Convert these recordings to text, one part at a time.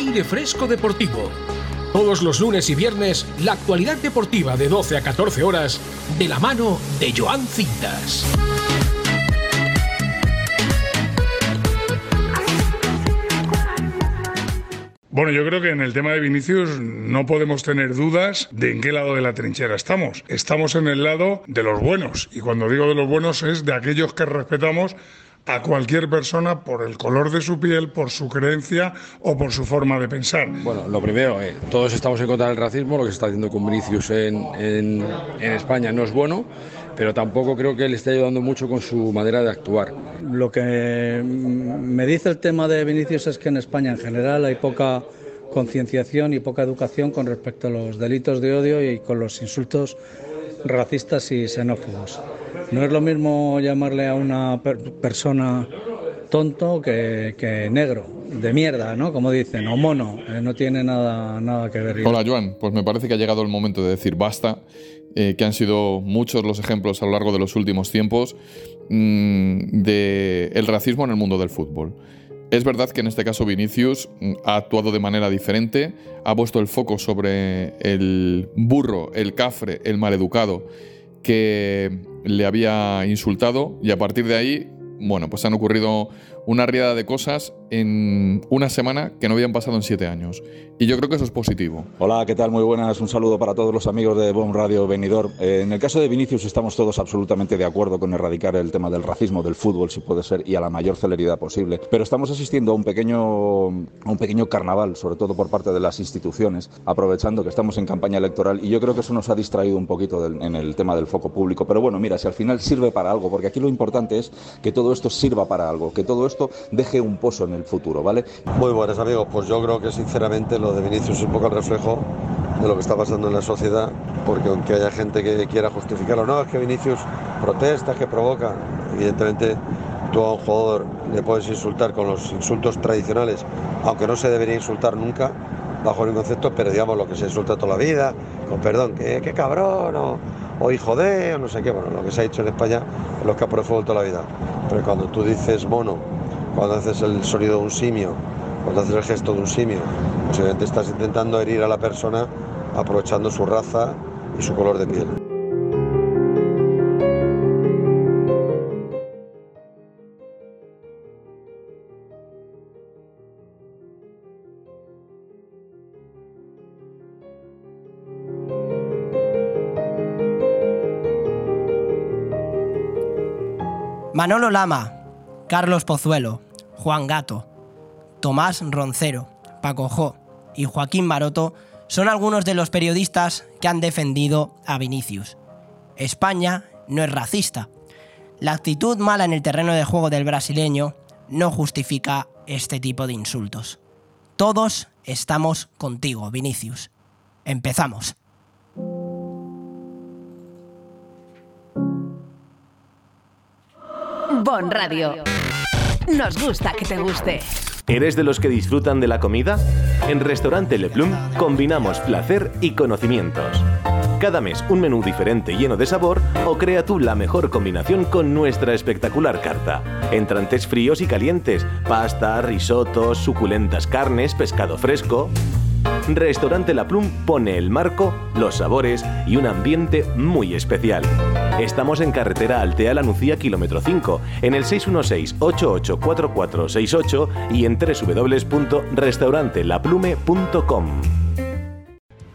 Aire Fresco Deportivo. Todos los lunes y viernes, la actualidad deportiva de 12 a 14 horas, de la mano de Joan Cintas. Bueno, yo creo que en el tema de Vinicius no podemos tener dudas de en qué lado de la trinchera estamos. Estamos en el lado de los buenos. Y cuando digo de los buenos es de aquellos que respetamos a cualquier persona por el color de su piel, por su creencia o por su forma de pensar. Bueno, lo primero, eh, todos estamos en contra del racismo, lo que se está haciendo con Vinicius en, en, en España no es bueno, pero tampoco creo que le esté ayudando mucho con su manera de actuar. Lo que me dice el tema de Vinicius es que en España en general hay poca concienciación y poca educación con respecto a los delitos de odio y con los insultos racistas y xenófobos. No es lo mismo llamarle a una per persona tonto que, negro, de mierda, ¿no? Como dicen, o mono, eh, no tiene nada, nada que ver. Hola, Joan, pues me parece que ha llegado el momento de decir basta, eh, que han sido muchos los ejemplos a lo largo de los últimos tiempos mmm, de el racismo en el mundo del fútbol. Es verdad que en este caso Vinicius mm, ha actuado de manera diferente, ha puesto el foco sobre el burro, el cafre, el maleducado que le había insultado y a partir de ahí, bueno, pues han ocurrido una riada de cosas en una semana que no habían pasado en siete años. Y yo creo que eso es positivo. Hola, ¿qué tal? Muy buenas. Un saludo para todos los amigos de Bon Radio Benidorm. Eh, en el caso de Vinicius estamos todos absolutamente de acuerdo con erradicar el tema del racismo del fútbol, si puede ser, y a la mayor celeridad posible. Pero estamos asistiendo a un pequeño, un pequeño carnaval, sobre todo por parte de las instituciones, aprovechando que estamos en campaña electoral. Y yo creo que eso nos ha distraído un poquito en el tema del foco público. Pero bueno, mira, si al final sirve para algo, porque aquí lo importante es que todo esto sirva para algo, que todo deje un pozo en el futuro, ¿vale? Muy buenas amigos, pues yo creo que sinceramente lo de Vinicius es un poco el reflejo de lo que está pasando en la sociedad, porque aunque haya gente que quiera justificarlo, no, es que Vinicius protesta, que provoca, evidentemente tú a un jugador le puedes insultar con los insultos tradicionales, aunque no se debería insultar nunca, bajo ningún concepto, pero digamos lo que se insulta toda la vida, con perdón, que, cabrón, o, o, hijo de, o no sé qué, bueno, lo que se ha hecho en España, los que ha fútbol toda la vida. Pero cuando tú dices mono, cuando haces el sonido de un simio, cuando haces el gesto de un simio, pues obviamente estás intentando herir a la persona aprovechando su raza y su color de piel. Manolo Lama, Carlos Pozuelo, Juan Gato, Tomás Roncero, Paco Jo y Joaquín Maroto son algunos de los periodistas que han defendido a Vinicius. España no es racista. La actitud mala en el terreno de juego del brasileño no justifica este tipo de insultos. Todos estamos contigo, Vinicius. Empezamos. Bon Radio. Nos gusta que te guste. ¿Eres de los que disfrutan de la comida? En Restaurante Le Plum combinamos placer y conocimientos. Cada mes un menú diferente lleno de sabor o crea tú la mejor combinación con nuestra espectacular carta. Entrantes fríos y calientes, pasta, risotos, suculentas carnes, pescado fresco. Restaurante La Plum pone el marco, los sabores y un ambiente muy especial. Estamos en carretera Altea La Nucía, kilómetro 5, en el 616-884468 y en www.restaurantelaplume.com.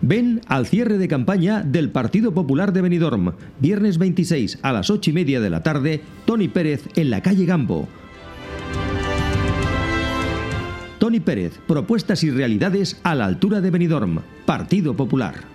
Ven al cierre de campaña del Partido Popular de Benidorm, viernes 26 a las 8 y media de la tarde, Tony Pérez en la calle Gambo. Tony Pérez, propuestas y realidades a la altura de Benidorm, Partido Popular.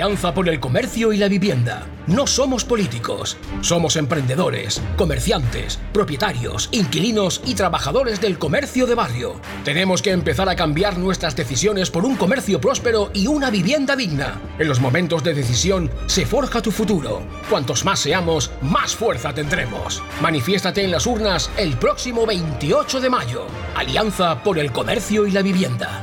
Alianza por el Comercio y la Vivienda. No somos políticos, somos emprendedores, comerciantes, propietarios, inquilinos y trabajadores del comercio de barrio. Tenemos que empezar a cambiar nuestras decisiones por un comercio próspero y una vivienda digna. En los momentos de decisión se forja tu futuro. Cuantos más seamos, más fuerza tendremos. Manifiéstate en las urnas el próximo 28 de mayo. Alianza por el Comercio y la Vivienda.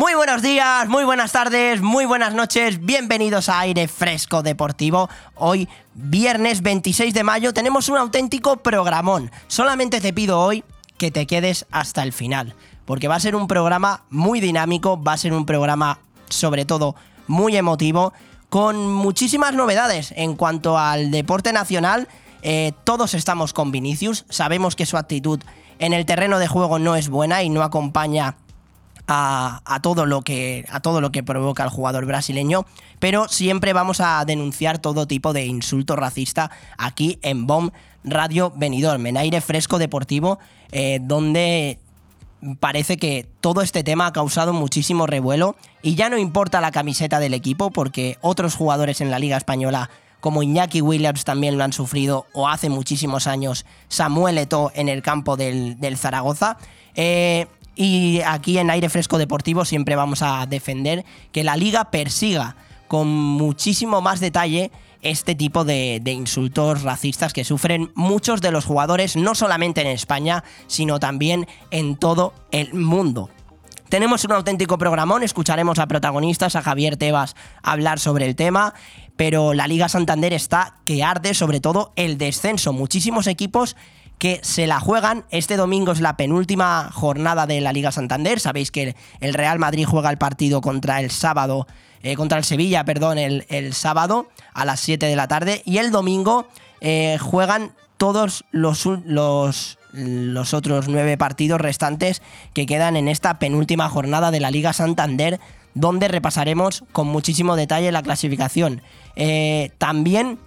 Muy buenos días, muy buenas tardes, muy buenas noches, bienvenidos a Aire Fresco Deportivo. Hoy, viernes 26 de mayo, tenemos un auténtico programón. Solamente te pido hoy que te quedes hasta el final, porque va a ser un programa muy dinámico, va a ser un programa sobre todo muy emotivo, con muchísimas novedades en cuanto al deporte nacional. Eh, todos estamos con Vinicius, sabemos que su actitud en el terreno de juego no es buena y no acompaña a, todo lo que, a todo lo que provoca el jugador brasileño, pero siempre vamos a denunciar todo tipo de insulto racista aquí en BOM Radio Benidorm, en aire fresco deportivo, eh, donde parece que todo este tema ha causado muchísimo revuelo y ya no importa la camiseta del equipo porque otros jugadores en la Liga Española como Iñaki Williams también lo han sufrido o hace muchísimos años Samuel Eto'o en el campo del, Zaragoza. Eh, y aquí en Aire Fresco Deportivo siempre vamos a defender que la liga persiga con muchísimo más detalle este tipo de, insultos racistas que sufren muchos de los jugadores, no solamente en España, sino también en todo el mundo. Tenemos un auténtico programón, escucharemos a protagonistas, a Javier Tebas hablar sobre el tema, pero la Liga Santander está que arde sobre todo el descenso. Muchísimos equipos que se la juegan. Este domingo es la penúltima jornada de la Liga Santander. Sabéis que el Real Madrid juega el partido contra el sábado, eh, contra el Sevilla, perdón, el, sábado a las 7 de la tarde. Y el domingo eh, juegan todos los, los, los otros nueve partidos restantes que quedan en esta penúltima jornada de la Liga Santander, donde repasaremos con muchísimo detalle la clasificación. Eh, también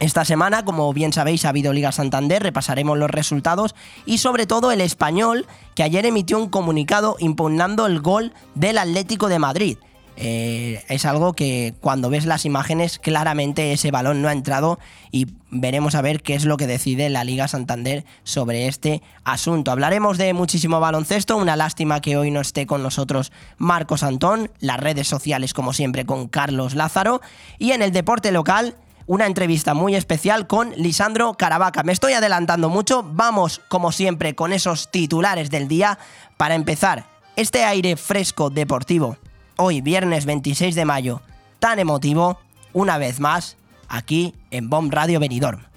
esta semana, como bien sabéis, ha habido Liga Santander, repasaremos los resultados y sobre todo el español, que ayer emitió un comunicado impugnando el gol del Atlético de Madrid. Eh, es algo que cuando ves las imágenes claramente ese balón no ha entrado y veremos a ver qué es lo que decide la Liga Santander sobre este asunto. Hablaremos de muchísimo baloncesto, una lástima que hoy no esté con nosotros Marcos Antón, las redes sociales como siempre con Carlos Lázaro y en el deporte local una entrevista muy especial con Lisandro Caravaca. Me estoy adelantando mucho, vamos como siempre con esos titulares del día para empezar este aire fresco deportivo. Hoy, viernes 26 de mayo, tan emotivo, una vez más, aquí en Bomb Radio Benidorm.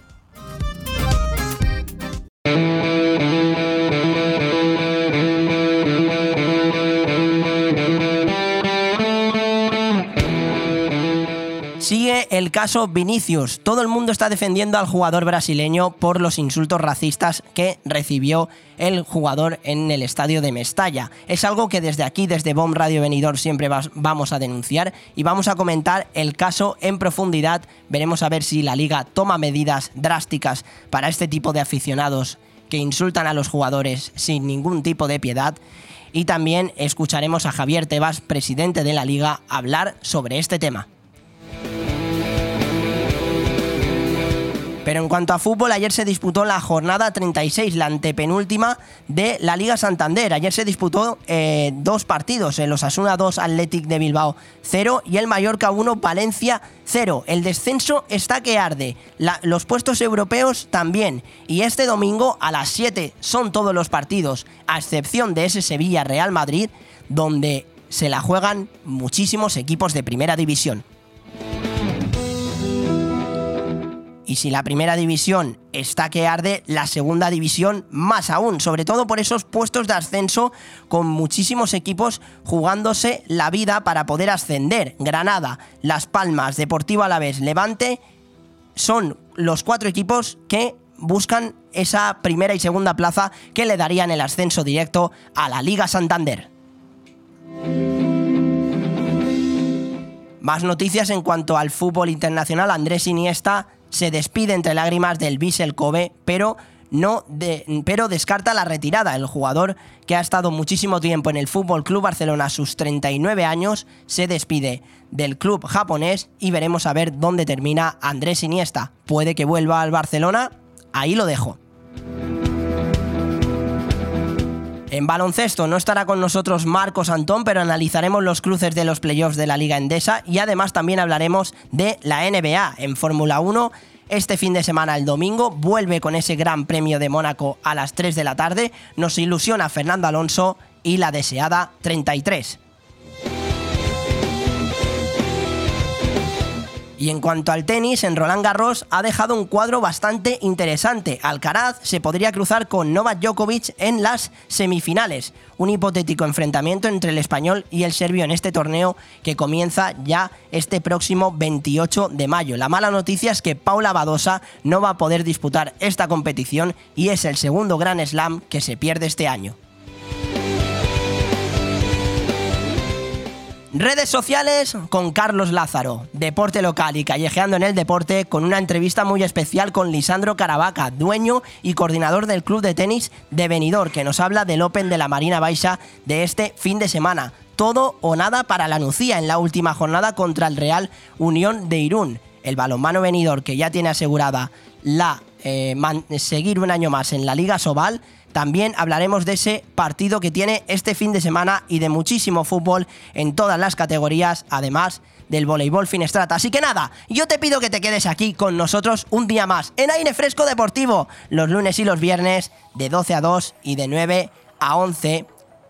El caso Vinicius. Todo el mundo está defendiendo al jugador brasileño por los insultos racistas que recibió el jugador en el estadio de Mestalla. Es algo que desde aquí, desde Bomb Radio Venidor, siempre vamos a denunciar y vamos a comentar el caso en profundidad. Veremos a ver si la liga toma medidas drásticas para este tipo de aficionados que insultan a los jugadores sin ningún tipo de piedad. Y también escucharemos a Javier Tebas, presidente de la liga, hablar sobre este tema. Pero en cuanto a fútbol, ayer se disputó la jornada 36, la antepenúltima de la Liga Santander. Ayer se disputó eh, dos partidos, el Osasuna 2, Athletic de Bilbao 0 y el Mallorca 1, Valencia 0. El descenso está que arde, los puestos europeos también. Y este domingo a las 7 son todos los partidos, a excepción de ese Sevilla-Real Madrid, donde se la juegan muchísimos equipos de primera división. Y si la primera división está que arde, la segunda división más aún, sobre todo por esos puestos de ascenso con muchísimos equipos jugándose la vida para poder ascender. Granada, Las Palmas, Deportivo Alavés, Levante son los cuatro equipos que buscan esa primera y segunda plaza que le darían el ascenso directo a la Liga Santander. Más noticias en cuanto al fútbol internacional. Andrés Iniesta se despide entre lágrimas del Vissel Kobe, pero no pero descarta la retirada. El jugador que ha estado muchísimo tiempo en el Fútbol Club Barcelona a sus 39 años se despide del club japonés y veremos a ver dónde termina Andrés Iniesta. Puede que vuelva al Barcelona, ahí lo dejo. En baloncesto no estará con nosotros Marcos Antón, pero analizaremos los cruces de los playoffs de la Liga Endesa y además también hablaremos de la NBA en Fórmula 1. Este fin de semana, el domingo, vuelve con ese Gran Premio de Mónaco a las 3 de la tarde. Nos ilusiona Fernando Alonso y la deseada 33. Y en cuanto al tenis, en Roland Garros ha dejado un cuadro bastante interesante. Alcaraz se podría cruzar con Novak Djokovic en las semifinales. Un hipotético enfrentamiento entre el español y el serbio en este torneo que comienza ya este próximo 28 de mayo. La mala noticia es que Paula Badosa no va a poder disputar esta competición y es el segundo Gran Slam que se pierde este año. Redes sociales con Carlos Lázaro, deporte local y callejeando en el deporte con una entrevista muy especial con Lisandro Caravaca, dueño y coordinador del club de tenis de Benidorm, que nos habla del Open de la Marina Baixa de este fin de semana. Todo o nada para la Nucía en la última jornada contra el Real Unión de Irún. El balonmano Benidorm, que ya tiene asegurada la eh, seguir un año más en la Liga Sobal, también hablaremos de ese partido que tiene este fin de semana y de muchísimo fútbol en todas las categorías, además del voleibol Finestrata. Así que nada, yo te pido que te quedes aquí con nosotros un día más en Aire Fresco Deportivo, los lunes y los viernes de 12 a 2 y de 9 a 11,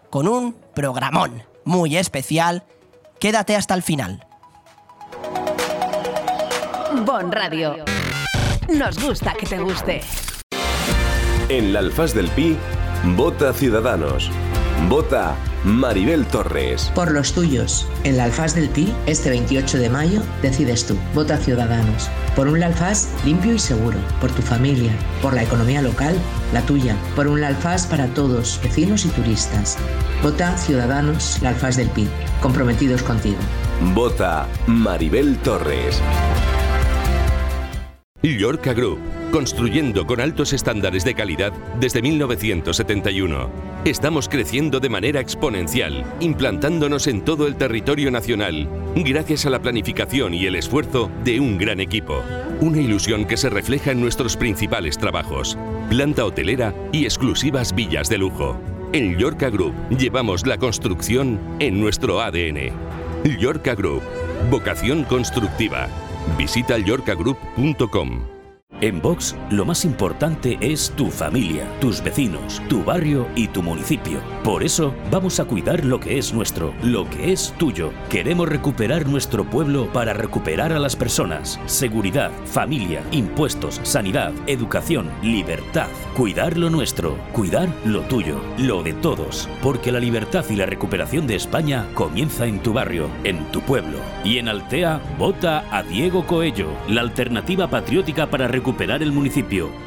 con un programón muy especial. Quédate hasta el final. Bon Radio. Nos gusta que te guste. En la Alfaz del Pi, vota Ciudadanos. Vota Maribel Torres. Por los tuyos. En la Alfaz del Pi, este 28 de mayo, decides tú. Vota Ciudadanos. Por un Alfaz limpio y seguro. Por tu familia. Por la economía local, la tuya. Por un Alfaz para todos, vecinos y turistas. Vota Ciudadanos, la Alfaz del Pi. Comprometidos contigo. Vota Maribel Torres. Llorca Group, construyendo con altos estándares de calidad desde 1971. Estamos creciendo de manera exponencial, implantándonos en todo el territorio nacional, gracias a la planificación y el esfuerzo de un gran equipo. Una ilusión que se refleja en nuestros principales trabajos, planta hotelera y exclusivas villas de lujo. En Llorca Group llevamos la construcción en nuestro ADN. Llorca Group, vocación constructiva. Visita yorkagroup.com. En Vox, lo más importante es tu familia, tus vecinos, tu barrio y tu municipio. Por eso, vamos a cuidar lo que es nuestro, lo que es tuyo. Queremos recuperar nuestro pueblo para recuperar a las personas. Seguridad, familia, impuestos, sanidad, educación, libertad. Cuidar lo nuestro, cuidar lo tuyo, lo de todos. Porque la libertad y la recuperación de España comienza en tu barrio, en tu pueblo. Y en Altea, vota a Diego Coello, la alternativa patriótica para recuperar recuperar el municipio.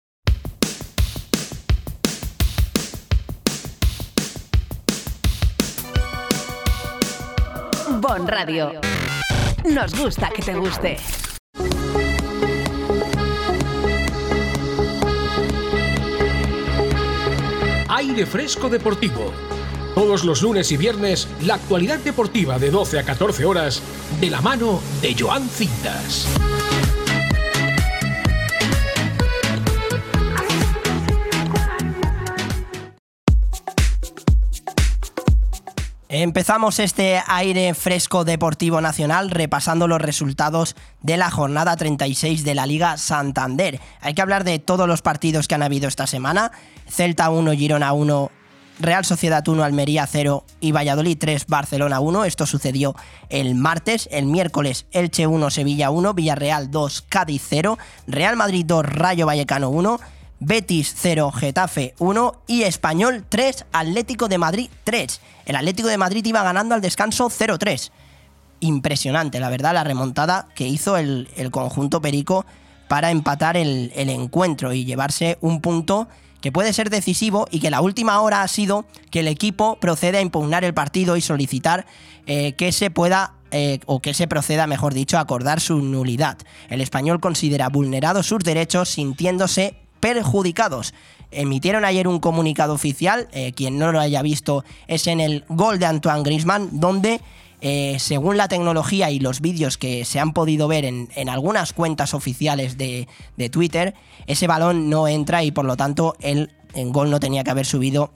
Bon Radio. Nos gusta que te guste. Aire Fresco Deportivo. Todos los lunes y viernes, la actualidad deportiva de 12 a 14 horas, de la mano de Joan Cintas. Empezamos este aire fresco deportivo nacional repasando los resultados de la jornada 36 de la Liga Santander. Hay que hablar de todos los partidos que han habido esta semana. Celta 1, Girona 1, Real Sociedad 1, Almería 0 y Valladolid 3, Barcelona 1. Esto sucedió el martes. El miércoles Elche 1, Sevilla 1, Villarreal 2, Cádiz 0, Real Madrid 2, Rayo Vallecano 1. Betis 0, Getafe 1 y Español 3, Atlético de Madrid 3. El Atlético de Madrid iba ganando al descanso 0-3. Impresionante, la verdad, la remontada que hizo el, el conjunto Perico para empatar el, el encuentro y llevarse un punto que puede ser decisivo y que la última hora ha sido que el equipo procede a impugnar el partido y solicitar eh, que se pueda eh, o que se proceda, mejor dicho, a acordar su nulidad. El español considera vulnerados sus derechos sintiéndose perjudicados. Emitieron ayer un comunicado oficial, eh, quien no lo haya visto es en el gol de Antoine Griezmann, donde eh, según la tecnología y los vídeos que se han podido ver en, en algunas cuentas oficiales de, de, Twitter, ese balón no entra y por lo tanto el, el, gol no tenía que haber subido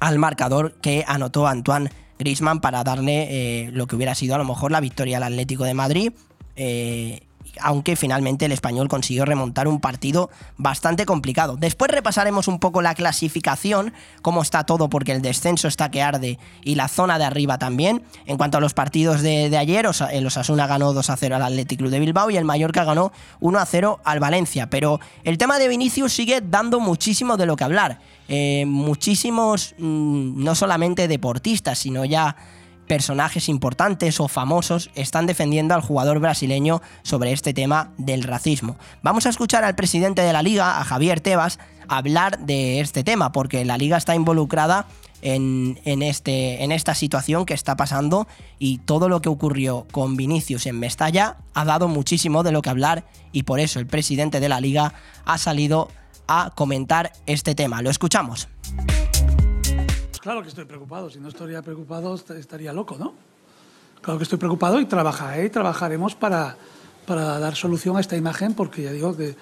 al marcador que anotó Antoine Griezmann para darle eh, lo que hubiera sido a lo mejor la victoria al Atlético de Madrid. Eh, aunque finalmente el español consiguió remontar un partido bastante complicado. Después repasaremos un poco la clasificación, cómo está todo, porque el descenso está que arde y la zona de arriba también. En cuanto a los partidos de, ayer, el Osasuna ganó 2 a 0 al Athletic Club de Bilbao y el Mallorca ganó 1 a 0 al Valencia. Pero el tema de Vinicius sigue dando muchísimo de lo que hablar. Eh, muchísimos, mmm, no solamente deportistas, sino ya personajes importantes o famosos están defendiendo al jugador brasileño sobre este tema del racismo. Vamos a escuchar al presidente de la liga, a Javier Tebas, hablar de este tema, porque la liga está involucrada en, en, este, en esta situación que está pasando y todo lo que ocurrió con Vinicius en Mestalla ha dado muchísimo de lo que hablar y por eso el presidente de la liga ha salido a comentar este tema. Lo escuchamos claro que estoy preocupado. Si no estaría preocupado, estaría loco, ¿no? Claro que estoy preocupado y trabajaré y trabajaremos para, para dar solución a esta imagen, porque ya digo que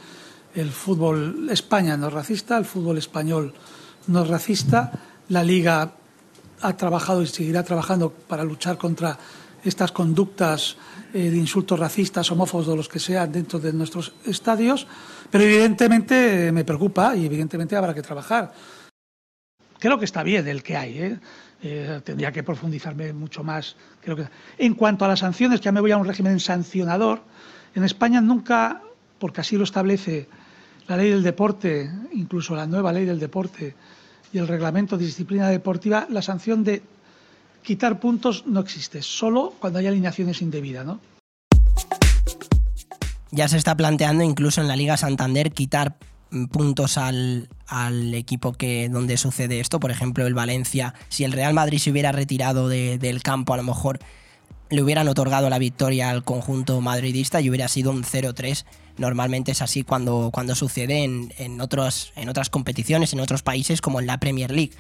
el fútbol España no es racista, el fútbol español no es racista, la Liga ha trabajado y seguirá trabajando para luchar contra estas conductas eh, de insultos racistas, homófobos o los que sean dentro de nuestros estadios, pero evidentemente me preocupa y evidentemente habrá que trabajar creo que está bien el que hay. ¿eh? Eh, tendría que profundizarme mucho más. Creo que... En cuanto a las sanciones, ya me voy a un régimen sancionador. En España nunca, porque así lo establece la ley del deporte, incluso la nueva ley del deporte y el reglamento de disciplina deportiva, la sanción de quitar puntos no existe, solo cuando hay alineaciones indebidas. ¿no? Ya se está planteando incluso en la Liga Santander quitar puntos al, al, equipo que donde sucede esto. Por ejemplo, el Valencia, si el Real Madrid se hubiera retirado de, del campo, a lo mejor le hubieran otorgado la victoria al conjunto madridista y hubiera sido un 0-3 normalmente es así cuando, cuando sucede en, en, otros, en otras competiciones, en otros países como en la Premier League.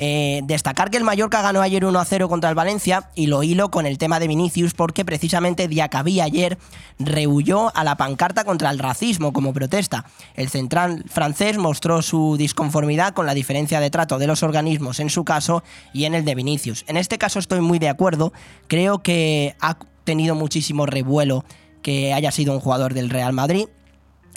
Eh, destacar que el Mallorca ganó ayer 1 0 contra el Valencia y lo hilo con el tema de Vinicius porque precisamente Diacabí ayer rehuyó a la pancarta contra el racismo como protesta. El central francés mostró su disconformidad con la diferencia de trato de los organismos en su caso y en el de Vinicius. En este caso estoy muy de acuerdo, creo que ha tenido muchísimo revuelo que haya sido un jugador del Real Madrid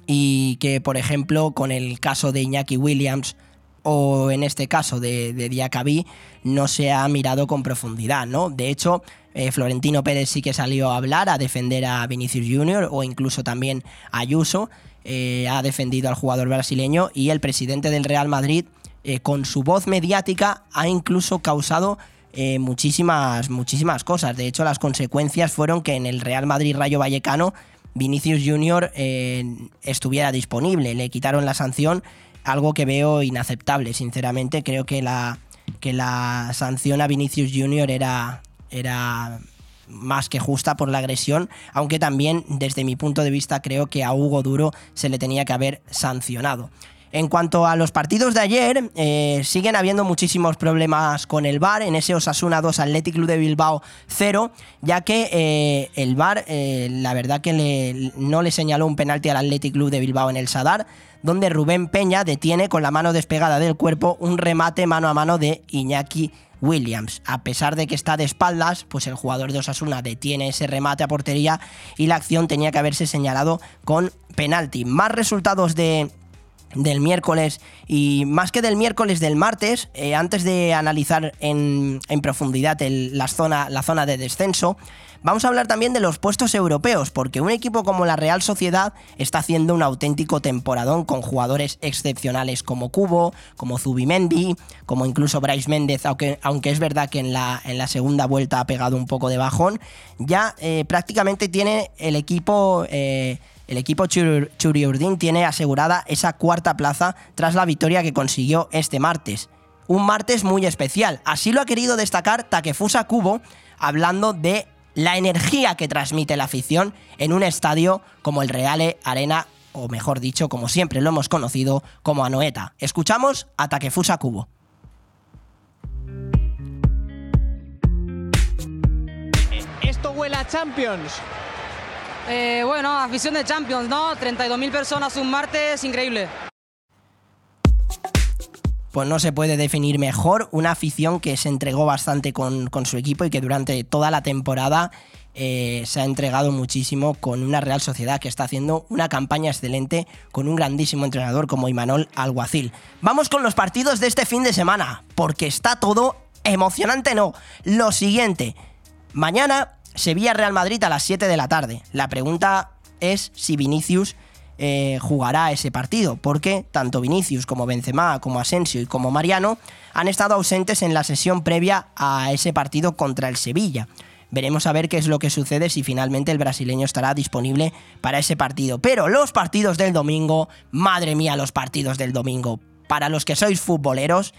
y que, por ejemplo, con el caso de Iñaki Williams o en este caso de, de no se ha mirado con profundidad, ¿no? De hecho, eh, Florentino Pérez sí que salió a hablar, a defender a Vinicius Jr. o incluso también a Ayuso, eh, ha defendido al jugador brasileño y el presidente del Real Madrid eh, con su voz mediática ha incluso causado muchísimas, muchísimas cosas. De hecho, las consecuencias fueron que en el Real Madrid Rayo Vallecano Vinicius Jr. estuviera disponible. Le quitaron la sanción, algo que veo inaceptable, sinceramente. Creo que la, que la sanción a Vinicius Jr. era, era más que justa por la agresión, aunque también desde mi punto de vista creo que a Hugo Duro se le tenía que haber sancionado. En cuanto a los partidos de ayer, eh, siguen habiendo muchísimos problemas con el VAR, en ese Osasuna 2 Athletic Club de Bilbao 0, ya que eh, el VAR, eh, la verdad que no le señaló un penalti al Athletic Club de Bilbao en el Sadar, donde Rubén Peña detiene con la mano despegada del cuerpo un remate mano a mano de Iñaki Williams. A pesar de que está de espaldas, pues el jugador de Osasuna detiene ese remate a portería y la acción tenía que haberse señalado con penalti. Más resultados de, del miércoles y más que del miércoles del martes, eh, antes de analizar en, profundidad la, zona, la zona de descenso, Vamos a hablar también de los puestos europeos, porque un equipo como la Real Sociedad está haciendo un auténtico temporadón con jugadores excepcionales como Cubo, como Zubimendi, como incluso Bryce Méndez, aunque, aunque es verdad que en la, en la segunda vuelta ha pegado un poco de bajón. Ya eh, prácticamente tiene el equipo... Eh, el equipo Churiurdin tiene asegurada esa cuarta plaza tras la victoria que consiguió este martes. Un martes muy especial. Así lo ha querido destacar Takefusa Kubo, hablando de la energía que transmite la afición en un estadio como el Reale Arena, o mejor dicho, como siempre lo hemos conocido, como Anoeta. Escuchamos a Takefusa Kubo. Esto huele a Champions. Eh, bueno, afición de Champions, ¿no? 32.000 personas un martes, increíble pues no se puede definir mejor. Una afición que se entregó bastante con, su equipo y que durante toda la temporada eh, se ha entregado muchísimo con una Real Sociedad que está haciendo una campaña excelente con un grandísimo entrenador como Imanol Alguacil. Vamos con los partidos de este fin de semana, porque está todo emocionante, no. Lo siguiente, mañana Sevilla Real Madrid a las 7 de la tarde. La pregunta es si Vinicius eh, jugará ese partido, porque tanto Vinicius como Benzema, como Asensio y como Mariano han estado ausentes en la sesión previa a ese partido contra el Sevilla. Veremos a ver qué es lo que sucede si finalmente el brasileño estará disponible para ese partido. Pero los partidos del domingo, madre mía, los partidos del domingo. Para los que sois futboleros,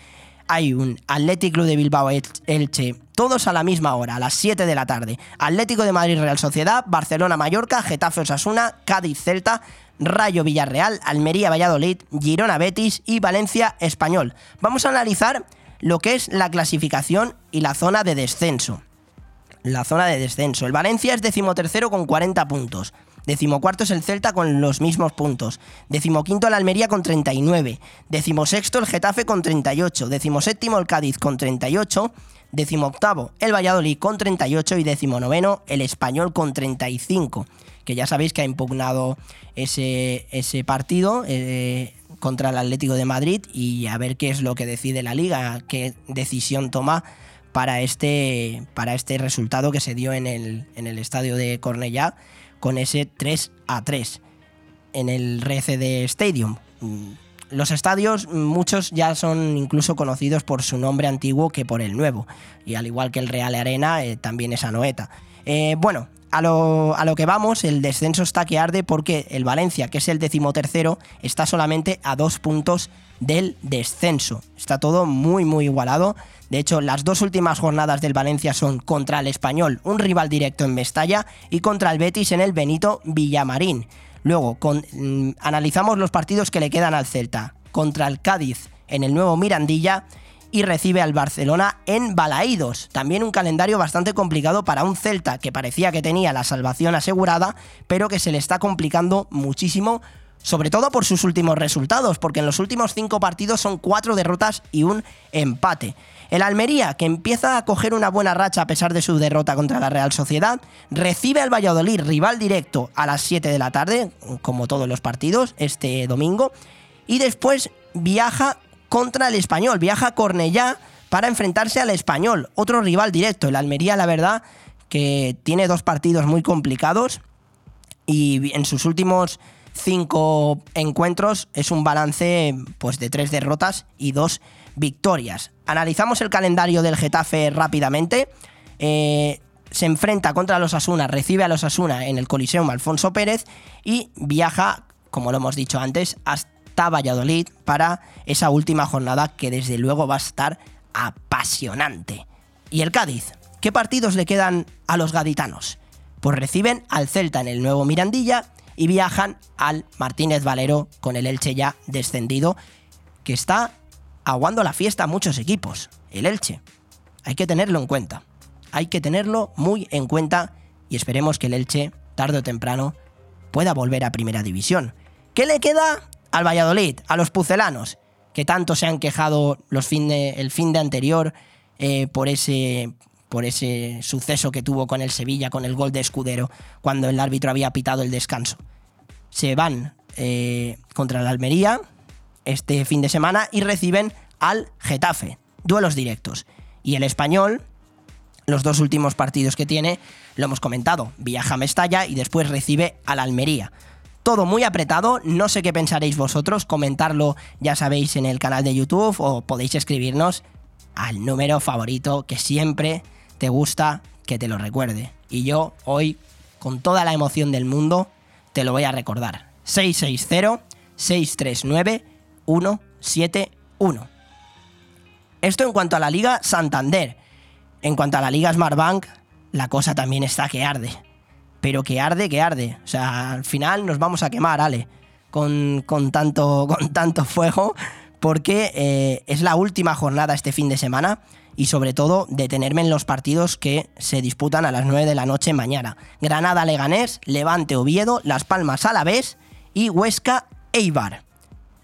hay un Atlético de Bilbao Elche, todos a la misma hora, a las 7 de la tarde. Atlético de Madrid Real Sociedad, Barcelona Mallorca, Getafe Osasuna, Cádiz Celta, Rayo Villarreal, Almería Valladolid, Girona Betis y Valencia Español. Vamos a analizar lo que es la clasificación y la zona de descenso. La zona de descenso. El Valencia es decimotercero con 40 puntos. Decimocuarto es el Celta con los mismos puntos. Decimoquinto el Almería con 39. Decimosexto el Getafe con 38. Decimoséptimo el Cádiz con 38. Decimoctavo el Valladolid con 38 y decimonoveno el Español con 35 que ya sabéis que ha impugnado ese, ese partido eh, contra el Atlético de Madrid y a ver qué es lo que decide la liga, qué decisión toma para este, para este resultado que se dio en el, en el estadio de Cornellá con ese 3 a 3 en el RCD Stadium. Los estadios, muchos ya son incluso conocidos por su nombre antiguo que por el nuevo. Y al igual que el Real Arena, eh, también es Anoeta. Eh, bueno, a lo, que vamos, el descenso está que arde porque el Valencia, que es el decimotercero, está solamente a dos puntos del descenso. Está todo muy, muy igualado. De hecho, las dos últimas jornadas del Valencia son contra el Español, un rival directo en Mestalla, y contra el Betis en el Benito Villamarín. Luego, mm, analizamos los partidos que le quedan al Celta. Contra el Cádiz en el nuevo Mirandilla y recibe al Barcelona en Balaídos. También un calendario bastante complicado para un Celta que parecía que tenía la salvación asegurada, pero que se le está complicando muchísimo sobre todo por sus últimos resultados, porque en los últimos cinco partidos son cuatro derrotas y un empate. El Almería, que empieza a coger una buena racha a pesar de su derrota contra la Real Sociedad, recibe al Valladolid, rival directo, a las 7 de la tarde, como todos los partidos, este domingo, y después viaja contra el español. Viaja a Cornellá para enfrentarse al español, otro rival directo. El Almería, la verdad, que tiene dos partidos muy complicados y en sus últimos cinco encuentros es un balance pues, de tres derrotas y dos victorias. Analizamos el calendario del Getafe rápidamente. Eh, se enfrenta contra los Asuna, recibe a los Asuna en el Coliseum Alfonso Pérez y viaja, como lo hemos dicho antes, hasta Valladolid para esa última jornada que desde luego va a estar apasionante. ¿Y el Cádiz? ¿Qué partidos le quedan a los gaditanos? Pues reciben al Celta en el nuevo Mirandilla y viajan al Martínez Valero con el Elche ya descendido, que está aguando la fiesta a muchos equipos, el Elche. Hay que tenerlo en cuenta. Hay que tenerlo muy en cuenta y esperemos que el Elche, tarde o temprano, pueda volver a Primera División. ¿Qué le queda al Valladolid, a los pucelanos, que tanto se han quejado los fin de, el fin de anterior eh, por, ese, por ese suceso que tuvo con el Sevilla, con el gol de Escudero, cuando el árbitro había pitado el descanso? Se van eh, contra la Almería, este fin de semana y reciben al Getafe. Duelos directos. Y el español, los dos últimos partidos que tiene, lo hemos comentado, viaja a Mestalla y después recibe al Almería. Todo muy apretado, no sé qué pensaréis vosotros, comentarlo ya sabéis en el canal de YouTube o podéis escribirnos al número favorito que siempre te gusta que te lo recuerde. Y yo hoy, con toda la emoción del mundo, te lo voy a recordar. 660 639 171. Esto en cuanto a la Liga Santander. En cuanto a la Liga Smartbank, la cosa también está que arde. Pero que arde, que arde. O sea, al final nos vamos a quemar, Ale, con, tanto, con tanto fuego, porque eh, es la última jornada este fin de semana y sobre todo detenerme en los partidos que se disputan a las 9 de la noche mañana. Granada Leganés, Levante Oviedo, Las Palmas Alavés y Huesca Eibar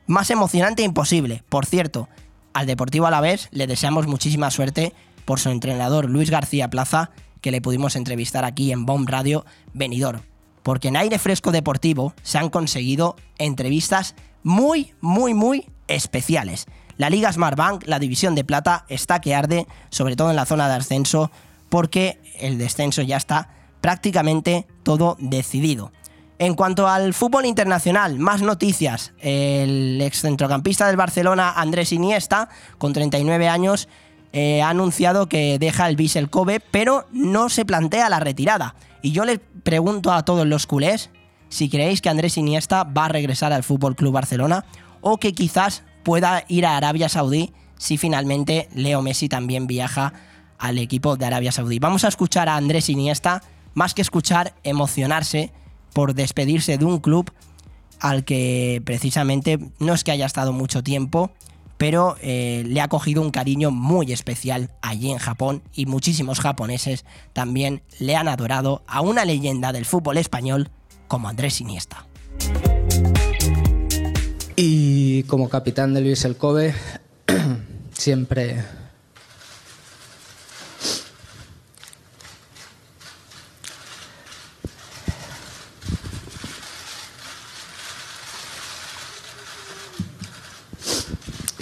más emocionante imposible. Por cierto, al Deportivo Alavés le deseamos muchísima suerte por su entrenador Luis García Plaza, que le pudimos entrevistar aquí en Bomb Radio Venidor. Porque en aire fresco deportivo se han conseguido entrevistas muy, muy, muy especiales. La Liga Smartbank, la división de plata, está que arde, sobre todo en la zona de ascenso, porque el descenso ya está prácticamente todo decidido. En cuanto al fútbol internacional, más noticias. El ex centrocampista del Barcelona, Andrés Iniesta, con 39 años, eh, ha anunciado que deja el Vissel Kobe, pero no se plantea la retirada. Y yo le pregunto a todos los culés si creéis que Andrés Iniesta va a regresar al Fútbol Club Barcelona o que quizás pueda ir a Arabia Saudí si finalmente Leo Messi también viaja al equipo de Arabia Saudí. Vamos a escuchar a Andrés Iniesta, más que escuchar, emocionarse por despedirse de un club al que precisamente no es que haya estado mucho tiempo, pero eh, le ha cogido un cariño muy especial allí en Japón y muchísimos japoneses también le han adorado a una leyenda del fútbol español como Andrés Iniesta. Y como capitán de Luis El Kobe, siempre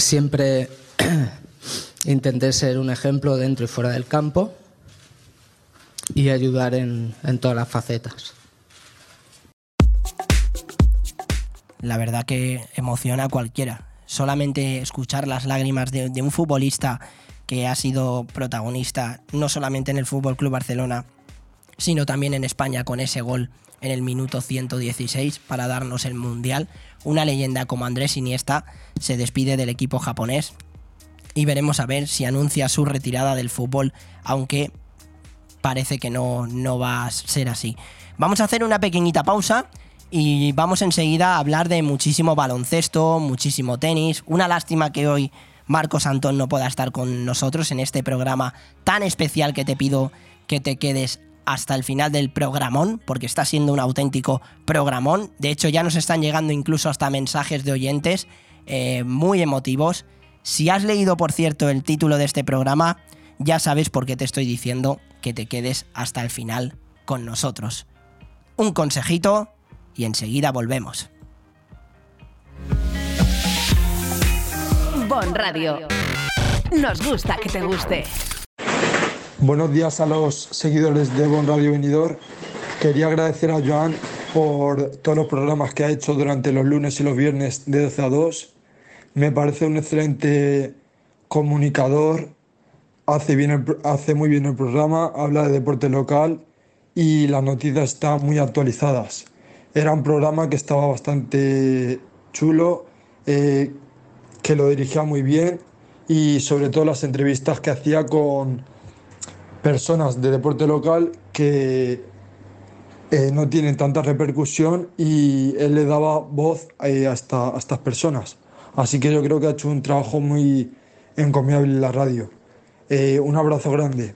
siempre intenté ser un ejemplo dentro y fuera del campo y ayudar en, todas las facetas. La verdad que emociona a cualquiera. Solamente escuchar las lágrimas de, de un futbolista que ha sido protagonista no solamente en el Fútbol Club Barcelona, sino también en España con ese gol en el minuto 116 para darnos el Mundial. Una leyenda como Andrés Iniesta se despide del equipo japonés y veremos a ver si anuncia su retirada del fútbol, aunque parece que no, no va a ser así. Vamos a hacer una pequeñita pausa y vamos enseguida a hablar de muchísimo baloncesto, muchísimo tenis. Una lástima que hoy Marcos Antón no pueda estar con nosotros en este programa tan especial que te pido que te quedes hasta el final del programón, porque está siendo un auténtico programón. De hecho, ya nos están llegando incluso hasta mensajes de oyentes eh, muy emotivos. Si has leído, por cierto, el título de este programa, ya sabes por qué te estoy diciendo que te quedes hasta el final con nosotros. Un consejito y enseguida volvemos. Bon Radio. Nos gusta que te guste. Buenos días a los seguidores de Bon Radio Venidor. Quería agradecer a Joan por todos los programas que ha hecho durante los lunes y los viernes de 12 a 2. Me parece un excelente comunicador, hace, bien el- hace muy bien el programa, habla de deporte local y las noticias están muy actualizadas. Era un programa que estaba bastante chulo, eh, que lo dirigía muy bien y sobre todo las entrevistas que hacía con personas de deporte local que eh, no tienen tanta repercusión y él le daba voz eh, a, esta- a estas personas. Así que yo creo que ha hecho un trabajo muy encomiable en la radio. Eh, un abrazo grande.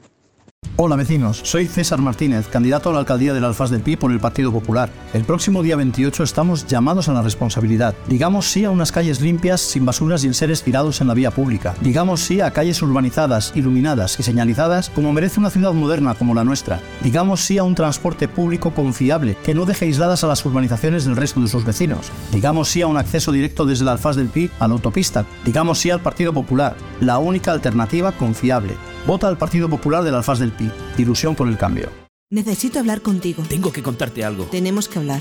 Hola vecinos, soy César Martínez, candidato a la alcaldía del Alfaz del Pi por el Partido Popular. El próximo día 28 estamos llamados a la responsabilidad. Digamos sí a unas calles limpias, sin basuras y enseres tirados en la vía pública. Digamos sí a calles urbanizadas, iluminadas y señalizadas como merece una ciudad moderna como la nuestra. Digamos sí a un transporte público confiable que no deje aisladas a las urbanizaciones del resto de sus vecinos. Digamos sí a un acceso directo desde el Alfaz del Pi a la autopista. Digamos sí al Partido Popular, la única alternativa confiable. Vota al Partido Popular del Alfaz del Pi. Ilusión por el cambio. Necesito hablar contigo. Tengo que contarte algo. Tenemos que hablar.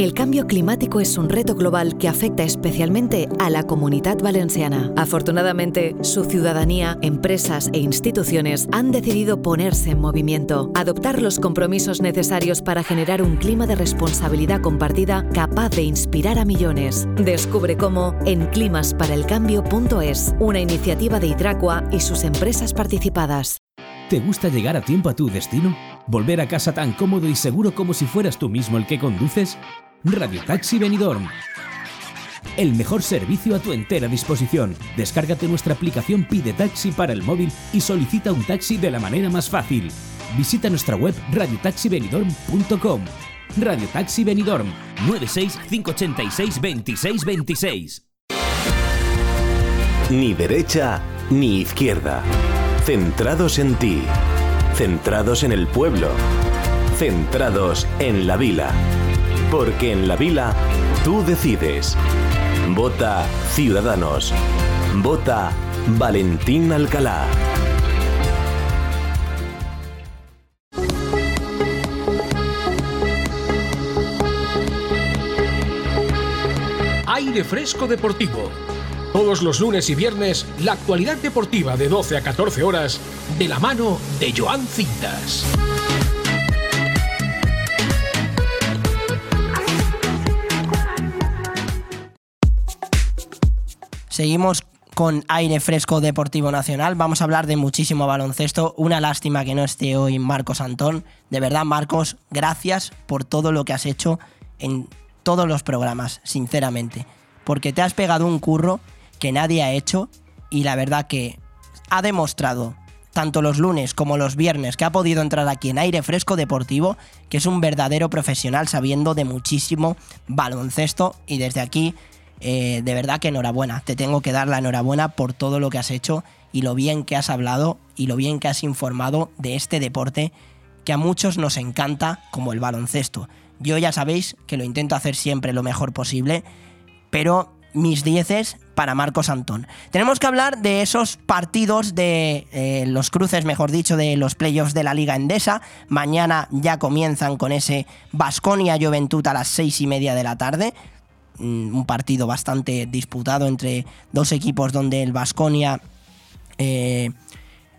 El cambio climático es un reto global que afecta especialmente a la comunidad valenciana. Afortunadamente, su ciudadanía, empresas e instituciones han decidido ponerse en movimiento, adoptar los compromisos necesarios para generar un clima de responsabilidad compartida capaz de inspirar a millones. Descubre cómo en climasparaelcambio.es, una iniciativa de Hidracua y sus empresas participadas. ¿Te gusta llegar a tiempo a tu destino? ¿Volver a casa tan cómodo y seguro como si fueras tú mismo el que conduces? Radio Taxi Benidorm. El mejor servicio a tu entera disposición. Descárgate nuestra aplicación Pide Taxi para el móvil y solicita un taxi de la manera más fácil. Visita nuestra web radiotaxibenidorm.com. Radio Taxi Benidorm 96 586 26 26. Ni derecha ni izquierda. Centrados en ti. Centrados en el pueblo. Centrados en la vila. Porque en la vila tú decides. Vota Ciudadanos. Vota Valentín Alcalá. Aire Fresco Deportivo. Todos los lunes y viernes, la actualidad deportiva de 12 a 14 horas, de la mano de Joan Cintas. Seguimos con aire fresco deportivo nacional. Vamos a hablar de muchísimo baloncesto. Una lástima que no esté hoy Marcos Antón. De verdad, Marcos, gracias por todo lo que has hecho en todos los programas, sinceramente. Porque te has pegado un curro que nadie ha hecho y la verdad que ha demostrado tanto los lunes como los viernes que ha podido entrar aquí en aire fresco deportivo, que es un verdadero profesional sabiendo de muchísimo baloncesto y desde aquí eh, de verdad que enhorabuena, te tengo que dar la enhorabuena por todo lo que has hecho y lo bien que has hablado y lo bien que has informado de este deporte que a muchos nos encanta como el baloncesto. Yo ya sabéis que lo intento hacer siempre lo mejor posible, pero mis dieces para Marcos Antón. Tenemos que hablar de esos partidos de eh, los cruces, mejor dicho, de los playoffs de la Liga Endesa. Mañana ya comienzan con ese Basconia Juventud a las seis y media de la tarde. Mm, Un partido bastante disputado entre dos equipos donde el Basconia eh,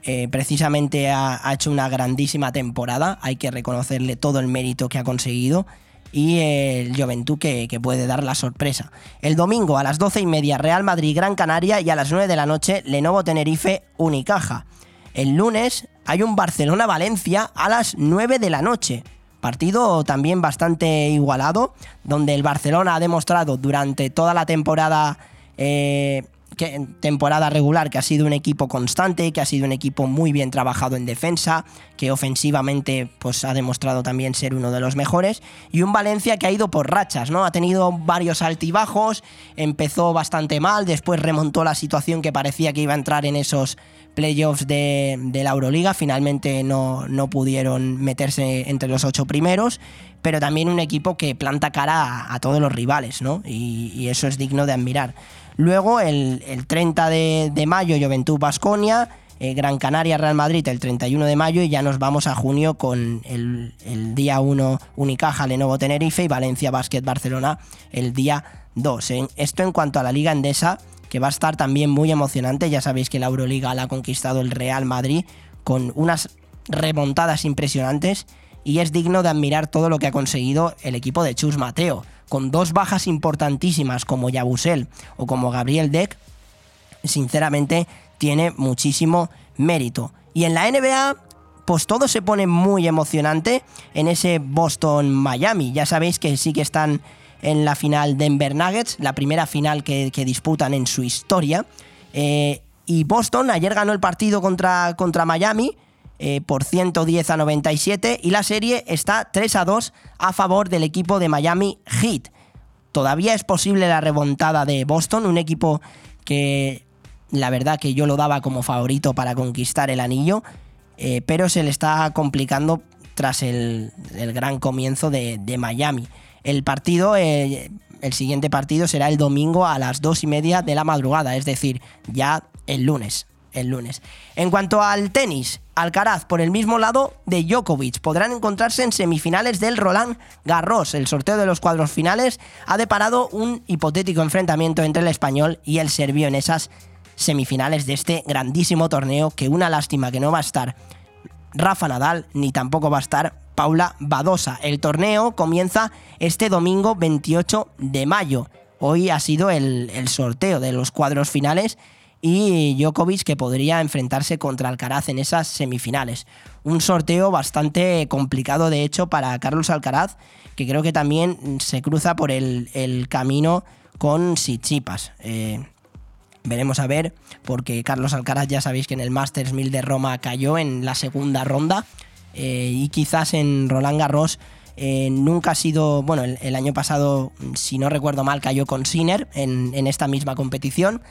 eh, precisamente ha, hecho una grandísima temporada. Hay que reconocerle todo el mérito que ha conseguido y el Juventud que, puede dar la sorpresa. El domingo a las 12 y media Real Madrid Gran Canaria y a las 9 de la noche Lenovo Tenerife Unicaja. El lunes hay un Barcelona Valencia a las 9 de la noche. Partido también bastante igualado, donde el Barcelona ha demostrado durante toda la temporada eh, temporada regular que ha sido un equipo constante, que ha sido un equipo muy bien trabajado en defensa, que ofensivamente pues, ha demostrado también ser uno de los mejores, y un Valencia que ha ido por rachas, ¿no? Ha tenido varios altibajos, empezó bastante mal, después remontó la situación que parecía que iba a entrar en esos playoffs de, la Euroliga, finalmente no, no pudieron meterse entre los ocho primeros, pero también un equipo que planta cara a, todos los rivales, ¿no? Y, eso es digno de admirar. Luego, el, el 30 de, mayo, Juventud Basconia, eh, Gran Canaria Real Madrid el 31 de mayo, y ya nos vamos a junio con el, día 1 Unicaja Lenovo Tenerife y Valencia Basket Barcelona el día 2. En, esto en cuanto a la Liga Endesa que va a estar también muy emocionante. Ya sabéis que la Euroliga la ha conquistado el Real Madrid con unas remontadas impresionantes y es digno de admirar todo lo que ha conseguido el equipo de Chus Mateo. Con dos bajas importantísimas como Yabusel o como Gabriel Deck, sinceramente tiene muchísimo mérito. Y en la NBA, pues todo se pone muy emocionante en ese Boston-Miami. Ya sabéis que sí que están en la final Denver Nuggets, la primera final que, disputan en su historia. Eh, y Boston ayer ganó el partido contra, contra Miami eh, por 110 a 97 y la serie está 3 a 2 a favor del equipo de Miami Heat. Todavía es posible la remontada de Boston, un equipo que la verdad que yo lo daba como favorito para conquistar el anillo, eh, pero se le está complicando tras el, el gran comienzo de, de Miami. El partido, eh, el siguiente partido será el domingo a las dos y media de la madrugada, es decir, ya el lunes. El lunes. En cuanto al tenis, Alcaraz por el mismo lado de Djokovic podrán encontrarse en semifinales del Roland Garros. El sorteo de los cuadros finales ha deparado un hipotético enfrentamiento entre el español y el serbio en esas semifinales de este grandísimo torneo que una lástima que no va a estar Rafa Nadal ni tampoco va a estar Paula Badosa. El torneo comienza este domingo 28 de mayo. Hoy ha sido el, sorteo de los cuadros finales y Djokovic que podría enfrentarse contra Alcaraz en esas semifinales. Un sorteo bastante complicado de hecho para Carlos Alcaraz, que creo que también se cruza por el, el camino con Sichipas. Eh, veremos a ver, porque Carlos Alcaraz ya sabéis que en el Masters 1000 de Roma cayó en la segunda ronda eh, y quizás en Roland Garros eh, nunca ha sido, bueno, el, año pasado, si no recuerdo mal, cayó con Sinner en, esta misma competición,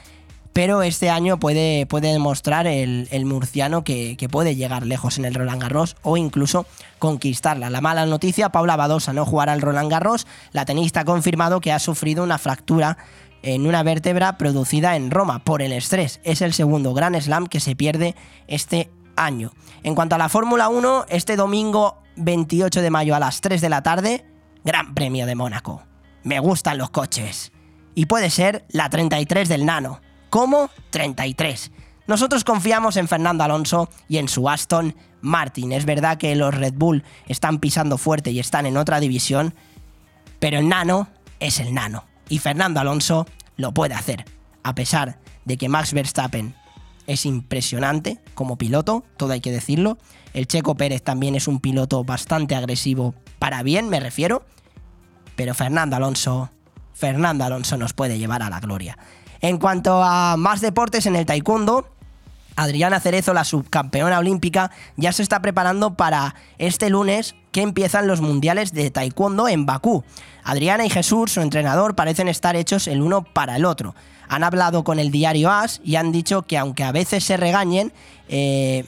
pero este año puede, puede demostrar el, murciano que, puede llegar lejos en el Roland Garros o incluso conquistarla. La mala noticia, Paula Badosa no jugará el Roland Garros, la tenista ha confirmado que ha sufrido una fractura en una vértebra producida en Roma por el estrés. Es el segundo Grand Slam que se pierde este año. En cuanto a la Fórmula 1, este domingo 28 de mayo a las 3 de la tarde, Gran Premio de Mónaco. Me gustan los coches. Y puede ser la 33 del Nano. ¿Cómo? 33. Nosotros confiamos en Fernando Alonso y en su Aston Martin. Es verdad que los Red Bull están pisando fuerte y están en otra división, pero el Nano es el Nano. Y Fernando Alonso lo puede hacer, a pesar de que Max Verstappen es impresionante como piloto, todo hay que decirlo. El Checo Pérez también es un piloto bastante agresivo, para bien me refiero. Pero Fernando Alonso, Fernando Alonso nos puede llevar a la gloria. En cuanto a más deportes en el taekwondo, Adriana Cerezo, la subcampeona olímpica, ya se está preparando para este lunes que empiezan los mundiales de taekwondo en Bakú. Adriana y Jesús, su entrenador, parecen estar hechos el uno para el otro. Han hablado con el diario AS y han dicho que aunque a veces se regañen, eh,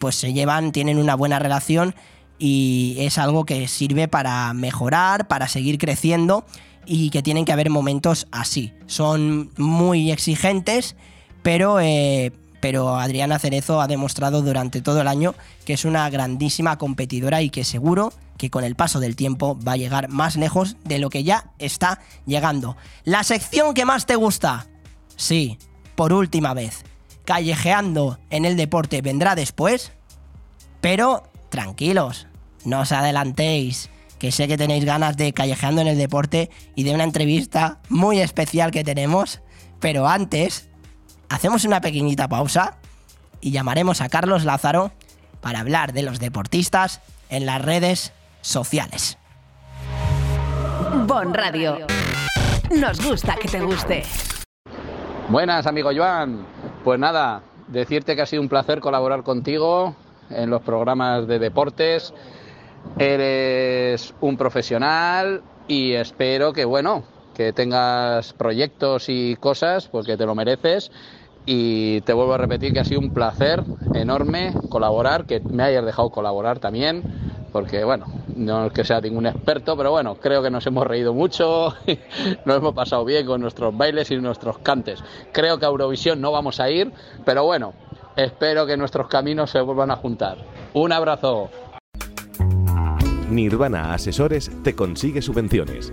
pues se llevan, tienen una buena relación y es algo que sirve para mejorar, para seguir creciendo y que tienen que haber momentos así. Son muy exigentes, pero, eh, pero Adriana Cerezo ha demostrado durante todo el año que es una grandísima competidora y que seguro que con el paso del tiempo va a llegar más lejos de lo que ya está llegando. La sección que más te gusta. Sí, por última vez. Callejeando en el deporte vendrá después. Pero tranquilos, no os adelantéis, que sé que tenéis ganas de Callejeando en el deporte y de una entrevista muy especial que tenemos. Pero antes, hacemos una pequeñita pausa y llamaremos a Carlos Lázaro para hablar de los deportistas en las redes sociales. Bon Radio. Nos gusta que te guste. Buenas, amigo Joan. Pues nada, decirte que ha sido un placer colaborar contigo en los programas de deportes. Eres un profesional y espero que, bueno, que tengas proyectos y cosas porque te lo mereces. Y te vuelvo a repetir que ha sido un placer enorme colaborar, que me hayas dejado colaborar también, porque bueno, no es que sea ningún experto, pero bueno, creo que nos hemos reído mucho, nos hemos pasado bien con nuestros bailes y nuestros cantes. Creo que a Eurovisión no vamos a ir, pero bueno, espero que nuestros caminos se vuelvan a juntar. Un abrazo. Nirvana Asesores te consigue subvenciones.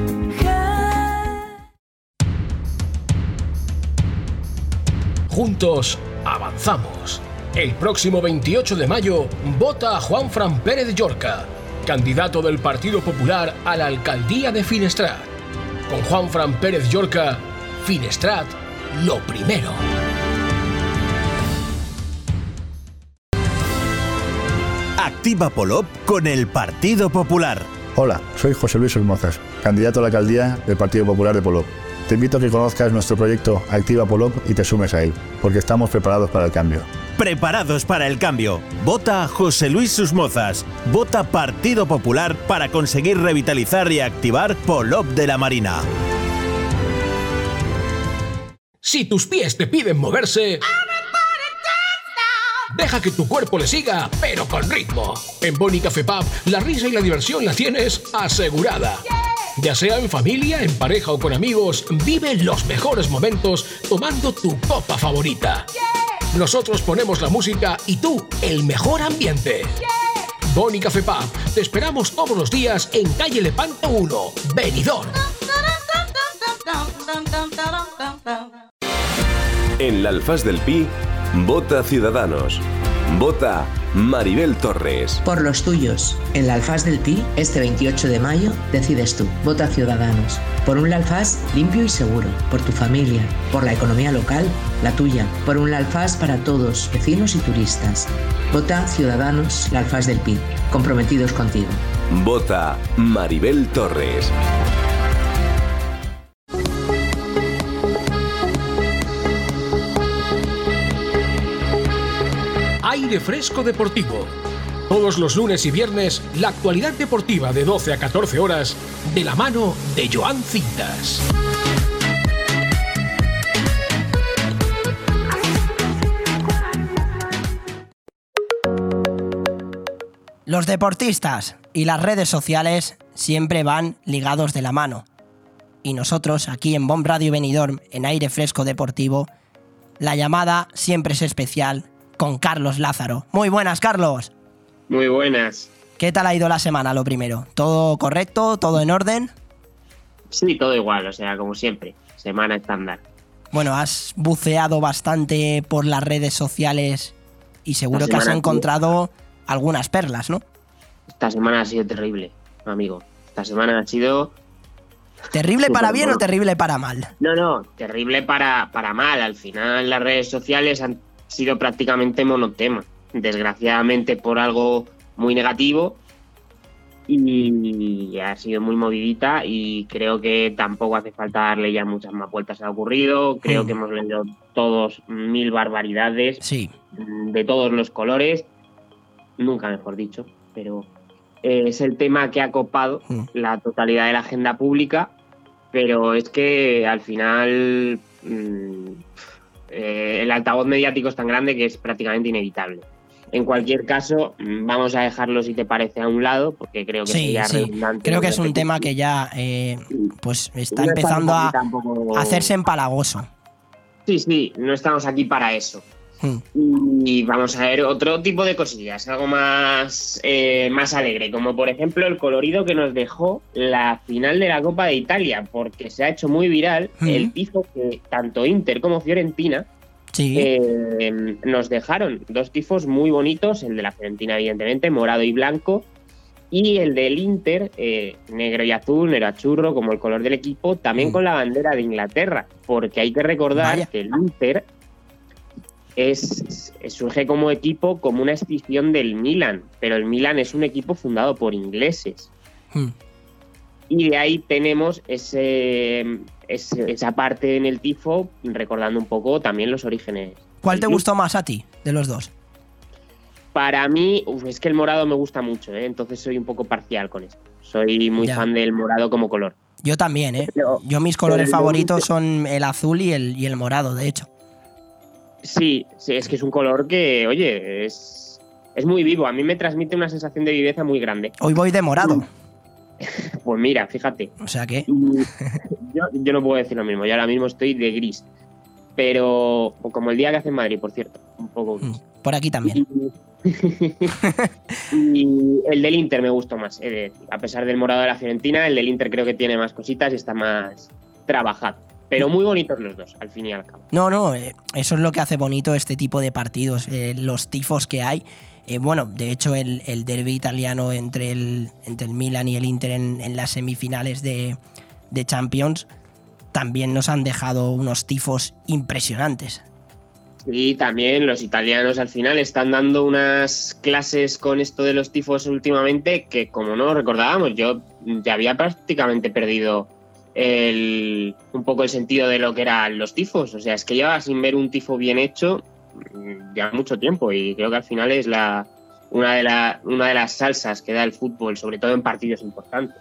Juntos avanzamos. El próximo 28 de mayo vota a Juan Fran Pérez Llorca, candidato del Partido Popular a la alcaldía de Finestrat. Con Juan Fran Pérez Llorca, Finestrat, lo primero. Activa Polop con el Partido Popular. Hola, soy José Luis Hermozas, candidato a la alcaldía del Partido Popular de Polop. Te invito a que conozcas nuestro proyecto Activa Polop y te sumes a él, porque estamos preparados para el cambio. Preparados para el cambio. Vota a José Luis Susmozas. Vota Partido Popular para conseguir revitalizar y activar Polop de la Marina. Si tus pies te piden moverse, deja que tu cuerpo le siga, pero con ritmo. En Boni Café Pub, la risa y la diversión la tienes asegurada. Ya sea en familia, en pareja o con amigos, vive los mejores momentos tomando tu copa favorita. Nosotros ponemos la música y tú el mejor ambiente. Boni Café Pub, te esperamos todos los días en calle Lepanto 1, Benidorm. En la Alfaz del Pi, vota Ciudadanos. Vota Maribel Torres. Por los tuyos. En la Alfaz del Pi, este 28 de mayo, decides tú. Vota Ciudadanos. Por un Alfaz limpio y seguro. Por tu familia. Por la economía local, la tuya. Por un Alfaz para todos, vecinos y turistas. Vota Ciudadanos, la Alfaz del Pi. Comprometidos contigo. Vota Maribel Torres. Fresco Deportivo. Todos los lunes y viernes, la actualidad deportiva de 12 a 14 horas, de la mano de Joan Cintas. Los deportistas y las redes sociales siempre van ligados de la mano. Y nosotros, aquí en Bomb Radio Benidorm, en Aire Fresco Deportivo, la llamada siempre es especial con Carlos Lázaro. Muy buenas, Carlos. Muy buenas. ¿Qué tal ha ido la semana, lo primero? ¿Todo correcto? ¿Todo en orden? Sí, todo igual, o sea, como siempre. Semana estándar. Bueno, has buceado bastante por las redes sociales y seguro que has encontrado algunas perlas, ¿no? Esta semana ha sido terrible, amigo. Esta semana ha sido... ¿Terrible para bien o terrible para mal? No, no, terrible para, para mal. Al final las redes sociales han sido prácticamente monotema. Desgraciadamente por algo muy negativo. Y ha sido muy movidita y creo que tampoco hace falta darle ya muchas más vueltas a lo ocurrido. Creo Mm. que hemos leído todos mil barbaridades Sí. de todos los colores. Nunca mejor dicho, pero eh, es el tema que ha copado Mm. la totalidad de la agenda pública, pero es que al final mm, eh, el altavoz mediático es tan grande que es prácticamente inevitable. En cualquier caso, vamos a dejarlo si te parece a un lado, porque creo que Sí, sería sí. redundante Creo que es un tema que ya eh, pues está No empezando tampoco- a hacerse empalagoso. Sí, sí, no estamos aquí para eso. Mm. Y vamos a ver otro tipo de cosillas, algo más, eh, más alegre, como por ejemplo el colorido que nos dejó la final de la Copa de Italia, porque se ha hecho muy viral Mm. el tifo que tanto Inter como Fiorentina Sí. eh, nos dejaron dos tifos muy bonitos, el de la Fiorentina, evidentemente, morado y blanco, y el del Inter, eh, negro y azul, negro a churro, como el color del equipo, también Mm. con la bandera de Inglaterra, porque hay que recordar Vaya. que el Inter es, surge como equipo como una escisión del Milan, pero el Milan es un equipo fundado por ingleses. Hmm. Y de ahí tenemos ese, ese- esa parte en el tifo, recordando un poco también los orígenes. ¿Cuál te gustó más a ti de los dos? Para mí, uf, es que el morado me gusta mucho, ¿eh? entonces soy un poco parcial con esto. Soy muy Ya. fan del morado como color. Yo también, ¿eh? Pero- Yo mis colores favoritos son el azul y el, y el morado, de hecho. Sí, sí, es que es un color que, oye, es, es muy vivo. A mí me transmite una sensación de viveza muy grande. Hoy voy de morado, Pues mira, fíjate. o sea que... Y yo, yo no puedo decir lo mismo. Yo ahora mismo estoy de gris. Pero, como el día que hace en Madrid, por cierto. Un poco gris. Por aquí también. Y el del Inter me gustó más. decir. A pesar del morado de la Fiorentina, el del Inter creo que tiene más cositas y está más trabajado. Pero muy bonitos los dos, al fin y al cabo. No, no, eh, eso es lo que hace bonito este tipo de partidos, eh, los tifos que hay. Eh, bueno, de hecho, el, el derby italiano entre el, entre el Milan y el Inter en, en las semifinales de, de Champions también nos han dejado unos tifos impresionantes. Y también los italianos al final están dando unas clases con esto de los tifos últimamente que como no recordábamos, yo ya había prácticamente perdido el, un poco el sentido de lo que eran los tifos. O sea, es que llevaba sin ver un tifo bien hecho mm, ya mucho tiempo y creo que al final es la, una, de la, una de las salsas que da el fútbol, sobre todo en partidos importantes.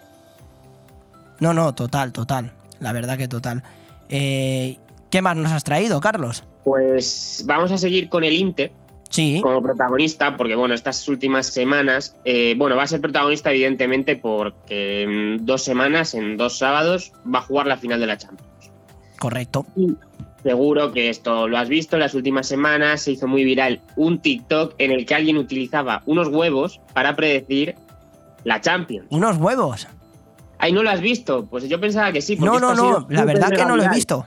No, no, total, total. La verdad que total. Eh, ¿Qué más nos has traído, Carlos? Pues vamos a seguir con el Inter. Sí. Como protagonista, porque bueno, estas últimas semanas, eh, bueno, va a ser protagonista evidentemente porque en dos semanas, en dos sábados, va a jugar la final de la Champions. Correcto. Seguro que esto lo has visto en las últimas semanas, se hizo muy viral un TikTok en el que alguien utilizaba unos huevos para predecir la Champions. ¿Unos huevos? Ay, ¿no lo has visto? Pues yo pensaba que sí. No, no, no, la verdad que no lo he visto.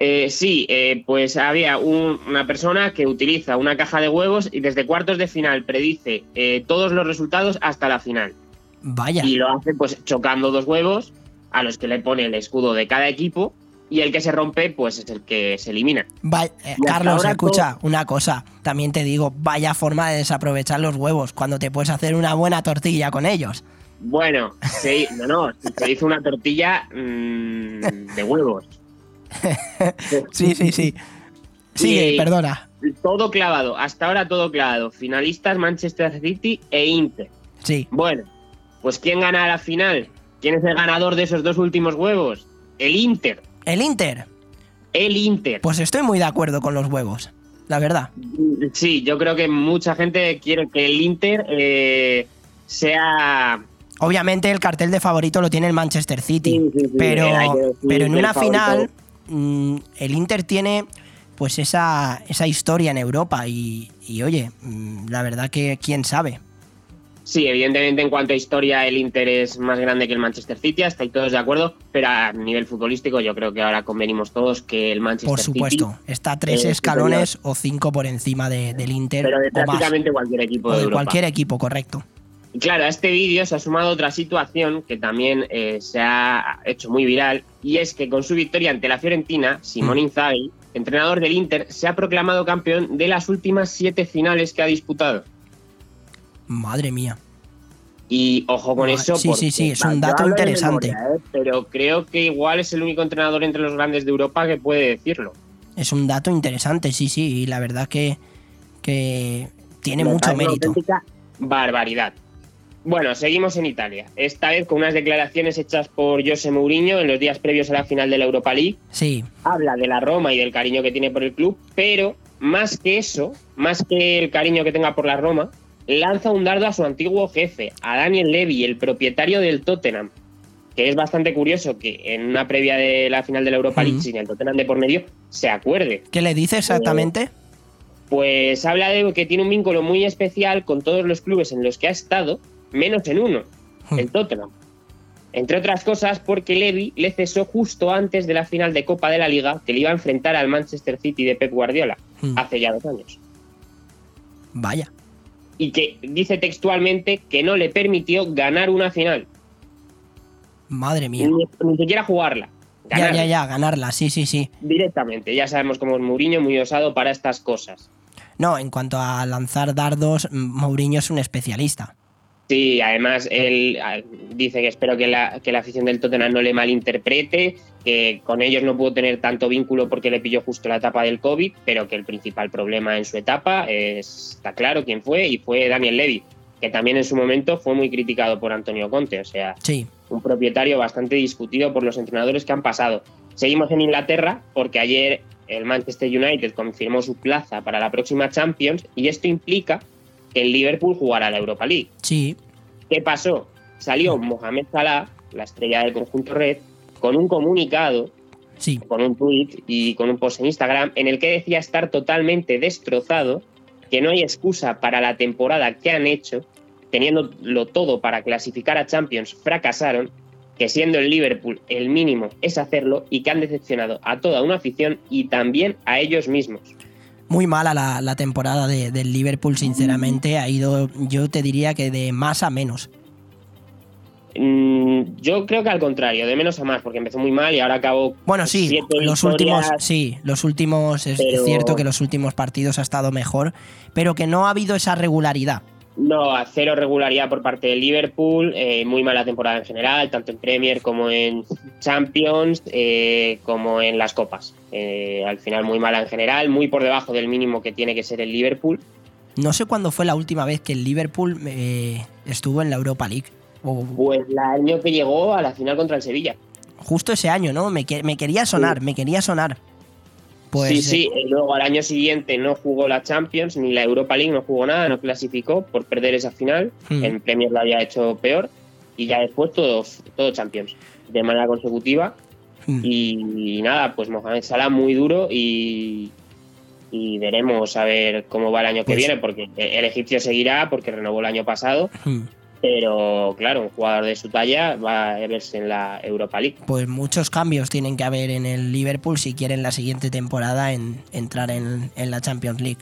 Eh, sí, eh, pues había un- una persona que utiliza una caja de huevos y desde cuartos de final predice eh, todos los resultados hasta la final. Vaya. Y lo hace pues chocando dos huevos a los que le pone el escudo de cada equipo y el que se rompe pues es el que se elimina. Va- eh, Carlos, escucha, una cosa. También te digo, vaya forma de desaprovechar los huevos cuando te puedes hacer una buena tortilla con ellos. Bueno, se, no, no, se hizo una tortilla mm, de huevos. Sí, sí, sí. Sigue, Y perdona. Todo clavado, hasta ahora todo clavado. Finalistas Manchester City e Inter. Sí. Bueno, pues ¿quién gana la final? ¿Quién es el ganador de esos dos últimos huevos? El Inter. ¿El Inter? El Inter. Pues estoy muy de acuerdo con los huevos, la verdad. Sí, yo creo que mucha gente quiere que el Inter eh, sea... Obviamente el cartel de favorito lo tiene el Manchester City, pero, pero en una favorito- final mm, el Inter tiene pues esa, esa historia en Europa y, y, oye, mm, la verdad que quién sabe. Sí, evidentemente en cuanto a historia el Inter es más grande que el Manchester City, estáis todos de acuerdo, pero a nivel futbolístico yo creo que ahora convenimos todos que el Manchester Por supuesto, City está a tres escalones o cinco por encima de- del Inter pero de o más. prácticamente cualquier equipo O de, de Europa. cualquier equipo, correcto. Y claro, a este vídeo se ha sumado otra situación que también eh, se ha hecho muy viral y es que con su victoria ante la Fiorentina, Simone Inzaghi, entrenador del Inter, se ha proclamado campeón de las últimas siete finales que ha disputado. Madre mía. Y ojo con eso. sí, porque, sí, sí, es un dato interesante. memoria, ¿eh? pero creo que igual es el único entrenador entre los grandes de Europa que puede decirlo. Es un dato interesante, sí, sí, y la verdad que, que tiene Me mucho mérito. Barbaridad. Bueno, seguimos en Italia. Esta vez con unas declaraciones hechas por José Mourinho en los días previos a la final de la Europa League. Sí, Habla de la Roma y del cariño que tiene por el club, pero más que eso, más que el cariño que tenga por la Roma, lanza un dardo a su antiguo jefe, a Daniel Levy, el propietario del Tottenham. Que es bastante curioso que en una previa de la final de la Europa League, sin el Tottenham de por medio, se acuerde. ¿qué le dice exactamente? Pues habla de que tiene un vínculo muy especial con todos los clubes en los que ha estado, menos en uno, Hmm. el Tottenham. Entre otras cosas porque Levy le cesó justo antes de la final de Copa de la Liga que le iba a enfrentar al Manchester City de Pep Guardiola Hmm. hace ya dos años. Vaya. Y que dice textualmente que no le permitió ganar una final, Madre mía. ni, ni siquiera jugarla. Ya, ganarla ya, ya, ganarla, sí, sí, sí. Directamente, ya sabemos cómo es Mourinho, muy osado para estas cosas. No, en cuanto a lanzar dardos, Mourinho es un especialista. Sí, además él ah, dice que espero que la, que la afición del Tottenham no le malinterprete, que con ellos no pudo tener tanto vínculo porque le pilló justo la etapa del COVID, pero que el principal problema en su etapa es- está claro quién fue y fue Daniel Levy, que también en su momento fue muy criticado por Antonio Conte, o sea, Sí. un propietario bastante discutido por los entrenadores que han pasado. Seguimos en Inglaterra porque ayer el Manchester United confirmó su plaza para la próxima Champions y esto implica que el Liverpool jugará la Europa League. Sí. ¿Qué pasó? Salió Mohamed Salah, la estrella del conjunto red, con un comunicado, Sí. con un tweet y con un post en Instagram en el que decía estar totalmente destrozado, que no hay excusa para la temporada que han hecho, teniéndolo todo para clasificar a Champions, fracasaron, que siendo el Liverpool el mínimo es hacerlo y que han decepcionado a toda una afición y también a ellos mismos. Muy mala la, la temporada de- del Liverpool, sinceramente. Ha ido, yo te diría que de más a menos. Mm, yo creo que al contrario, de menos a más, porque empezó muy mal y ahora acabó. Bueno, sí, los últimos, sí, los últimos, es cierto que los últimos partidos ha estado mejor, pero que no ha habido esa regularidad. No, a cero regularidad por parte del Liverpool, eh, muy mala temporada en general, tanto en Premier como en Champions, eh, como en las copas. Eh, al final muy mala en general, muy por debajo del mínimo que tiene que ser el Liverpool. No sé cuándo fue la última vez que el Liverpool estuvo en la Europa League. O Pues el año que llegó a la final contra el Sevilla. justo ese año, ¿no? Me, que- me quería sonar, me quería sonar. Pues, sí, sí, y luego al año siguiente no jugó la Champions ni la Europa League, no jugó nada, no clasificó por perder esa final. Hmm. En Premier lo había hecho peor y ya después todo, todo Champions de manera consecutiva. Hmm. Y, nada, pues Mohamed Salah muy duro y, y veremos a ver cómo va el año que Pues- viene, porque el egipcio seguirá porque renovó el año pasado. Hmm. Pero claro, un jugador de su talla va a verse en la Europa League. pues muchos cambios tienen que haber en el Liverpool si quieren la siguiente temporada en, entrar en, en la Champions League.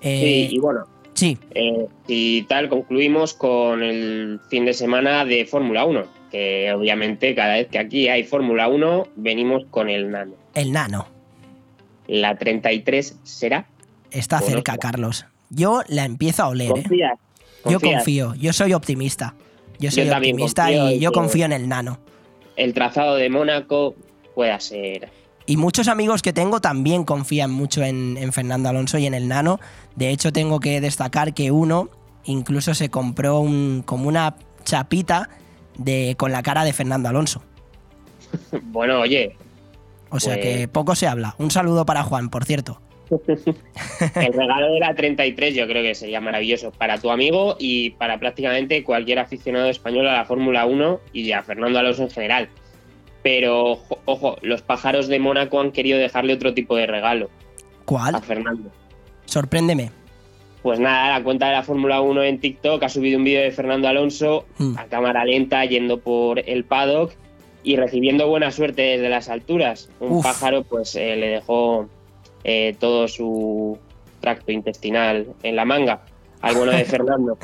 Eh, Sí, y bueno, sí, Eh, y tal, concluimos con el fin de semana de Fórmula 1, que obviamente cada vez que aquí hay Fórmula 1 venimos con el nano. el nano. La 33 será. Está cerca, Carlos. Yo la empiezo a oler, ¿eh? Confías. Yo confío, yo soy optimista. Yo soy optimista confío y yo confío en el nano. El trazado de Mónaco pueda ser. Y muchos amigos que tengo también confían mucho en, en Fernando Alonso y en el nano. De hecho, tengo que destacar que uno incluso se compró un, como una chapita de, con la cara de Fernando Alonso. Bueno, oye, O sea Pues- que poco se habla. Un saludo para Juan, por cierto. el regalo de la 33 yo creo que sería maravilloso para tu amigo y para prácticamente cualquier aficionado español a la Fórmula 1 y a Fernando Alonso en general. Pero ojo, los pájaros de Mónaco han querido dejarle otro tipo de regalo ¿Cuál? a Fernando. Sorpréndeme. Pues nada, la cuenta de la Fórmula 1 en TikTok ha subido un vídeo de Fernando Alonso Mm. a cámara lenta yendo por el paddock y recibiendo buena suerte desde las alturas. Un Uf. pájaro pues eh, le dejó eh, todo su tracto intestinal en la manga al bueno de Fernando.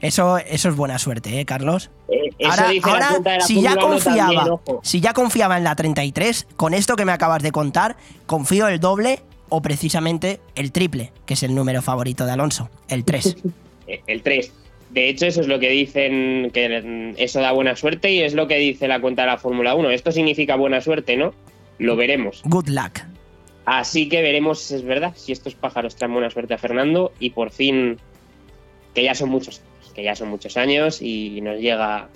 Eso, eso es buena suerte, ¿eh, Carlos? Eh, eso Ahora, ahora, cuenta de la si ya Fórmula 1 confiaba, también, si ya confiaba en la 33, con esto que me acabas de contar, confío el doble o precisamente el triple, que es el número favorito de Alonso, el 3. Eh, el 3. De hecho, eso es lo que dicen, que eso da buena suerte y es lo que dice la cuenta de la Fórmula 1. Esto significa buena suerte, ¿no? Lo veremos. Good luck. Así que veremos si es verdad, si estos pájaros traen buena suerte a Fernando y por fin, que ya son muchos, que ya son muchos años y nos llega...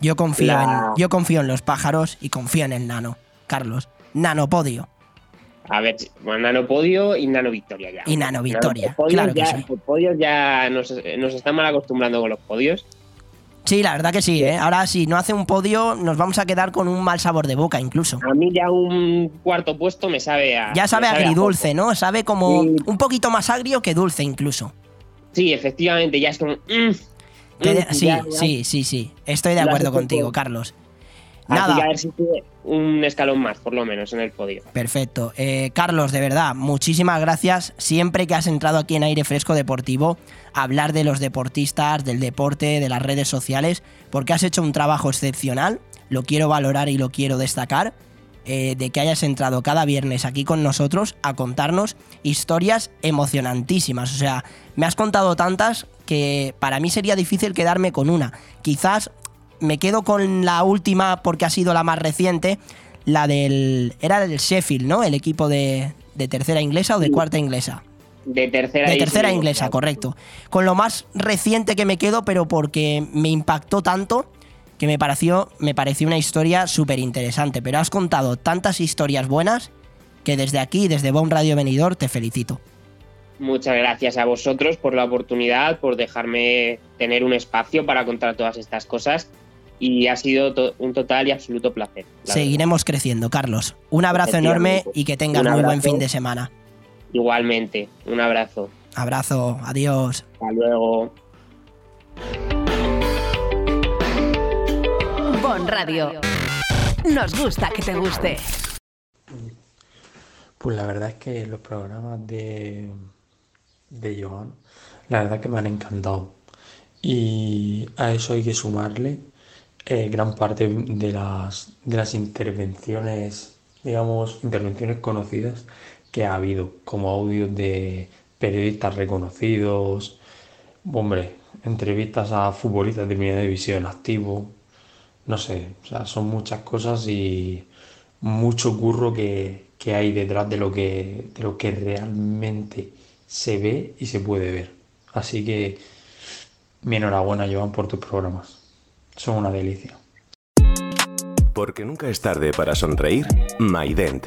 Yo confío, La- en, yo confío en los pájaros y confío en el nano, Carlos. Nano podio. A ver, bueno, Nano Podio y Nano Victoria ya. Y Nano Victoria, Podios claro que ya, sí. Podios ya nos, nos están mal acostumbrando con los podios. Sí, la verdad que sí, ¿eh? Ahora si no hace un podio nos vamos a quedar con un mal sabor de boca incluso. A mí ya un cuarto puesto me sabe a... Ya sabe agridulce, ¿no? Sabe como un poquito más agrio que dulce incluso. Sí, efectivamente, ya es como... mm, Mm, sí, ya, ya. sí, sí, sí. Estoy de acuerdo contigo, todo. Así Nada. que a ver si sube un escalón más, por lo menos, en el podio. Perfecto. Eh, Carlos, de verdad, muchísimas gracias. Siempre que has entrado aquí en Aire Fresco Deportivo, a hablar de los deportistas, del deporte, de las redes sociales, porque has hecho un trabajo excepcional. Lo quiero valorar y lo quiero destacar. eh, de que hayas entrado cada viernes aquí con nosotros a contarnos historias emocionantísimas. O sea, me has contado tantas que para mí sería difícil quedarme con una. Quizás me quedo con la última porque ha sido la más reciente, la del. Era del Sheffield, ¿no? El equipo de, de tercera inglesa o de cuarta inglesa. De tercera De tercera inglesa, correcto. Con lo más reciente que me quedo, pero porque me impactó tanto que me pareció, me pareció una historia súper interesante. Pero has contado tantas historias buenas que desde aquí, desde Bon Radio Venidor, te felicito. Muchas gracias a vosotros por la oportunidad, por dejarme tener un espacio para contar todas estas cosas. Y ha sido to- un total y absoluto placer. la Seguiremos creciendo, Carlos. Un abrazo enorme y que tengas Un muy buen fin de semana. Igualmente, un abrazo. Abrazo, adiós. Hasta luego. Bon Radio. Nos gusta que te guste. Pues la verdad es que los programas de, de Joan, la verdad que me han encantado. Y a eso hay que sumarle eh, gran parte de las, de las intervenciones, digamos, intervenciones conocidas que ha habido, como audios de periodistas reconocidos, hombre, entrevistas a futbolistas de primera división activo, no sé, o sea, son muchas cosas y mucho curro que, que hay detrás de lo que, de lo que realmente se ve y se puede ver. Así que mi enhorabuena, Joan, por tus programas. Son una delicia. Porque nunca es tarde para sonreír, MyDent,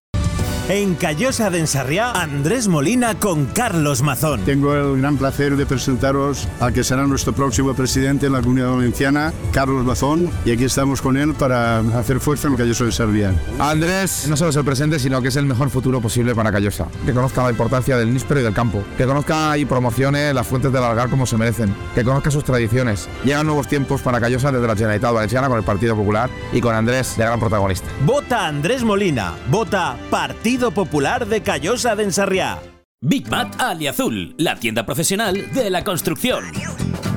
En Callosa de Ensarriá, Andrés Molina con Carlos Mazón. Tengo el gran placer de presentaros al que será nuestro próximo presidente en la Comunidad Valenciana, Carlos Mazón, y aquí estamos con él para hacer fuerza en Callosa de Ensarriá. Andrés no solo es el presente, sino que es el mejor futuro posible para Callosa. Que conozca la importancia del níspero y del campo. Que conozca y promocione las fuentes del Algar como se merecen. Que conozca sus tradiciones. Llegan nuevos tiempos para Callosa desde la Generalitat Valenciana con el Partido Popular y con Andrés de gran protagonista. Vota Andrés Molina. Vota Partido Popular de Callosa de Ensarriá. Big Mat Aliazul, la tienda profesional de la construcción.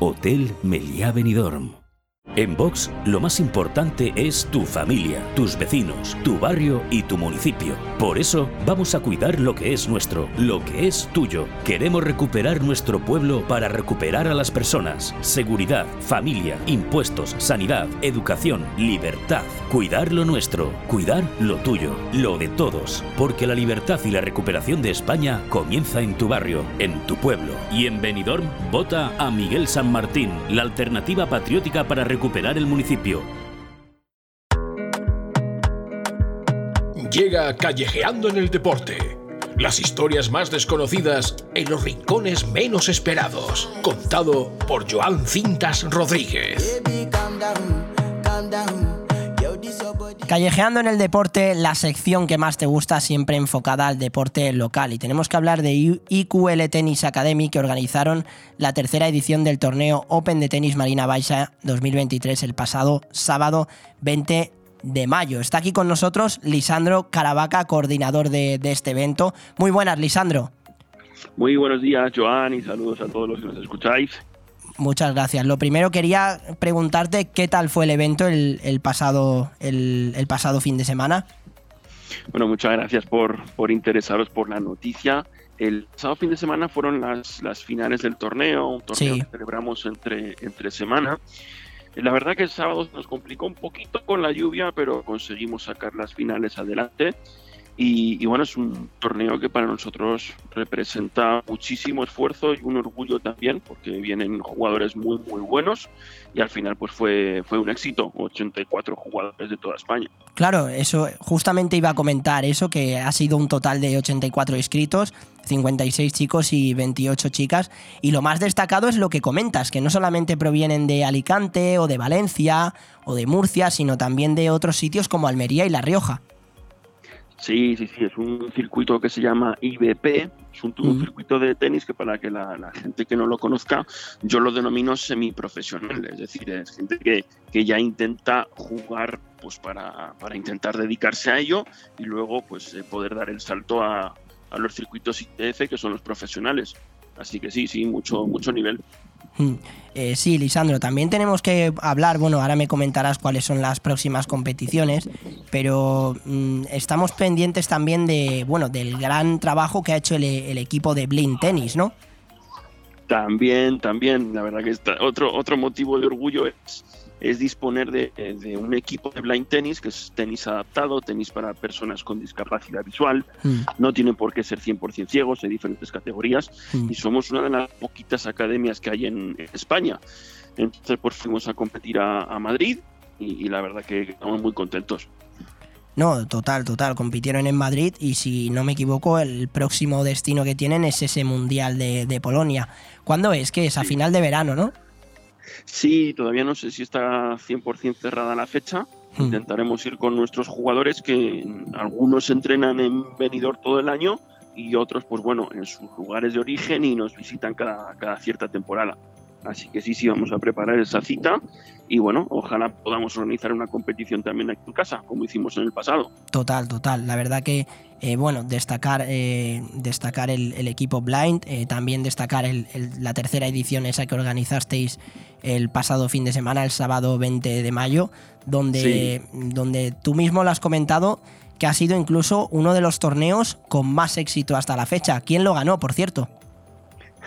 Hotel Meliá Benidorm. En Vox, lo más importante es tu familia, tus vecinos, tu barrio y tu municipio. Por eso, vamos a cuidar lo que es nuestro, lo que es tuyo. Queremos recuperar nuestro pueblo para recuperar a las personas. Seguridad, familia, impuestos, sanidad, educación, libertad. Cuidar lo nuestro, cuidar lo tuyo, lo de todos. Porque la libertad y la recuperación de España comienza en tu barrio, en tu pueblo. Y en Benidorm, vota a Miguel San Martín, la alternativa patriótica para recuperar el municipio. Llega Callejeando en el Deporte. Las historias más desconocidas en los rincones menos esperados. Contado por Joan Cintas Rodríguez. Callejeando en el deporte, la sección que más te gusta, siempre enfocada al deporte local. Y tenemos que hablar de IQL Tennis Academy, que organizaron la tercera edición del torneo Open de Tenis Marina Baixa 2023 el pasado sábado 20 de mayo. Está aquí con nosotros Lisandro Caravaca, coordinador de, de este evento. Muy buenas, Lisandro. Muy buenos días, Joan, y saludos a todos los que nos escucháis. Muchas gracias. Lo primero quería preguntarte qué tal fue el evento el, pasado, el, pasado fin de semana. Bueno, muchas gracias por, por interesaros por la noticia. El pasado fin de semana fueron las, las finales del torneo, un torneo que celebramos entre, entre semana. La verdad que el sábado nos complicó un poquito con la lluvia, pero conseguimos sacar las finales adelante. Y, bueno, es un torneo que para nosotros representa muchísimo esfuerzo y un orgullo también, porque vienen jugadores muy, muy buenos y al final pues fue, fue un éxito, 84 jugadores de toda España. Claro, eso justamente iba a comentar, eso que ha sido un total de 84 inscritos, 56 chicos y 28 chicas, y lo más destacado es lo que comentas, que no solamente provienen de Alicante o de Valencia o de Murcia, sino también de otros sitios como Almería y La Rioja. Sí, sí, sí, es un circuito que se llama IBP, es un, circuito de tenis que para que la, gente que no lo conozca, yo lo denomino semiprofesional, es decir, es gente que, que ya intenta jugar pues para, para, intentar dedicarse a ello y luego pues eh, poder dar el salto a, a los circuitos ITF que son los profesionales. Así que sí, sí, mucho, mucho nivel. Mm. Eh, sí, Lisandro, también tenemos que hablar, bueno, ahora me comentarás cuáles son las próximas competiciones, pero mm, estamos pendientes también de, bueno, del gran trabajo que ha hecho el, equipo de Blind Tennis, ¿no? También, también, la verdad que está, otro, otro motivo de orgullo es es disponer de, un equipo de blind tennis, que es tenis adaptado, tenis para personas con discapacidad visual. Mm. No tienen por qué ser 100% ciegos, hay diferentes categorías. Mm. Y somos una de las poquitas academias que hay en, España. Entonces, pues fuimos a competir a, Madrid y, la verdad que estamos muy contentos. No, total, total. Compitieron en Madrid y si no me equivoco, el próximo destino que tienen es ese Mundial de, Polonia. ¿Cuándo es? Que es a final de verano, ¿no? Sí, todavía no sé si está 100% cerrada la fecha. Hmm. Intentaremos ir con nuestros jugadores que algunos entrenan en Benidorm todo el año y otros, pues bueno, en sus lugares de origen y nos visitan cada, cada cierta temporada. Así que sí, sí, vamos a preparar esa cita y bueno, ojalá podamos organizar una competición también aquí en casa, como hicimos en el pasado. Total, total. La verdad que, eh, bueno, destacar, eh, destacar el, equipo Blind, eh, también destacar la tercera edición esa que organizasteis el pasado fin de semana, el sábado 20 de mayo, donde, donde tú mismo lo has comentado que ha sido incluso uno de los torneos con más éxito hasta la fecha. ¿Quién lo ganó, por cierto?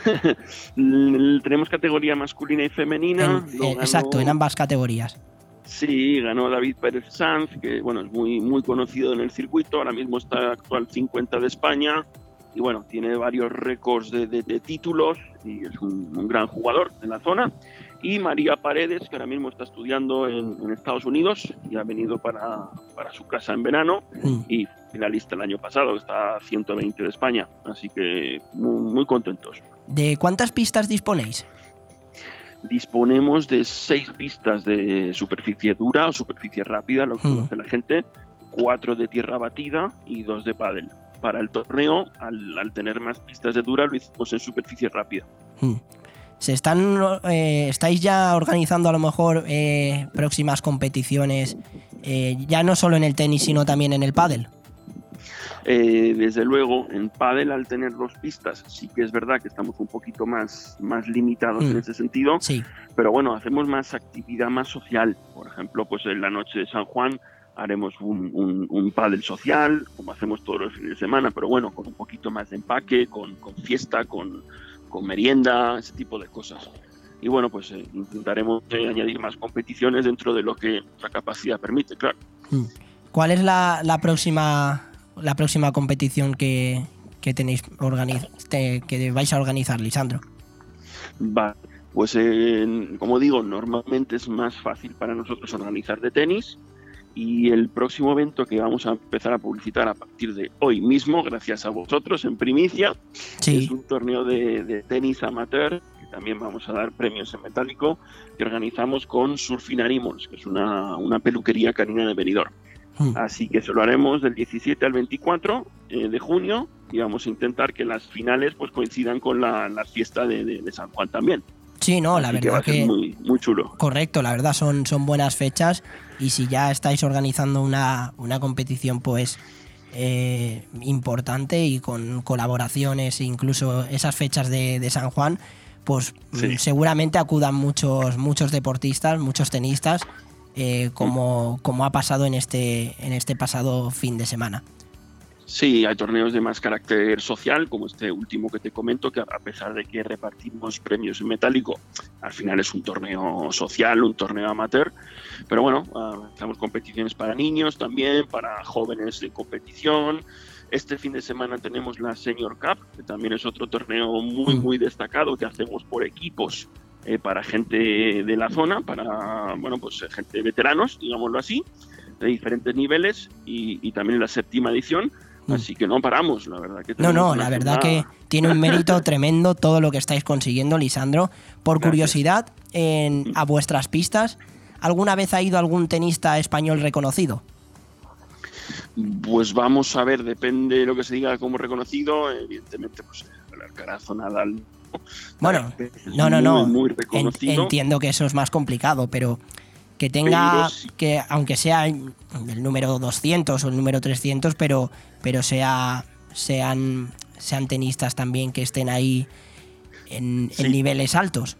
Tenemos categoría masculina y femenina. Eh, exacto, en ambas categorías. Sí, ganó David Pérez Sanz, que bueno, es muy, muy conocido en el circuito, ahora mismo está actual 50 de España y bueno, tiene varios récords de, títulos y es un, gran jugador en la zona. Y María Paredes, que ahora mismo está estudiando en, Estados Unidos y ha venido para, para su casa en verano mm. y finalista el año pasado, está a 120 de España, así que muy contentos. ¿De cuántas pistas disponéis? Disponemos de seis pistas de superficie dura o superficie rápida, lo que hmm. conoce la gente, cuatro de tierra batida y dos de pádel. Para el torneo, al, tener más pistas de dura, lo hicimos en superficie rápida. Hmm. ¿Se están, eh, ¿Estáis ya organizando a lo mejor eh, próximas competiciones, eh, ya no solo en el tenis, sino también en el pádel? Eh, desde luego, en pádel al tener dos pistas, sí que es verdad que estamos un poquito más, más limitados en mm. ese sentido, sí. pero bueno, hacemos más actividad más social. Por ejemplo, pues en la noche de San Juan haremos un, un, pádel social, como hacemos todos los fines de semana, pero bueno, con un poquito más de empaque, con, fiesta, con, merienda, ese tipo de cosas. Y bueno, pues eh, intentaremos eh, añadir más competiciones dentro de lo que nuestra capacidad permite, claro. Mm. ¿Cuál es la, la próxima la próxima competición que, tenéis que vais a organizar, Lisandro? Va, pues como digo, normalmente es más fácil para nosotros organizar de tenis y el próximo evento que vamos a empezar a publicitar a partir de hoy mismo, gracias a vosotros en primicia, es un torneo de, tenis amateur que también vamos a dar premios en metálico que organizamos con Surfing Animals, que es una, una peluquería canina de Benidorm. Hmm. Así que eso lo haremos del 17 al 24 eh, de junio y vamos a intentar que las finales pues coincidan con la, fiesta de, San Juan también. Sí, no, la verdad que, muy, muy, chulo. Correcto, la verdad son, son buenas fechas y si ya estáis organizando una, una competición pues eh, importante y con colaboraciones, incluso esas fechas de, San Juan, pues seguramente acudan muchos, muchos deportistas, muchos tenistas, eh, como, como ha pasado en este, en este pasado fin de semana. Sí, hay torneos de más carácter social, como este último que te comento, que a pesar de que repartimos premios en metálico, al final es un torneo social, un torneo amateur. Pero bueno, hacemos competiciones para niños también, para jóvenes de competición. Este fin de semana tenemos la Senior Cup, que también es otro torneo muy, muy destacado que hacemos por equipos eh, para gente de la zona, para, bueno, pues gente de veteranos, digámoslo así, de diferentes niveles y, y también la séptima edición Mm. Así que no paramos, la verdad. Que no, no, la verdad que tiene un mérito tremendo todo lo que estáis consiguiendo, Lisandro. Por curiosidad, en, a vuestras pistas, ¿alguna vez ha ido algún tenista español reconocido? Pues vamos a ver, depende de lo que se diga como reconocido. Evidentemente, pues el Alcarazo Nadal. Bueno, no, no, no. entiendo que eso es más complicado, pero que tenga, que aunque sea el número 200 o el número 300, pero, pero sea, sean, sean tenistas también que estén ahí en, niveles altos.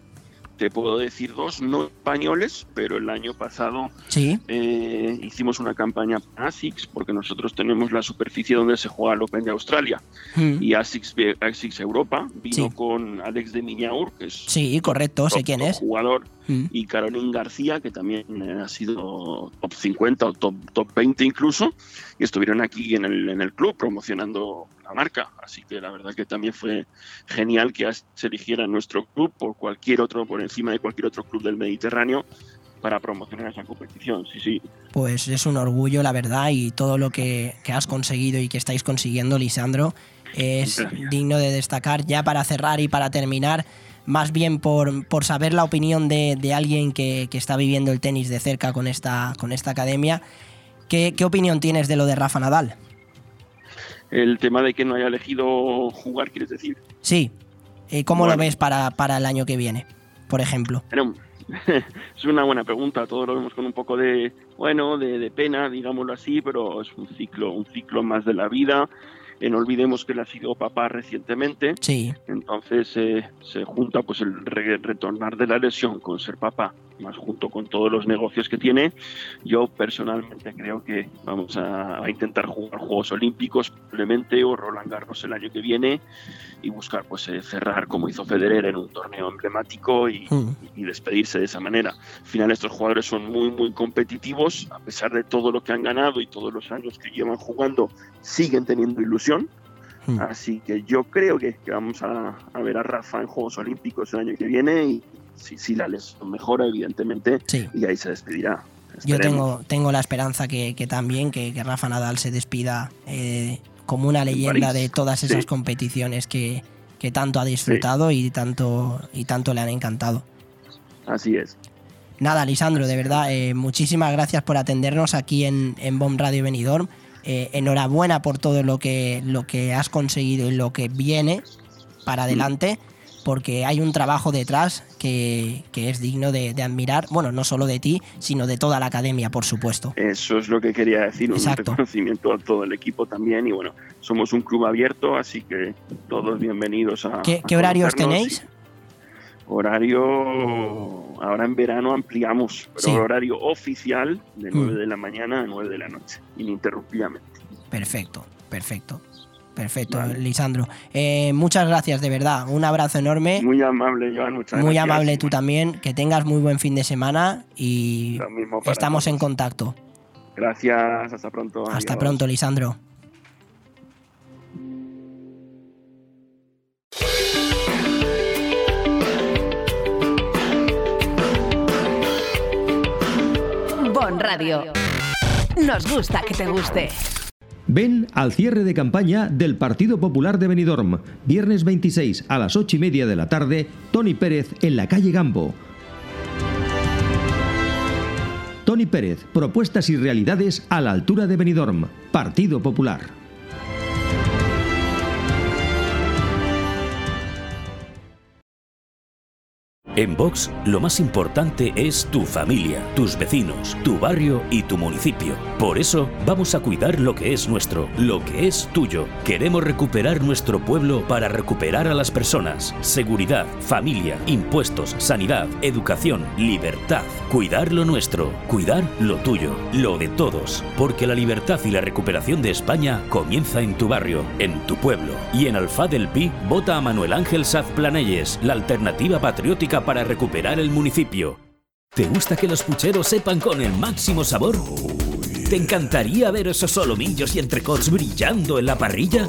Te puedo decir dos, no españoles, pero el año pasado eh, hicimos una campaña para ASICS, porque nosotros tenemos la superficie donde se juega el Open de Australia. Hmm. Y ASICS, ASICS Europa vino con Alex de Miñaur, que es sí, correcto, sé quién es. jugador, hmm. y Caroline García, que también ha sido top 50 o top, top 20 incluso, y estuvieron aquí en el, en el club promocionando la marca. Así que la verdad que también fue genial que se eligiera nuestro club por cualquier otro, por encima de cualquier otro club del Mediterráneo para promocionar esa competición. Sí, sí. Pues es un orgullo, la verdad, y todo lo que, has conseguido y que estáis consiguiendo, Lisandro, es digno de destacar. Ya para cerrar y para terminar, más bien por, por saber la opinión de, alguien que, está viviendo el tenis de cerca con esta, con esta academia, ¿qué, ¿qué opinión tienes de lo de Rafa Nadal? El tema de que no haya elegido jugar, quieres decir. Sí. Eh, ¿Cómo lo ves para, para el año que viene, por ejemplo? es una buena pregunta. Todos lo vemos con un poco de, bueno, de, de, pena, digámoslo así, pero es un ciclo, un ciclo más de la vida. Eh, no olvidemos que él ha sido papá recientemente. Sí. Entonces eh, se junta pues el retornar de la lesión con ser papá, más junto con todos los negocios que tiene. Yo personalmente creo que vamos a, intentar jugar Juegos Olímpicos probablemente o Roland Garros el año que viene y buscar pues eh, cerrar como hizo Federer en un torneo emblemático y, hmm. y, despedirse de esa manera. Al final estos jugadores son muy muy competitivos, a pesar de todo lo que han ganado y todos los años que llevan jugando, siguen teniendo ilusión Hmm. Así que yo creo que, vamos a, ver a Rafa en Juegos Olímpicos el año que viene y si, si la lesión mejora, evidentemente, y ahí se despedirá. Yo tengo, tengo la esperanza que, también que, Rafa Nadal se despida eh, como una leyenda de todas esas competiciones que, tanto ha disfrutado y, tanto, y tanto le han encantado. Así es. Nada, Lisandro, de verdad, eh, muchísimas gracias por atendernos aquí en, en Bomb Radio Benidorm. Eh, enhorabuena por todo lo que, lo que has conseguido y lo que viene para adelante, porque hay un trabajo detrás que, es digno de, admirar, bueno, no solo de ti, sino de toda la academia, por supuesto. Eso es lo que quería decir, un reconocimiento a todo el equipo también, y bueno, somos un club abierto, así que todos bienvenidos a... ¿Qué, horarios tenéis? Horario, ahora en verano ampliamos, pero horario oficial de 9 mm. de la mañana a 9 de la noche, ininterrumpidamente. Perfecto, perfecto. Perfecto, Lisandro. Eh, muchas gracias, de verdad. Un abrazo enorme. Muy amable, Joan. Muchas muy amable tú también. Que tengas muy buen fin de semana y estamos en contacto. Gracias, hasta pronto. Hasta pronto, Lisandro. Radio. Nos gusta que te guste. Ven al cierre de campaña del Partido Popular de Benidorm, viernes 26 a las 8 y media de la tarde, Tony Pérez en la calle Gambo. Tony Pérez, propuestas y realidades a la altura de Benidorm. Partido Popular. En Vox, lo más importante es tu familia, tus vecinos, tu barrio y tu municipio. Por eso, vamos a cuidar lo que es nuestro, lo que es tuyo. Queremos recuperar nuestro pueblo para recuperar a las personas. Seguridad, familia, impuestos, sanidad, educación, libertad. Cuidar lo nuestro, cuidar lo tuyo, lo de todos. Porque la libertad y la recuperación de España comienza en tu barrio, en tu pueblo. Y en Alfa del Pi, vota a Manuel Ángel Saz Planelles, la alternativa patriótica para recuperar el municipio. ¿Te gusta que los pucheros sepan con el máximo sabor? ¿Te encantaría ver esos solomillos y entrecots brillando en la parrilla?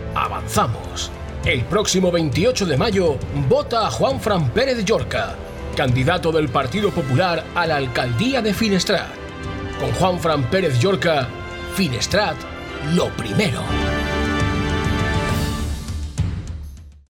avanzamos. El próximo 28 de mayo vota a Juan Fran Pérez Llorca, candidato del Partido Popular a la alcaldía de Finestrat. Con Juan Fran Pérez Llorca, Finestrat, lo primero.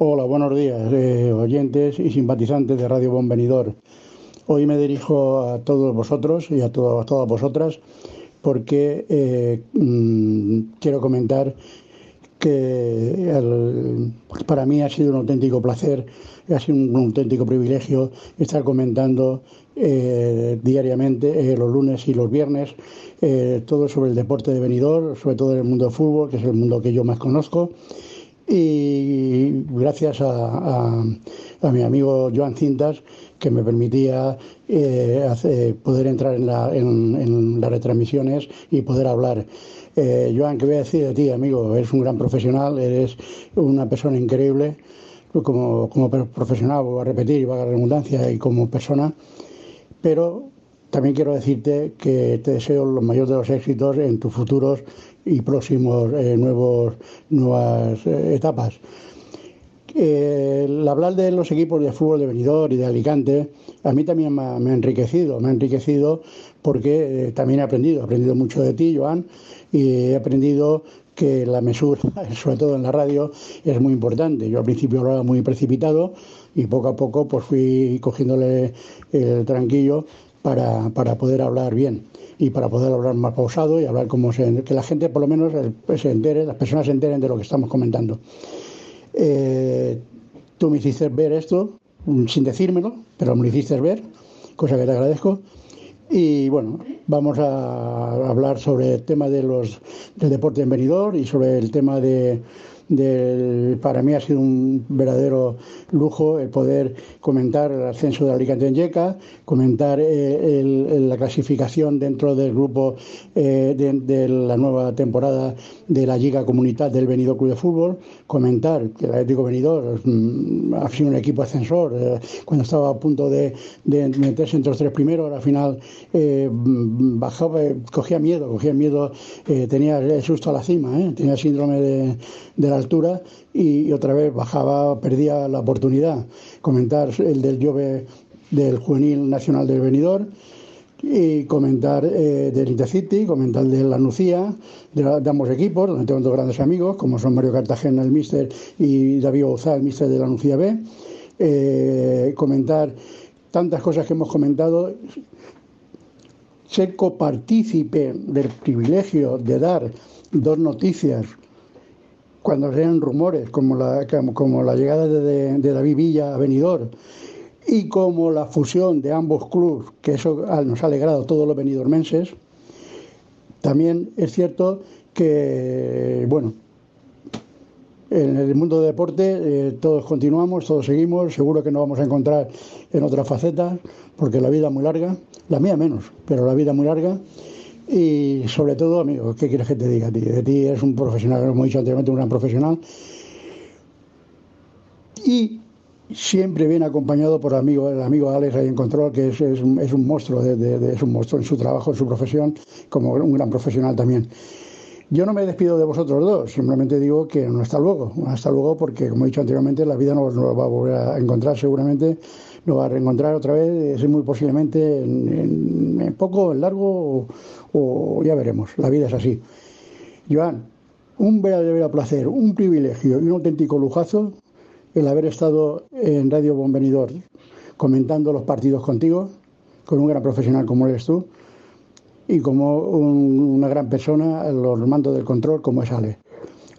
Hola, buenos días, eh, oyentes y simpatizantes de Radio Bonvenidor. Hoy me dirijo a todos vosotros y a, todas vosotras porque eh, mm, quiero comentar que para mí ha sido un auténtico placer, ha sido un, auténtico privilegio estar comentando eh, diariamente, los lunes y los viernes, todo sobre el deporte de venidor, sobre todo el mundo del fútbol, que es el mundo que yo más conozco y gracias a, mi amigo Joan Cintas que me permitía eh, poder entrar en, las retransmisiones y poder hablar. Eh, Joan, ¿qué voy a decir de ti, amigo? Eres un gran profesional, eres una persona increíble, como, como profesional, voy a repetir, y va a la redundancia, y como persona, pero también quiero decirte que te deseo los mayores de los éxitos en tus futuros y próximos eh, nuevos, nuevas eh, etapas. el hablar de los equipos de fútbol de Benidorm y de Alicante, a mí también me ha, enriquecido, me ha enriquecido porque eh, también he aprendido, he aprendido mucho de ti, Joan, y he aprendido que la mesura, sobre todo en la radio, es muy importante. Yo al principio hablaba muy precipitado y poco a poco pues fui cogiéndole el tranquillo para, para poder hablar bien y para poder hablar más pausado y hablar como se, que la gente por lo menos eh, se entere, las personas se enteren de lo que estamos comentando. Eh, tú me hiciste ver esto mm, sin decírmelo, pero me hiciste ver, cosa que te agradezco. Y bueno, vamos a hablar sobre el tema de los, del deporte en venidor y sobre el tema de, para mí ha sido un verdadero lujo el poder comentar el ascenso de Alicante en Yeca, comentar eh, la clasificación dentro del grupo eh, de, la nueva temporada de la Liga Comunidad del Benidorm Club de Fútbol, comentar que el Atlético Benidorm mm, ha sido un equipo ascensor eh, cuando estaba a punto de, meterse entre los tres primeros, al final bajaba, cogía miedo, cogía miedo, tenía el susto a la cima, tenía síndrome de, de la altura y, otra vez bajaba, perdía la oportunidad. Comentar el del Jove del Juvenil Nacional del Venidor y comentar eh, del Intercity, comentar de la Nucía, de, ambos equipos, donde tengo dos grandes amigos, como son Mario Cartagena, el míster, y David Ouzá, el míster de la Nucía B. Eh, comentar tantas cosas que hemos comentado, ser copartícipe del privilegio de dar dos noticias cuando sean rumores, como la, como la llegada de, David Villa a Benidorm y como la fusión de ambos clubes, que eso nos ha alegrado todos los benidormenses, También es cierto que, bueno, en el mundo del deporte eh, todos continuamos, todos seguimos, seguro que nos vamos a encontrar en otras facetas, porque la vida es muy larga, la mía menos, pero la vida es muy larga. Y sobre todo, amigo, ¿qué quieres que te diga a ti? De ti eres un profesional, como he dicho anteriormente, un gran profesional. Y siempre viene acompañado por amigo, el amigo Alex en control, que es, un, monstruo, es un monstruo en su trabajo, en su profesión, como un gran profesional también. Yo no me despido de vosotros dos, simplemente digo que no hasta luego, hasta luego porque como he dicho anteriormente, la vida nos, nos va a volver a encontrar seguramente, nos va a reencontrar otra vez, muy posiblemente en, poco, en largo o, ya veremos, la vida es así. Joan, un verdadero placer, un privilegio un auténtico lujazo el haber estado en Radio Bonvenidor comentando los partidos contigo, con un gran profesional como eres tú y como un, una gran persona los mandos del control como es Ale.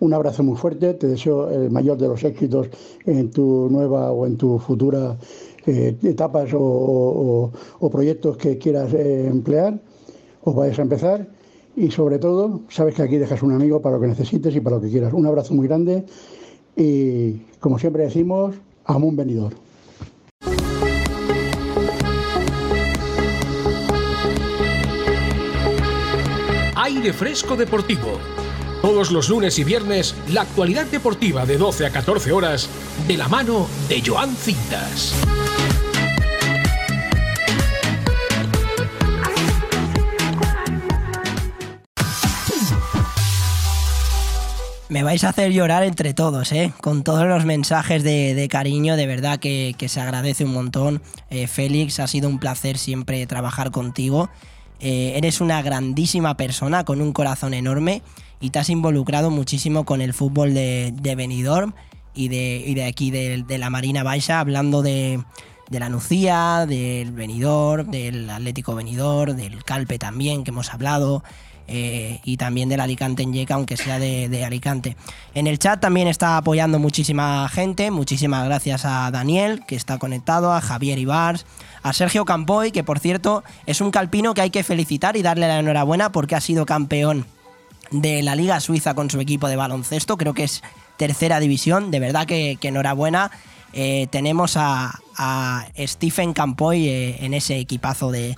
Un abrazo muy fuerte, te deseo el mayor de los éxitos en tu nueva o en tu futura eh, etapas o, o, o, proyectos que quieras eh, emplear o vayas a empezar. Y sobre todo, sabes que aquí dejas un amigo para lo que necesites y para lo que quieras. Un abrazo muy grande y, como siempre decimos, a un venidor. Aire Fresco Deportivo. Todos los lunes y viernes, la actualidad deportiva de 12 a 14 horas, de la mano de Joan Cintas. Me vais a hacer llorar entre todos, ¿eh? Con todos los mensajes de, de cariño, de verdad que, que, se agradece un montón. Eh, Félix, ha sido un placer siempre trabajar contigo. Eh, eres una grandísima persona con un corazón enorme y te has involucrado muchísimo con el fútbol de, de Benidorm y de, y de aquí de, de, la Marina Baixa, hablando de, de la Nucía, del Benidorm, del Atlético Benidorm, del Calpe también, que hemos hablado. Eh, y también del Alicante en Yeca, aunque sea de, Alicante. En el chat también está apoyando muchísima gente, muchísimas gracias a Daniel, que está conectado, a Javier Ibars, a Sergio Campoy, que por cierto es un calpino que hay que felicitar y darle la enhorabuena porque ha sido campeón de la Liga Suiza con su equipo de baloncesto, creo que es tercera división, de verdad que, enhorabuena. Eh, tenemos a, Stephen Campoy eh, en ese equipazo de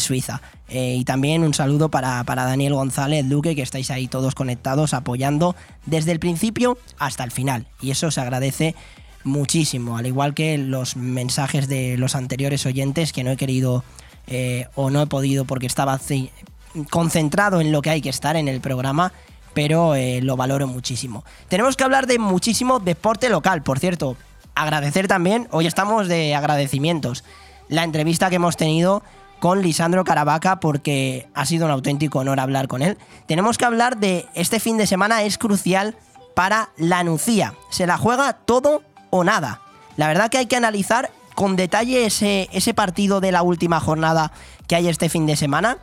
Suiza. Eh, y también un saludo para, para, Daniel González Duque, que estáis ahí todos conectados, apoyando desde el principio hasta el final. Y eso se agradece muchísimo, al igual que los mensajes de los anteriores oyentes que no he querido eh, o no he podido porque estaba concentrado en lo que hay que estar en el programa, pero eh, lo valoro muchísimo. Tenemos que hablar de muchísimo deporte local, por cierto. Agradecer también, hoy estamos de agradecimientos, la entrevista que hemos tenido con Lisandro Caravaca porque ha sido un auténtico honor hablar con él. Tenemos que hablar de este fin de semana, es crucial para la Nucía. Se la juega todo o nada. La verdad que hay que analizar con detalle ese, partido de la última jornada que hay este fin de semana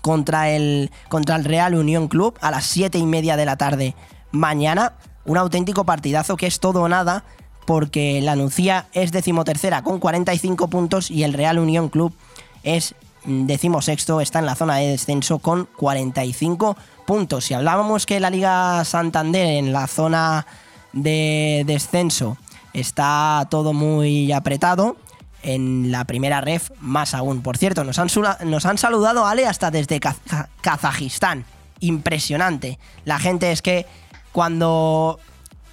contra el, contra el Real Unión Club a las 7 y media de la tarde mañana. Un auténtico partidazo que es todo o nada porque la Nucía es decimotercera con 45 puntos y el Real Unión Club es decimosexto, está en la zona de descenso con 45 puntos. Si hablábamos que la Liga Santander en la zona de descenso está todo muy apretado, en la primera ref más aún. Por cierto, nos han, nos han saludado Ale hasta desde Kaz Kazajistán. Impresionante. La gente es que cuando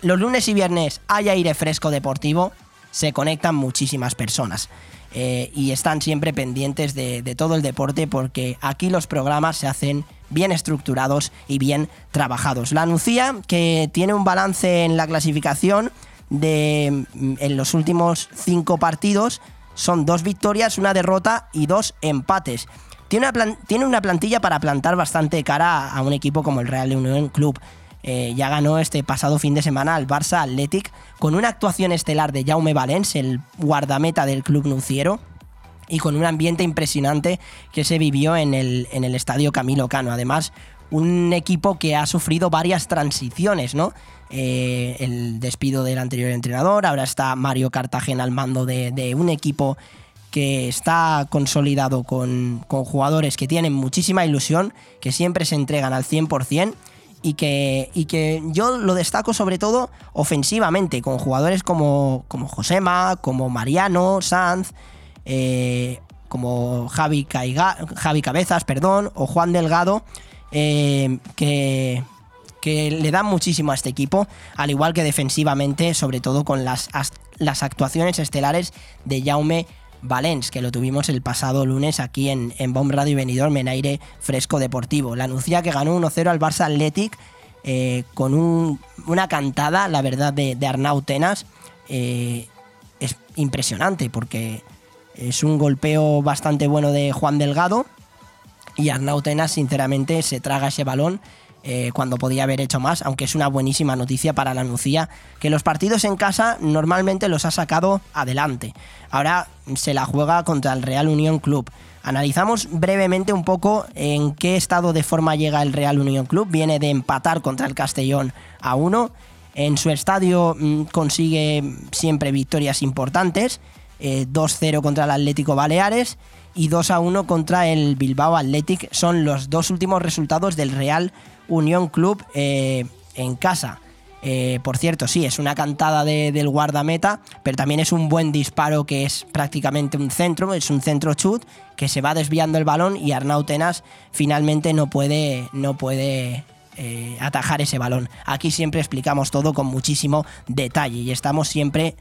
los lunes y viernes hay aire fresco deportivo, se conectan muchísimas personas eh, y están siempre pendientes de, todo el deporte porque aquí los programas se hacen bien estructurados y bien trabajados. La Nucía, que tiene un balance en la clasificación de mm, en los últimos cinco partidos, son dos victorias, una derrota y dos empates. Tiene una, tiene una plantilla para plantar bastante cara a un equipo como el Real Unión Club. Eh, ya ganó este pasado fin de semana al Barça Athletic con una actuación estelar de Jaume Valens, el guardameta del club nuciero, y con un ambiente impresionante que se vivió en el, en el estadio Camilo Cano. Además, un equipo que ha sufrido varias transiciones, ¿no? Eh, el despido del anterior entrenador, ahora está Mario Cartagena al mando de, de un equipo que está consolidado con, con jugadores que tienen muchísima ilusión, que siempre se entregan al 100% y que, y que yo lo destaco sobre todo ofensivamente, con jugadores como, como Josema, como Mariano, Sanz, eh, como Javi, Javi Cabezas, perdón, o Juan Delgado, eh, que, que le dan muchísimo a este equipo, al igual que defensivamente, sobre todo con las, las actuaciones estelares de Jaume Valens, que lo tuvimos el pasado lunes aquí en, en Bomb Radio y Benidorm en aire fresco deportivo. La Nucía que ganó 1-0 al Barça Athletic eh, con una cantada, la verdad, de, Arnau Tenas. Eh, es impresionante porque es un golpeo bastante bueno de Juan Delgado y Arnau Tenas, sinceramente, se traga ese balón eh, cuando podía haber hecho más, aunque es una buenísima noticia para la Nucía, que los partidos en casa normalmente los ha sacado adelante. Ahora se la juega contra el Real Unión Club. Analizamos brevemente un poco en qué estado de forma llega el Real Unión Club. Viene de empatar contra el Castellón a 1. En su estadio mm, consigue siempre victorias importantes. 2-0 eh, contra el Atlético Baleares y 2-1 contra el Bilbao Athletic. Son los dos últimos resultados del Real Club eh, en casa. Eh, por cierto, sí, es una cantada del guardameta, pero también es un buen disparo que es prácticamente un centro, es un centro chut que se va desviando el balón y Arnau Tenas finalmente no puede, no puede eh, atajar ese balón. Aquí siempre explicamos todo con muchísimo detalle y estamos siempre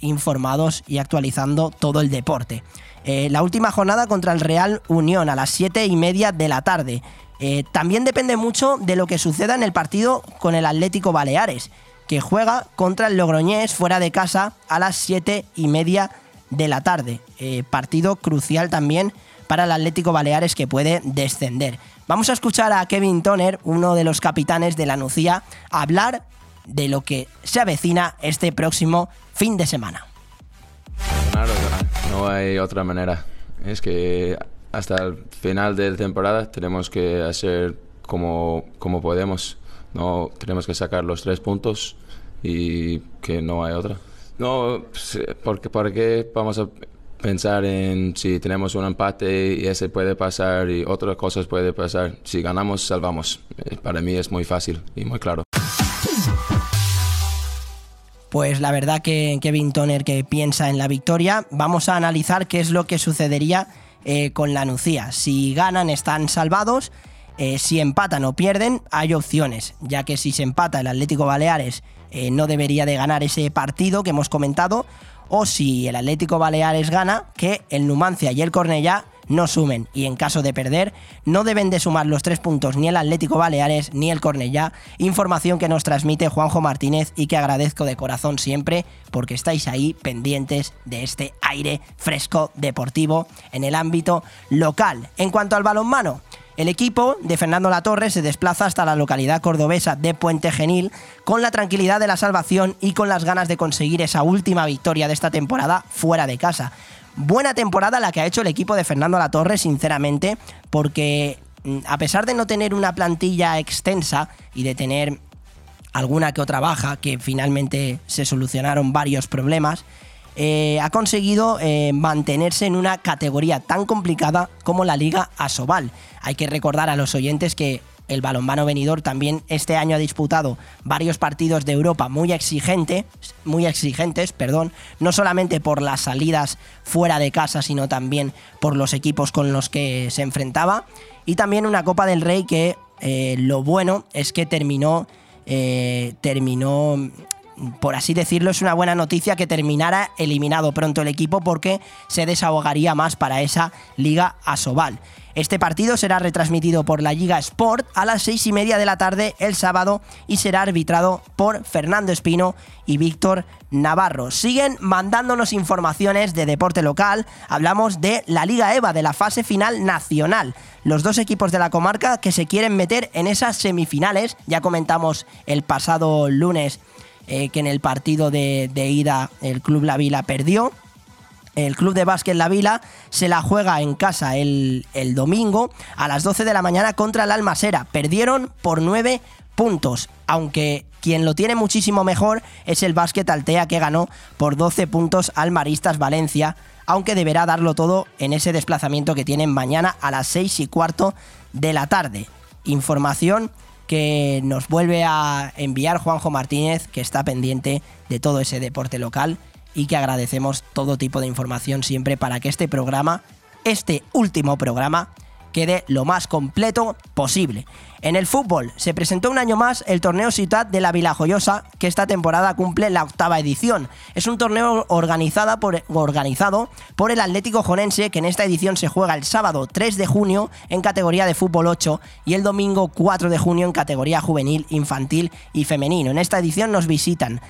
informados y actualizando todo el deporte. la última jornada contra el Real Unión a las 7 y media de la tarde. Eh, también depende mucho de lo que suceda en el partido con el Atlético Baleares, que juega contra el Logroñés fuera de casa a las 7 y media de la tarde. Eh, partido crucial también para el Atlético Baleares que puede descender. Vamos a escuchar a Kevin Toner, uno de los capitanes de la Nucía, hablar de lo que se avecina este próximo fin de semana. no hay otra manera. Es que hasta el final de temporada tenemos que hacer como, como podemos. No tenemos que sacar los tres puntos y que no hay otra. No, porque, porque vamos a pensar en si tenemos un empate y ese puede pasar y otras cosas puede pasar. Si ganamos, salvamos. Eh, para mí es muy fácil y muy claro. Pues la verdad que Kevin Toner que piensa en la victoria, vamos a analizar qué es lo que sucedería eh, con la Nucía. Si ganan están salvados, eh, si empatan o pierden hay opciones, ya que si se empata el Atlético Baleares eh, no debería de ganar ese partido que hemos comentado, o si el Atlético Baleares gana, que el Numancia y el Cornellá no sumen. Y en caso de perder no deben de sumar los tres puntos ni el Atlético Baleares ni el Cornellá, información que nos transmite Juanjo Martínez y que agradezco de corazón siempre porque estáis ahí pendientes de este aire fresco deportivo en el ámbito local. En cuanto al balonmano, el equipo de Fernando Latorre se desplaza hasta la localidad cordobesa de Puente Genil con la tranquilidad de la salvación y con las ganas de conseguir esa última victoria de esta temporada fuera de casa buena temporada la que ha hecho el equipo de Fernando Latorre, sinceramente, porque mm, a pesar de no tener una plantilla extensa y de tener alguna que otra baja, que finalmente se solucionaron varios problemas, eh, ha conseguido eh, mantenerse en una categoría tan complicada como la Liga Asobal. Hay que recordar a los oyentes que el balonmano venidor también este año ha disputado varios partidos de Europa muy exigentes, muy exigentes, perdón, no solamente por las salidas fuera de casa, sino también por los equipos con los que se enfrentaba y también una Copa del Rey que eh, lo bueno es que terminó eh, terminó por así decirlo, es una buena noticia que terminara eliminado pronto el equipo porque se desahogaría más para esa Liga Asobal. Este partido será retransmitido por la Liga Sport a las seis y media de la tarde el sábado y será arbitrado por Fernando Espino y Víctor Navarro. Siguen mandándonos informaciones de deporte local. Hablamos de la Liga EVA, de la fase final nacional. Los dos equipos de la comarca que se quieren meter en esas semifinales. Ya comentamos el pasado lunes eh, que en el partido de, de ida el Club La Vila perdió el Club de Básquet La Vila se la juega en casa el, domingo a las 12 de la mañana contra el Almasera. Perdieron por 9 puntos, aunque quien lo tiene muchísimo mejor es el básquet Altea que ganó por 12 puntos al Maristas Valencia, aunque deberá darlo todo en ese desplazamiento que tienen mañana a las 6 y cuarto de la tarde. Información que nos vuelve a enviar Juanjo Martínez, que está pendiente de todo ese deporte local y que agradecemos todo tipo de información siempre para que este programa, este último programa, quede lo más completo posible. En el fútbol se presentó un año más el torneo Ciudad de la Vila Joyosa, que esta temporada cumple la octava edición. Es un torneo organizada por, organizado por el Atlético Jonense, que en esta edición se juega el sábado 3 de junio en categoría de fútbol 8 y el domingo 4 de junio en categoría juvenil, infantil y femenino. En esta edición nos visitan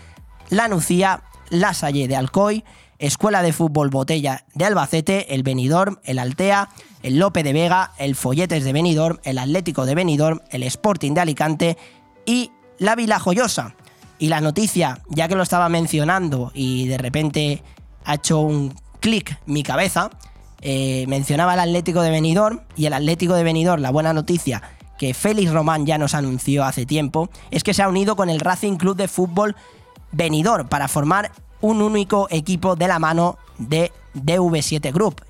la Nucía, la Salle de Alcoy, Escuela de Fútbol Botella de Albacete, el Benidorm, el Altea, el Lope de Vega, el Folletes de Benidorm, el Atlético de Benidorm, el Sporting de Alicante y la Vila Joyosa. Y la noticia, ya que lo estaba mencionando y de repente ha hecho un clic mi cabeza, eh, mencionaba el Atlético de Benidorm y el Atlético de Benidorm, la buena noticia que Félix Román ya nos anunció hace tiempo, es que se ha unido con el Racing Club de Fútbol Benidorm para formar un único equipo de la mano de DV7 Group,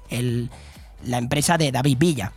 la empresa de David Villa.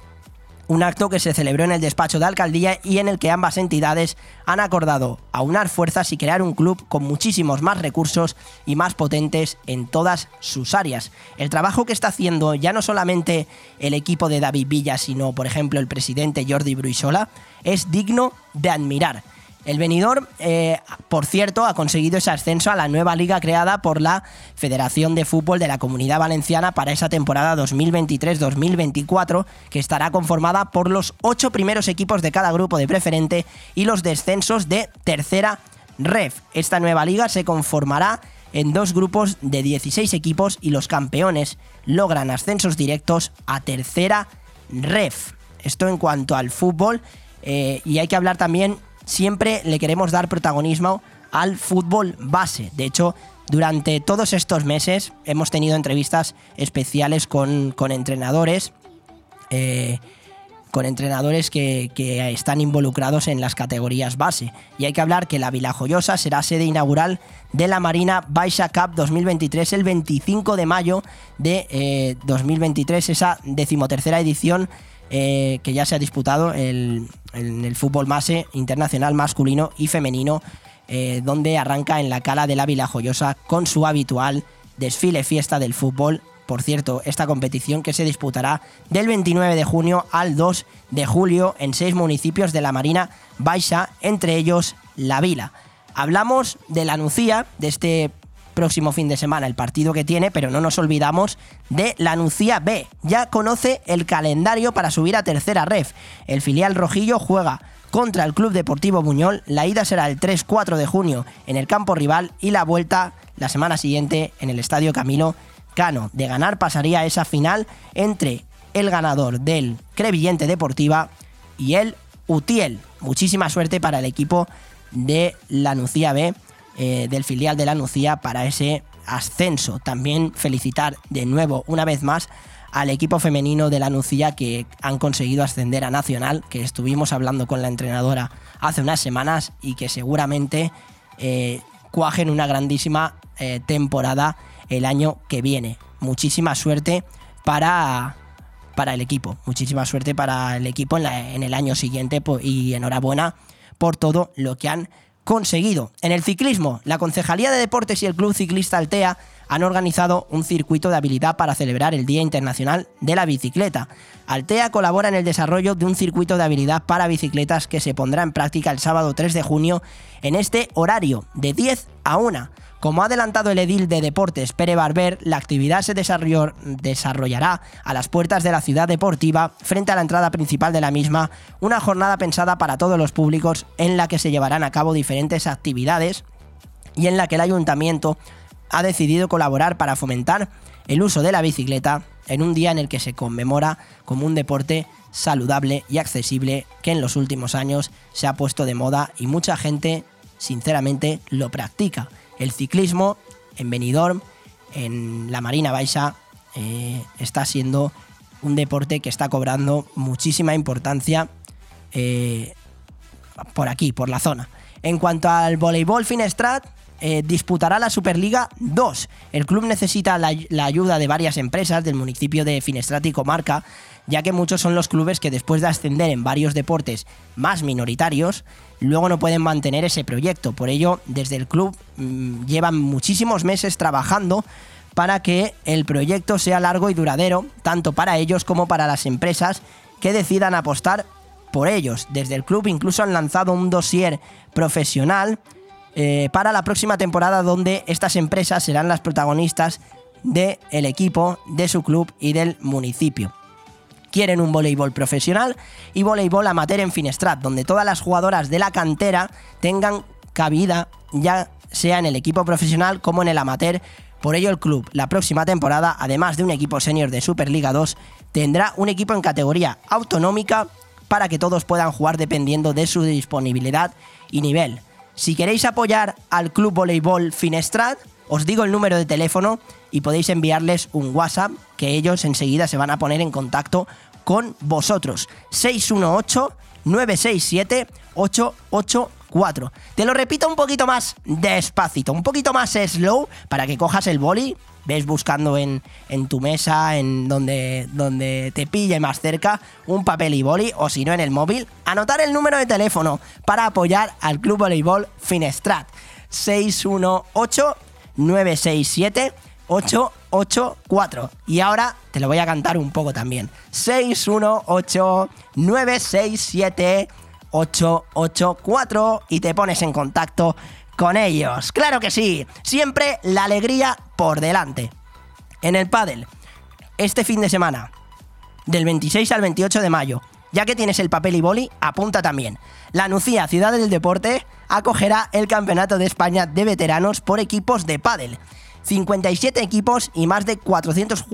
Un acto que se celebró en el despacho de alcaldía y en el que ambas entidades han acordado aunar fuerzas y crear un club con muchísimos más recursos y más potentes en todas sus áreas. El trabajo que está haciendo ya no solamente el equipo de David Villa, sino por ejemplo el presidente Jordi Bruisola, es digno de admirar. El Benidorm, eh, por cierto, ha conseguido ese ascenso a la nueva liga creada por la Federación de Fútbol de la Comunidad Valenciana para esa temporada 2023-2024, que estará conformada por los ocho primeros equipos de cada grupo de preferente y los descensos de tercera ref. Esta nueva liga se conformará en dos grupos de 16 equipos y los campeones logran ascensos directos a tercera ref. Esto en cuanto al fútbol. Eh, y hay que hablar también siempre le queremos dar protagonismo al fútbol base. De hecho, durante todos estos meses hemos tenido entrevistas especiales con, entrenadores. Eh, con entrenadores que, están involucrados en las categorías base. Y hay que hablar que la Vila Joyosa será sede inaugural de la Marina Baixa Cup 2023 el 25 de mayo de 2023, eh, esa decimotercera edición eh, que ya se ha disputado en el fútbol base internacional masculino y femenino, eh, donde arranca en la cala de la Vila Joyosa con su habitual desfile fiesta del fútbol. Por cierto, esta competición que se disputará del 29 de junio al 2 de julio en seis municipios de la Marina Baixa, entre ellos La Vila. Hablamos de la Nucía, de este próximo fin de semana el partido que tiene, pero no nos olvidamos de la Nucía B. Ya conoce el calendario para subir a tercera ref. El filial rojillo juega contra el Club Deportivo Buñol. La ida será el 3-4 de junio en el campo rival y la vuelta la semana siguiente en el Estadio Camilo Cano. De ganar pasaría esa final entre el ganador del Crevillente Deportiva y el Utiel. Muchísima suerte para el equipo de la Nucía B eh, del filial de la Nucía para ese ascenso. También felicitar de nuevo, una vez más, al equipo femenino de la Nucía que han conseguido ascender a Nacional, que estuvimos hablando con la entrenadora hace unas semanas y que seguramente eh, cuajen una grandísima eh, temporada el año que viene. Muchísima suerte para, para el equipo, muchísima suerte para el equipo en, en el año siguiente y enhorabuena por todo lo que han conseguido. En el ciclismo, la Concejalía de Deportes y el Club Ciclista Altea han organizado un circuito de habilidad para celebrar el Día Internacional de la Bicicleta. Altea colabora en el desarrollo de un circuito de habilidad para bicicletas que se pondrá en práctica el sábado 3 de junio en este horario de 10 a 1 como ha adelantado el edil de deportes Pere Barber, la actividad se desarrollará a las puertas de la ciudad deportiva frente a la entrada principal de la misma, una jornada pensada para todos los públicos en la que se llevarán a cabo diferentes actividades y en la que el ayuntamiento ha decidido colaborar para fomentar el uso de la bicicleta en un día en el que se conmemora como un deporte saludable y accesible que en los últimos años se ha puesto de moda y mucha gente sinceramente lo practica el ciclismo en Benidorm, en la Marina Baixa, eh, está siendo un deporte que está cobrando muchísima importancia. Eh, por aquí, por la zona. En cuanto al voleibol Finestrat, eh, disputará la Superliga 2. El club necesita la, la, ayuda de varias empresas del municipio de Finestrat y Comarca, ya que muchos son los clubes que después de ascender en varios deportes más minoritarios, luego no pueden mantener ese proyecto. Por ello, desde el club mmm, llevan muchísimos meses trabajando para que el proyecto sea largo y duradero, tanto para ellos como para las empresas que decidan apostar por ellos. Desde el club incluso han lanzado un dossier profesional eh, para la próxima temporada donde estas empresas serán las protagonistas del el equipo, de su club y del municipio. Quieren un voleibol profesional y voleibol amateur en Finestrat, donde todas las jugadoras de la cantera tengan cabida, ya sea en el equipo profesional como en el amateur. Por ello el club, la próxima temporada, además de un equipo senior de Superliga 2, tendrá un equipo en categoría autonómica para que todos puedan jugar dependiendo de su disponibilidad y nivel. Si queréis apoyar al Club Voleibol Finestrat, os digo el número de teléfono y podéis enviarles un WhatsApp que ellos enseguida se van a poner en contacto con vosotros. 618-967-884. Te lo repito un poquito más despacito, un poquito más slow para que cojas el boli. Ves buscando en, en tu mesa, en donde, donde te pille más cerca, un papel y boli, o si no en el móvil, anotar el número de teléfono para apoyar al Club Voleibol Finestrat. 618 967 884. Y ahora te lo voy a cantar un poco también. 618 967 884 y te pones en contacto con ellos. Claro que sí, siempre la alegría por delante. En el pádel, este fin de semana, del 26 al 28 de mayo, ya que tienes el papel y boli, apunta también. La Nucía, Ciudad del Deporte, acogerá el Campeonato de España de Veteranos por equipos de pádel. 57 equipos y más de 400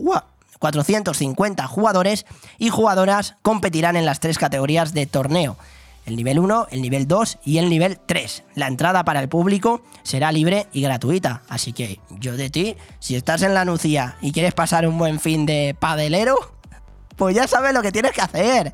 450 jugadores y jugadoras competirán en las tres categorías de torneo. El nivel 1, el nivel 2 y el nivel 3. La entrada para el público será libre y gratuita. Así que yo de ti, si estás en la Nucía y quieres pasar un buen fin de padelero, pues ya sabes lo que tienes que hacer.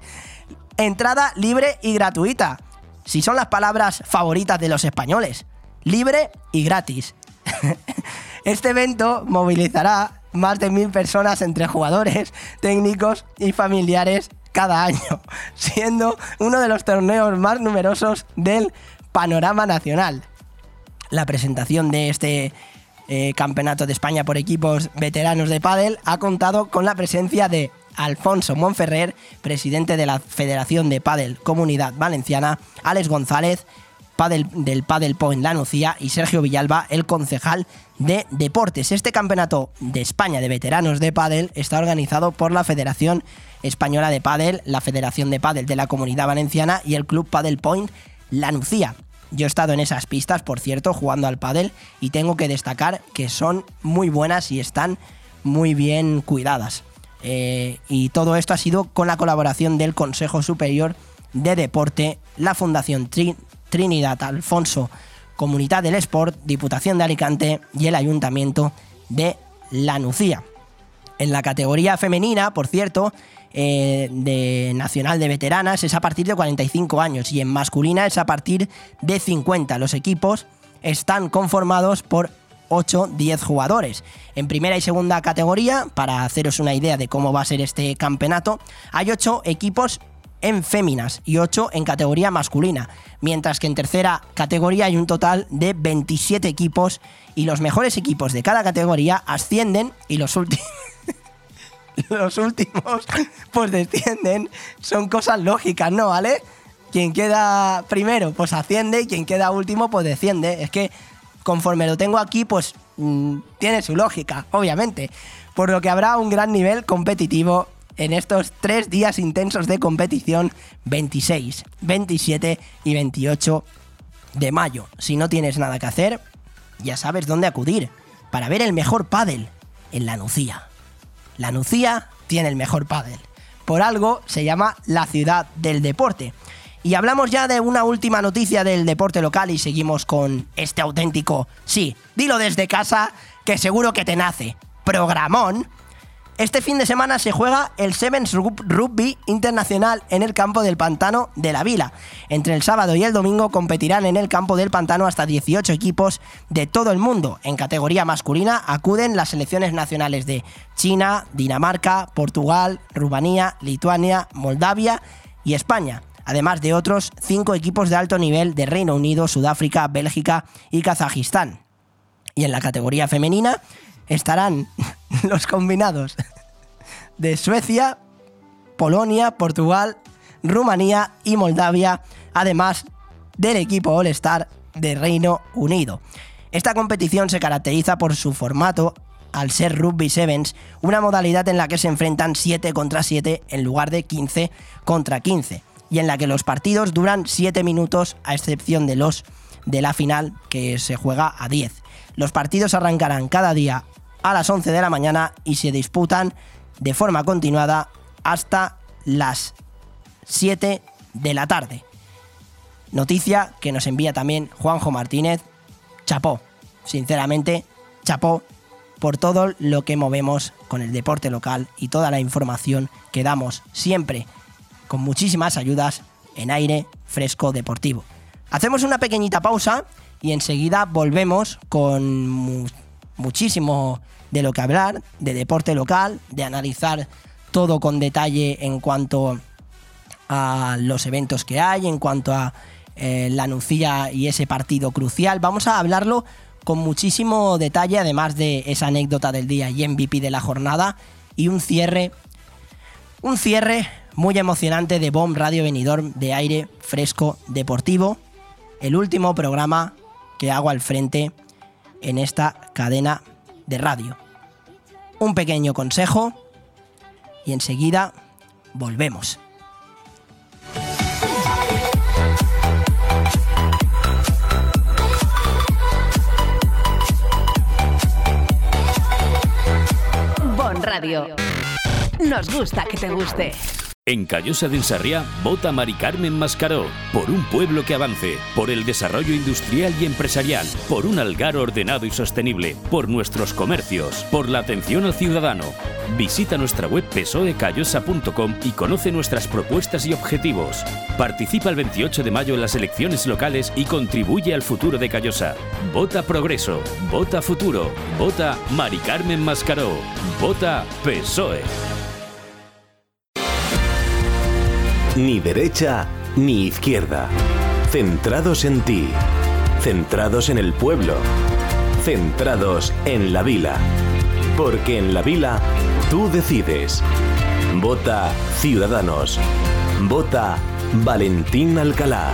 Entrada libre y gratuita. Si son las palabras favoritas de los españoles. Libre y gratis. Este evento movilizará más de mil personas entre jugadores, técnicos y familiares cada año, siendo uno de los torneos más numerosos del panorama nacional. La presentación de este eh, Campeonato de España por equipos veteranos de pádel ha contado con la presencia de Alfonso Monferrer, presidente de la Federación de Pádel Comunidad Valenciana, Alex González, Padel, del Padel Point La Nucía y Sergio Villalba, el concejal de deportes. Este campeonato de España de veteranos de pádel está organizado por la Federación Española de Pádel, la Federación de Pádel de la Comunidad Valenciana y el Club Padel Point La Nucía. Yo he estado en esas pistas, por cierto, jugando al pádel y tengo que destacar que son muy buenas y están muy bien cuidadas. Eh, y todo esto ha sido con la colaboración del Consejo Superior de Deporte, la Fundación Tri Trinidad Alfonso, Comunidad del Sport, Diputación de Alicante y el Ayuntamiento de La Nucía. En la categoría femenina, por cierto, eh, de Nacional de Veteranas es a partir de 45 años y en masculina es a partir de 50. Los equipos están conformados por 8-10 jugadores. En primera y segunda categoría, para haceros una idea de cómo va a ser este campeonato, hay 8 equipos en féminas y 8 en categoría masculina, mientras que en tercera categoría hay un total de 27 equipos y los mejores equipos de cada categoría ascienden y los últimos los últimos pues descienden, son cosas lógicas, ¿no? ¿Vale? Quien queda primero pues asciende y quien queda último pues desciende. Es que conforme lo tengo aquí pues mmm, tiene su lógica, obviamente. Por lo que habrá un gran nivel competitivo en estos tres días intensos de competición 26, 27 y 28 de mayo. Si no tienes nada que hacer, ya sabes dónde acudir para ver el mejor pádel en la Nucía. La Nucía tiene el mejor pádel. Por algo se llama la ciudad del deporte. Y hablamos ya de una última noticia del deporte local y seguimos con este auténtico, sí, dilo desde casa, que seguro que te nace, programón Este fin de semana se juega el Sevens Rugby Internacional en el campo del Pantano de la Vila. Entre el sábado y el domingo competirán en el campo del Pantano hasta 18 equipos de todo el mundo. En categoría masculina acuden las selecciones nacionales de China, Dinamarca, Portugal, Rumanía, Lituania, Moldavia y España además de otros cinco equipos de alto nivel de Reino Unido, Sudáfrica, Bélgica y Kazajistán. Y en la categoría femenina estarán los combinados de Suecia, Polonia, Portugal, Rumanía y Moldavia, además del equipo All-Star de Reino Unido. Esta competición se caracteriza por su formato al ser Rugby Sevens, una modalidad en la que se enfrentan 7 contra 7 en lugar de 15 contra 15, y en la que los partidos duran 7 minutos a excepción de los de la final que se juega a 10. Los partidos arrancarán cada día a las 11 de la mañana y se disputan de forma continuada hasta las 7 de la tarde. Noticia que nos envía también Juanjo Martínez. Chapó, sinceramente, chapó por todo lo que movemos con el deporte local y toda la información que damos siempre con muchísimas ayudas en aire fresco deportivo. Hacemos una pequeñita pausa y enseguida volvemos con muchísimo de lo que hablar, de deporte local, de analizar todo con detalle en cuanto a los eventos que hay, en cuanto a eh, la Nucía y ese partido crucial. Vamos a hablarlo con muchísimo detalle, además de esa anécdota del día y MVP de la jornada y un cierre, un cierre muy emocionante de Bomb Radio Benidorm de aire fresco deportivo, el último programa que hago al frente en esta cadena de radio. Un pequeño consejo y enseguida volvemos. Bon Radio. Nos gusta que te guste. En Callosa de Ensarriá, vota Mari Carmen Mascaró. Por un pueblo que avance, por el desarrollo industrial y empresarial, por un algar ordenado y sostenible, por nuestros comercios, por la atención al ciudadano. Visita nuestra web pesoecallosa.com y conoce nuestras propuestas y objetivos. Participa el 28 de mayo en las elecciones locales y contribuye al futuro de Callosa. Vota Progreso, vota Futuro, vota Mari Carmen Mascaró, vota PSOE. Ni derecha ni izquierda. Centrados en ti. Centrados en el pueblo. Centrados en la vila. Porque en la vila tú decides. Vota Ciudadanos. Vota Valentín Alcalá.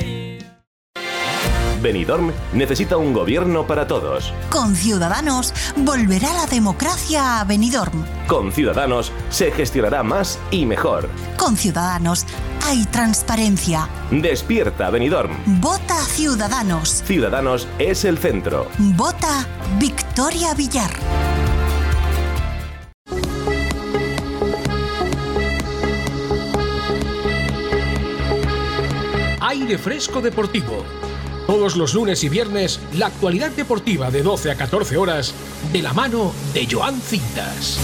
Benidorm necesita un gobierno para todos. Con Ciudadanos volverá la democracia a Benidorm. Con Ciudadanos se gestionará más y mejor. Con Ciudadanos hay transparencia. Despierta Benidorm. Vota Ciudadanos. Ciudadanos es el centro. Vota Victoria Villar. Aire Fresco Deportivo todos los lunes y viernes, la actualidad deportiva de 12 a 14 horas, de la mano de Joan Cintas.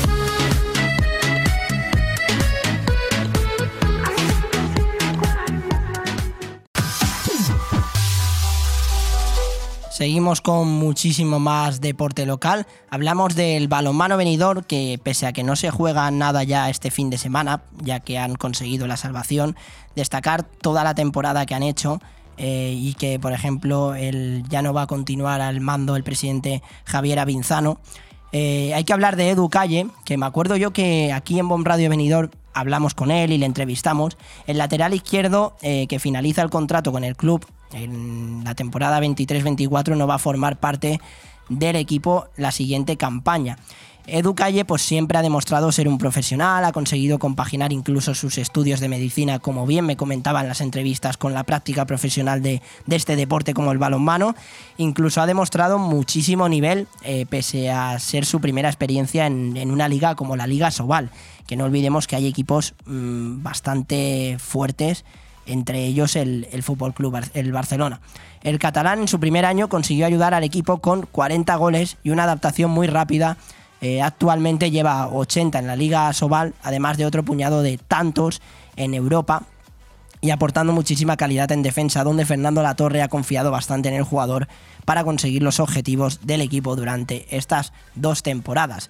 Seguimos con muchísimo más deporte local. Hablamos del balonmano venidor, que pese a que no se juega nada ya este fin de semana, ya que han conseguido la salvación, destacar toda la temporada que han hecho eh, y que, por ejemplo, el, ya no va a continuar al mando el presidente Javier Avinzano. Eh, hay que hablar de Edu Calle, que me acuerdo yo que aquí en Bom Radio Venidor hablamos con él y le entrevistamos. El lateral izquierdo, eh, que finaliza el contrato con el club en la temporada 23-24, no va a formar parte del equipo la siguiente campaña. Edu Calle pues siempre ha demostrado ser un profesional, ha conseguido compaginar incluso sus estudios de medicina, como bien me comentaba en las entrevistas, con la práctica profesional de, este deporte como el balonmano. Incluso ha demostrado muchísimo nivel, eh, pese a ser su primera experiencia en, una liga como la Liga Sobal, que no olvidemos que hay equipos mm, bastante fuertes entre ellos el, el Fútbol Club el Barcelona. El catalán en su primer año consiguió ayudar al equipo con 40 goles y una adaptación muy rápida. Eh, actualmente lleva 80 en la Liga Sobal, además de otro puñado de tantos en Europa y aportando muchísima calidad en defensa, donde Fernando Latorre ha confiado bastante en el jugador para conseguir los objetivos del equipo durante estas dos temporadas.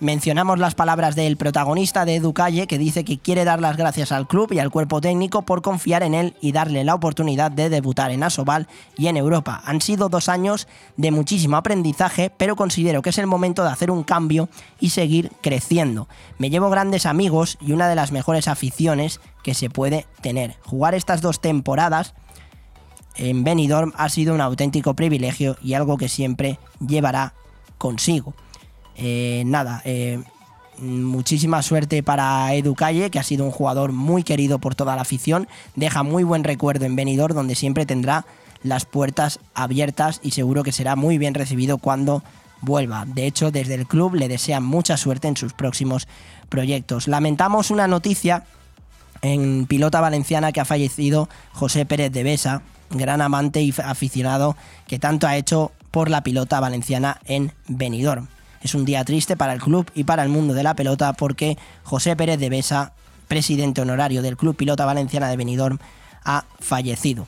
Mencionamos las palabras del protagonista de Edu Calle, que dice que quiere dar las gracias al club y al cuerpo técnico por confiar en él y darle la oportunidad de debutar en Asobal y en Europa. Han sido dos años de muchísimo aprendizaje, pero considero que es el momento de hacer un cambio y seguir creciendo. Me llevo grandes amigos y una de las mejores aficiones que se puede tener. Jugar estas dos temporadas en Benidorm ha sido un auténtico privilegio y algo que siempre llevará consigo. Eh, nada, eh, muchísima suerte para Edu Calle, que ha sido un jugador muy querido por toda la afición. Deja muy buen recuerdo en Benidorm, donde siempre tendrá las puertas abiertas y seguro que será muy bien recibido cuando vuelva. De hecho, desde el club le desean mucha suerte en sus próximos proyectos. Lamentamos una noticia en pilota valenciana que ha fallecido José Pérez de Besa, gran amante y aficionado que tanto ha hecho por la pilota valenciana en Benidorm. Es un día triste para el club y para el mundo de la pelota porque José Pérez de Besa, presidente honorario del Club Pilota Valenciana de Benidorm, ha fallecido.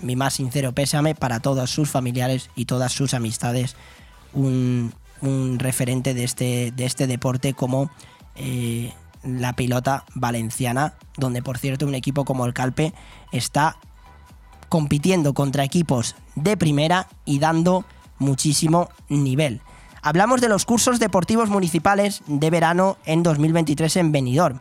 Mi más sincero pésame para todos sus familiares y todas sus amistades. Un, referente de este, de este deporte como eh, la pilota valenciana, donde por cierto un equipo como el Calpe está compitiendo contra equipos de primera y dando muchísimo nivel. Hablamos de los cursos deportivos municipales de verano en 2023 en Benidorm.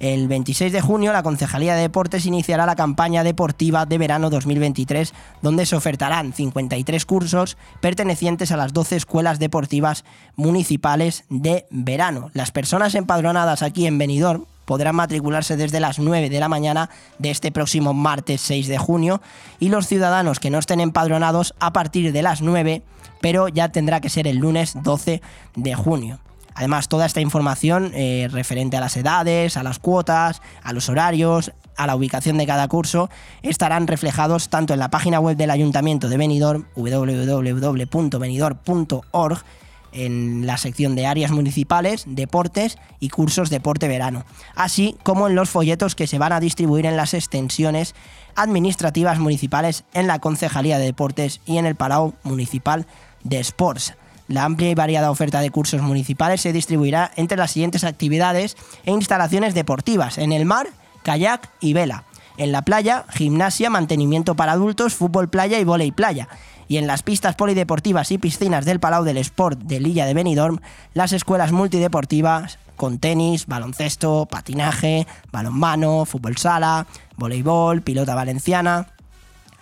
El 26 de junio la Concejalía de Deportes iniciará la campaña deportiva de verano 2023, donde se ofertarán 53 cursos pertenecientes a las 12 escuelas deportivas municipales de verano. Las personas empadronadas aquí en Benidorm podrán matricularse desde las 9 de la mañana de este próximo martes 6 de junio y los ciudadanos que no estén empadronados a partir de las 9 pero ya tendrá que ser el lunes 12 de junio. Además, toda esta información eh, referente a las edades, a las cuotas, a los horarios, a la ubicación de cada curso, estarán reflejados tanto en la página web del Ayuntamiento de Benidorm, www.benidorm.org, en la sección de áreas municipales, deportes y cursos deporte verano, así como en los folletos que se van a distribuir en las extensiones administrativas municipales en la Concejalía de Deportes y en el Palau Municipal de Sports. La amplia y variada oferta de cursos municipales se distribuirá entre las siguientes actividades e instalaciones deportivas en el mar, kayak y vela. En la playa, gimnasia, mantenimiento para adultos, fútbol playa y volei playa. Y en las pistas polideportivas y piscinas del Palau del Sport de Lilla de Benidorm, las escuelas multideportivas con tenis, baloncesto, patinaje, balonmano, fútbol sala, voleibol, pilota valenciana,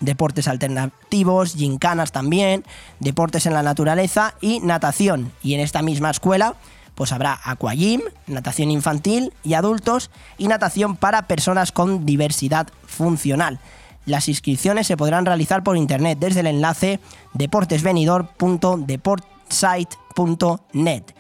deportes alternativos, gincanas también, deportes en la naturaleza y natación. Y en esta misma escuela pues habrá aquagym, natación infantil y adultos y natación para personas con diversidad funcional. Las inscripciones se podrán realizar por internet desde el enlace deportesvenidor.deportsite.net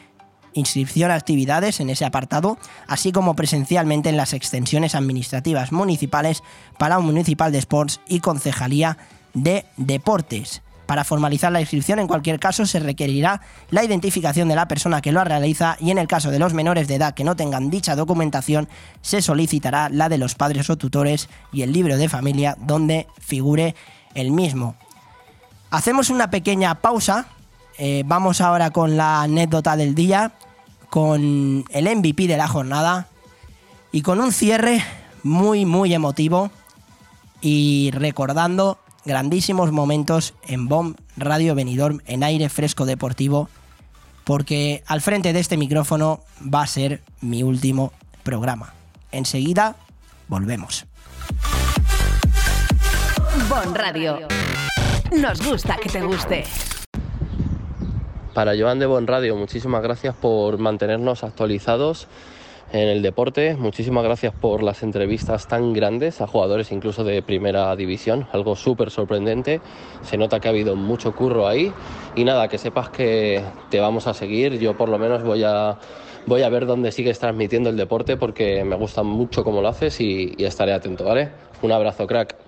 inscripción a actividades en ese apartado, así como presencialmente en las extensiones administrativas municipales, para un Municipal de Sports y Concejalía de Deportes. Para formalizar la inscripción, en cualquier caso, se requerirá la identificación de la persona que lo realiza y en el caso de los menores de edad que no tengan dicha documentación, se solicitará la de los padres o tutores y el libro de familia donde figure el mismo. Hacemos una pequeña pausa. Eh, vamos ahora con la anécdota del día, con el MVP de la jornada y con un cierre muy, muy emotivo y recordando grandísimos momentos en BOM Radio Benidorm en aire fresco deportivo, porque al frente de este micrófono va a ser mi último programa. Enseguida volvemos. Bon Radio. Nos gusta que te guste. Para Joan de Bon Radio, muchísimas gracias por mantenernos actualizados en el deporte. Muchísimas gracias por las entrevistas tan grandes a jugadores incluso de primera división, algo súper sorprendente. Se nota que ha habido mucho curro ahí y nada, que sepas que te vamos a seguir. Yo por lo menos voy a, voy a ver dónde sigues transmitiendo el deporte porque me gusta mucho cómo lo haces y, y estaré atento, ¿vale? Un abrazo, crack.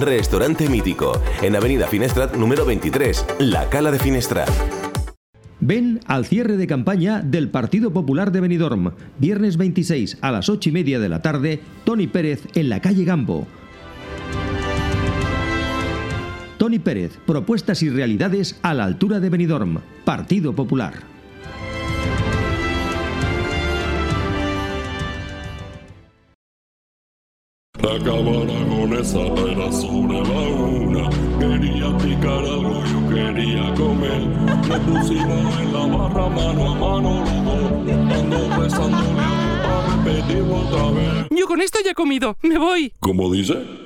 Restaurante Mítico, en Avenida Finestrat número 23, La Cala de Finestrat. Ven al cierre de campaña del Partido Popular de Benidorm, viernes 26 a las 8 y media de la tarde, Tony Pérez en la calle Gambo. Tony Pérez, propuestas y realidades a la altura de Benidorm, Partido Popular. La cámara con esa era sobre la una. Quería picar algo, yo quería comer. Nos pusimos en la barra mano a mano los. Ando besándole repetimos otra vez. Yo con esto ya he comido. Me voy. ¿Cómo dice?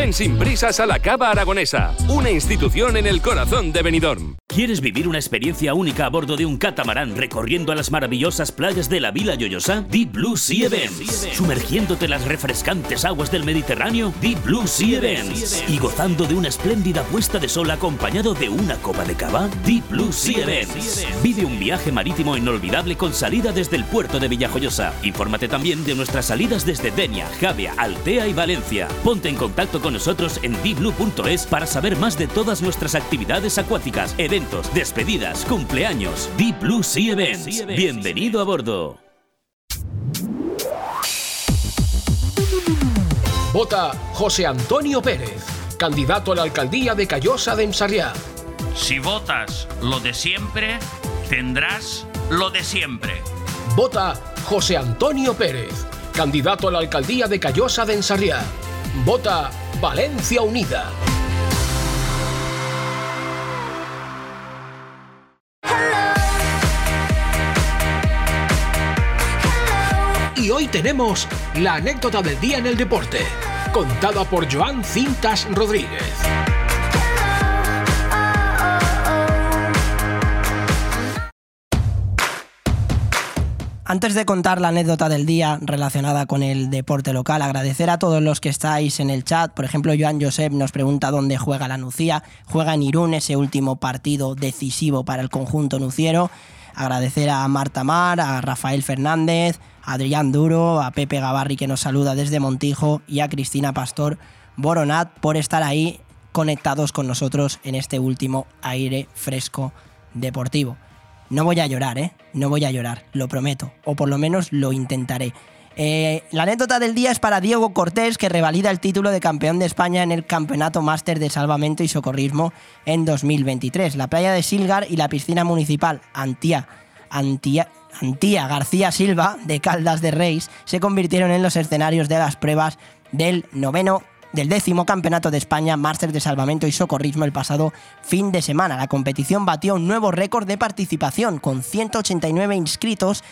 Ven sin prisas a la Cava Aragonesa, una institución en el corazón de Benidorm. ¿Quieres vivir una experiencia única a bordo de un catamarán recorriendo las maravillosas playas de la Vila Lloyosa? Deep Blue Sea Events. Sumergiéndote en las refrescantes aguas del Mediterráneo? Deep Blue Sea Events. Y gozando de una espléndida puesta de sol acompañado de una copa de cava? Deep Blue Sea Events. Vive un viaje marítimo inolvidable con salida desde el puerto de Villajoyosa. Infórmate también de nuestras salidas desde Denia, Javia, Altea y Valencia. Ponte en contacto con nosotros en deepblue.es para saber más de todas nuestras actividades acuáticas, eventos, despedidas, cumpleaños. Deep Blue Sea Events. Bienvenido a bordo. Vota José Antonio Pérez, candidato a la alcaldía de Callosa de Ensarriá. Si votas lo de siempre, tendrás lo de siempre. Vota José Antonio Pérez, candidato a la alcaldía de Callosa de Ensarriá. Vota Valencia Unida. Y hoy tenemos la anécdota del día en el deporte, contada por Joan Cintas Rodríguez. Antes de contar la anécdota del día relacionada con el deporte local, agradecer a todos los que estáis en el chat. Por ejemplo, Joan Josep nos pregunta dónde juega la Nucía. Juega en Irún, ese último partido decisivo para el conjunto nuciero. Agradecer a Marta Mar, a Rafael Fernández, a Adrián Duro, a Pepe Gavarri que nos saluda desde Montijo y a Cristina Pastor Boronat por estar ahí conectados con nosotros en este último aire fresco deportivo. No voy a llorar, ¿eh? No voy a llorar, lo prometo. O por lo menos lo intentaré. Eh, la anécdota del día es para Diego Cortés, que revalida el título de campeón de España en el Campeonato Máster de Salvamento y Socorrismo en 2023. La playa de Silgar y la piscina municipal Antía, Antía, Antía García Silva de Caldas de Reis se convirtieron en los escenarios de las pruebas del noveno del décimo Campeonato de España Máster de Salvamento y Socorrismo el pasado fin de semana. La competición batió un nuevo récord de participación con 189 inscritos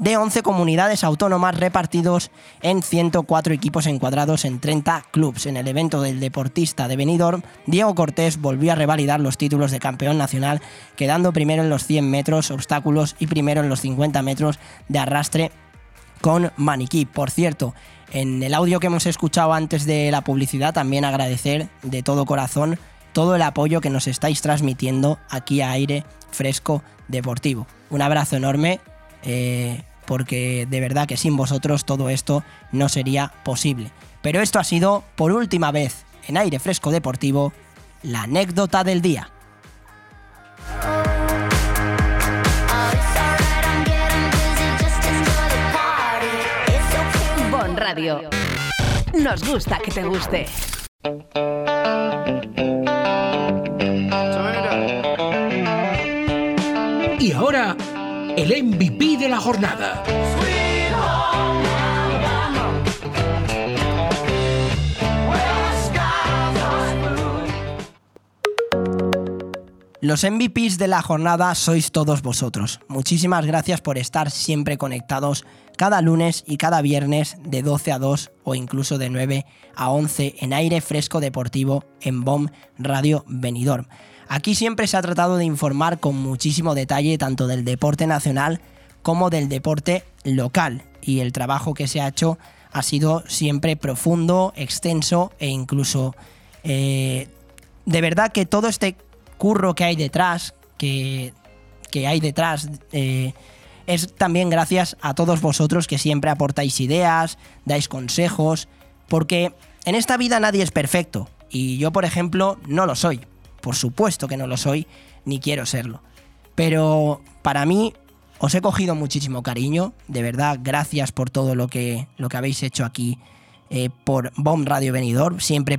de 11 comunidades autónomas repartidos en 104 equipos encuadrados en 30 clubes. En el evento del deportista de Benidorm, Diego Cortés volvió a revalidar los títulos de campeón nacional, quedando primero en los 100 metros obstáculos y primero en los 50 metros de arrastre con maniquí. Por cierto, en el audio que hemos escuchado antes de la publicidad, también agradecer de todo corazón todo el apoyo que nos estáis transmitiendo aquí a Aire Fresco Deportivo. Un abrazo enorme, eh, porque de verdad que sin vosotros todo esto no sería posible. Pero esto ha sido, por última vez, en Aire Fresco Deportivo, la anécdota del día. Radio. Nos gusta que te guste. Y ahora, el MVP de la jornada. Los MVPs de la jornada sois todos vosotros. Muchísimas gracias por estar siempre conectados cada lunes y cada viernes de 12 a 2 o incluso de 9 a 11 en aire fresco deportivo en BOM Radio Benidorm. Aquí siempre se ha tratado de informar con muchísimo detalle tanto del deporte nacional como del deporte local y el trabajo que se ha hecho ha sido siempre profundo, extenso e incluso eh, de verdad que todo este curro que hay detrás, que, que hay detrás, eh, es también gracias a todos vosotros que siempre aportáis ideas, dais consejos, porque en esta vida nadie es perfecto y yo, por ejemplo, no lo soy. Por supuesto que no lo soy, ni quiero serlo. Pero para mí os he cogido muchísimo cariño, de verdad, gracias por todo lo que, lo que habéis hecho aquí eh, por Bomb Radio Venidor, siempre,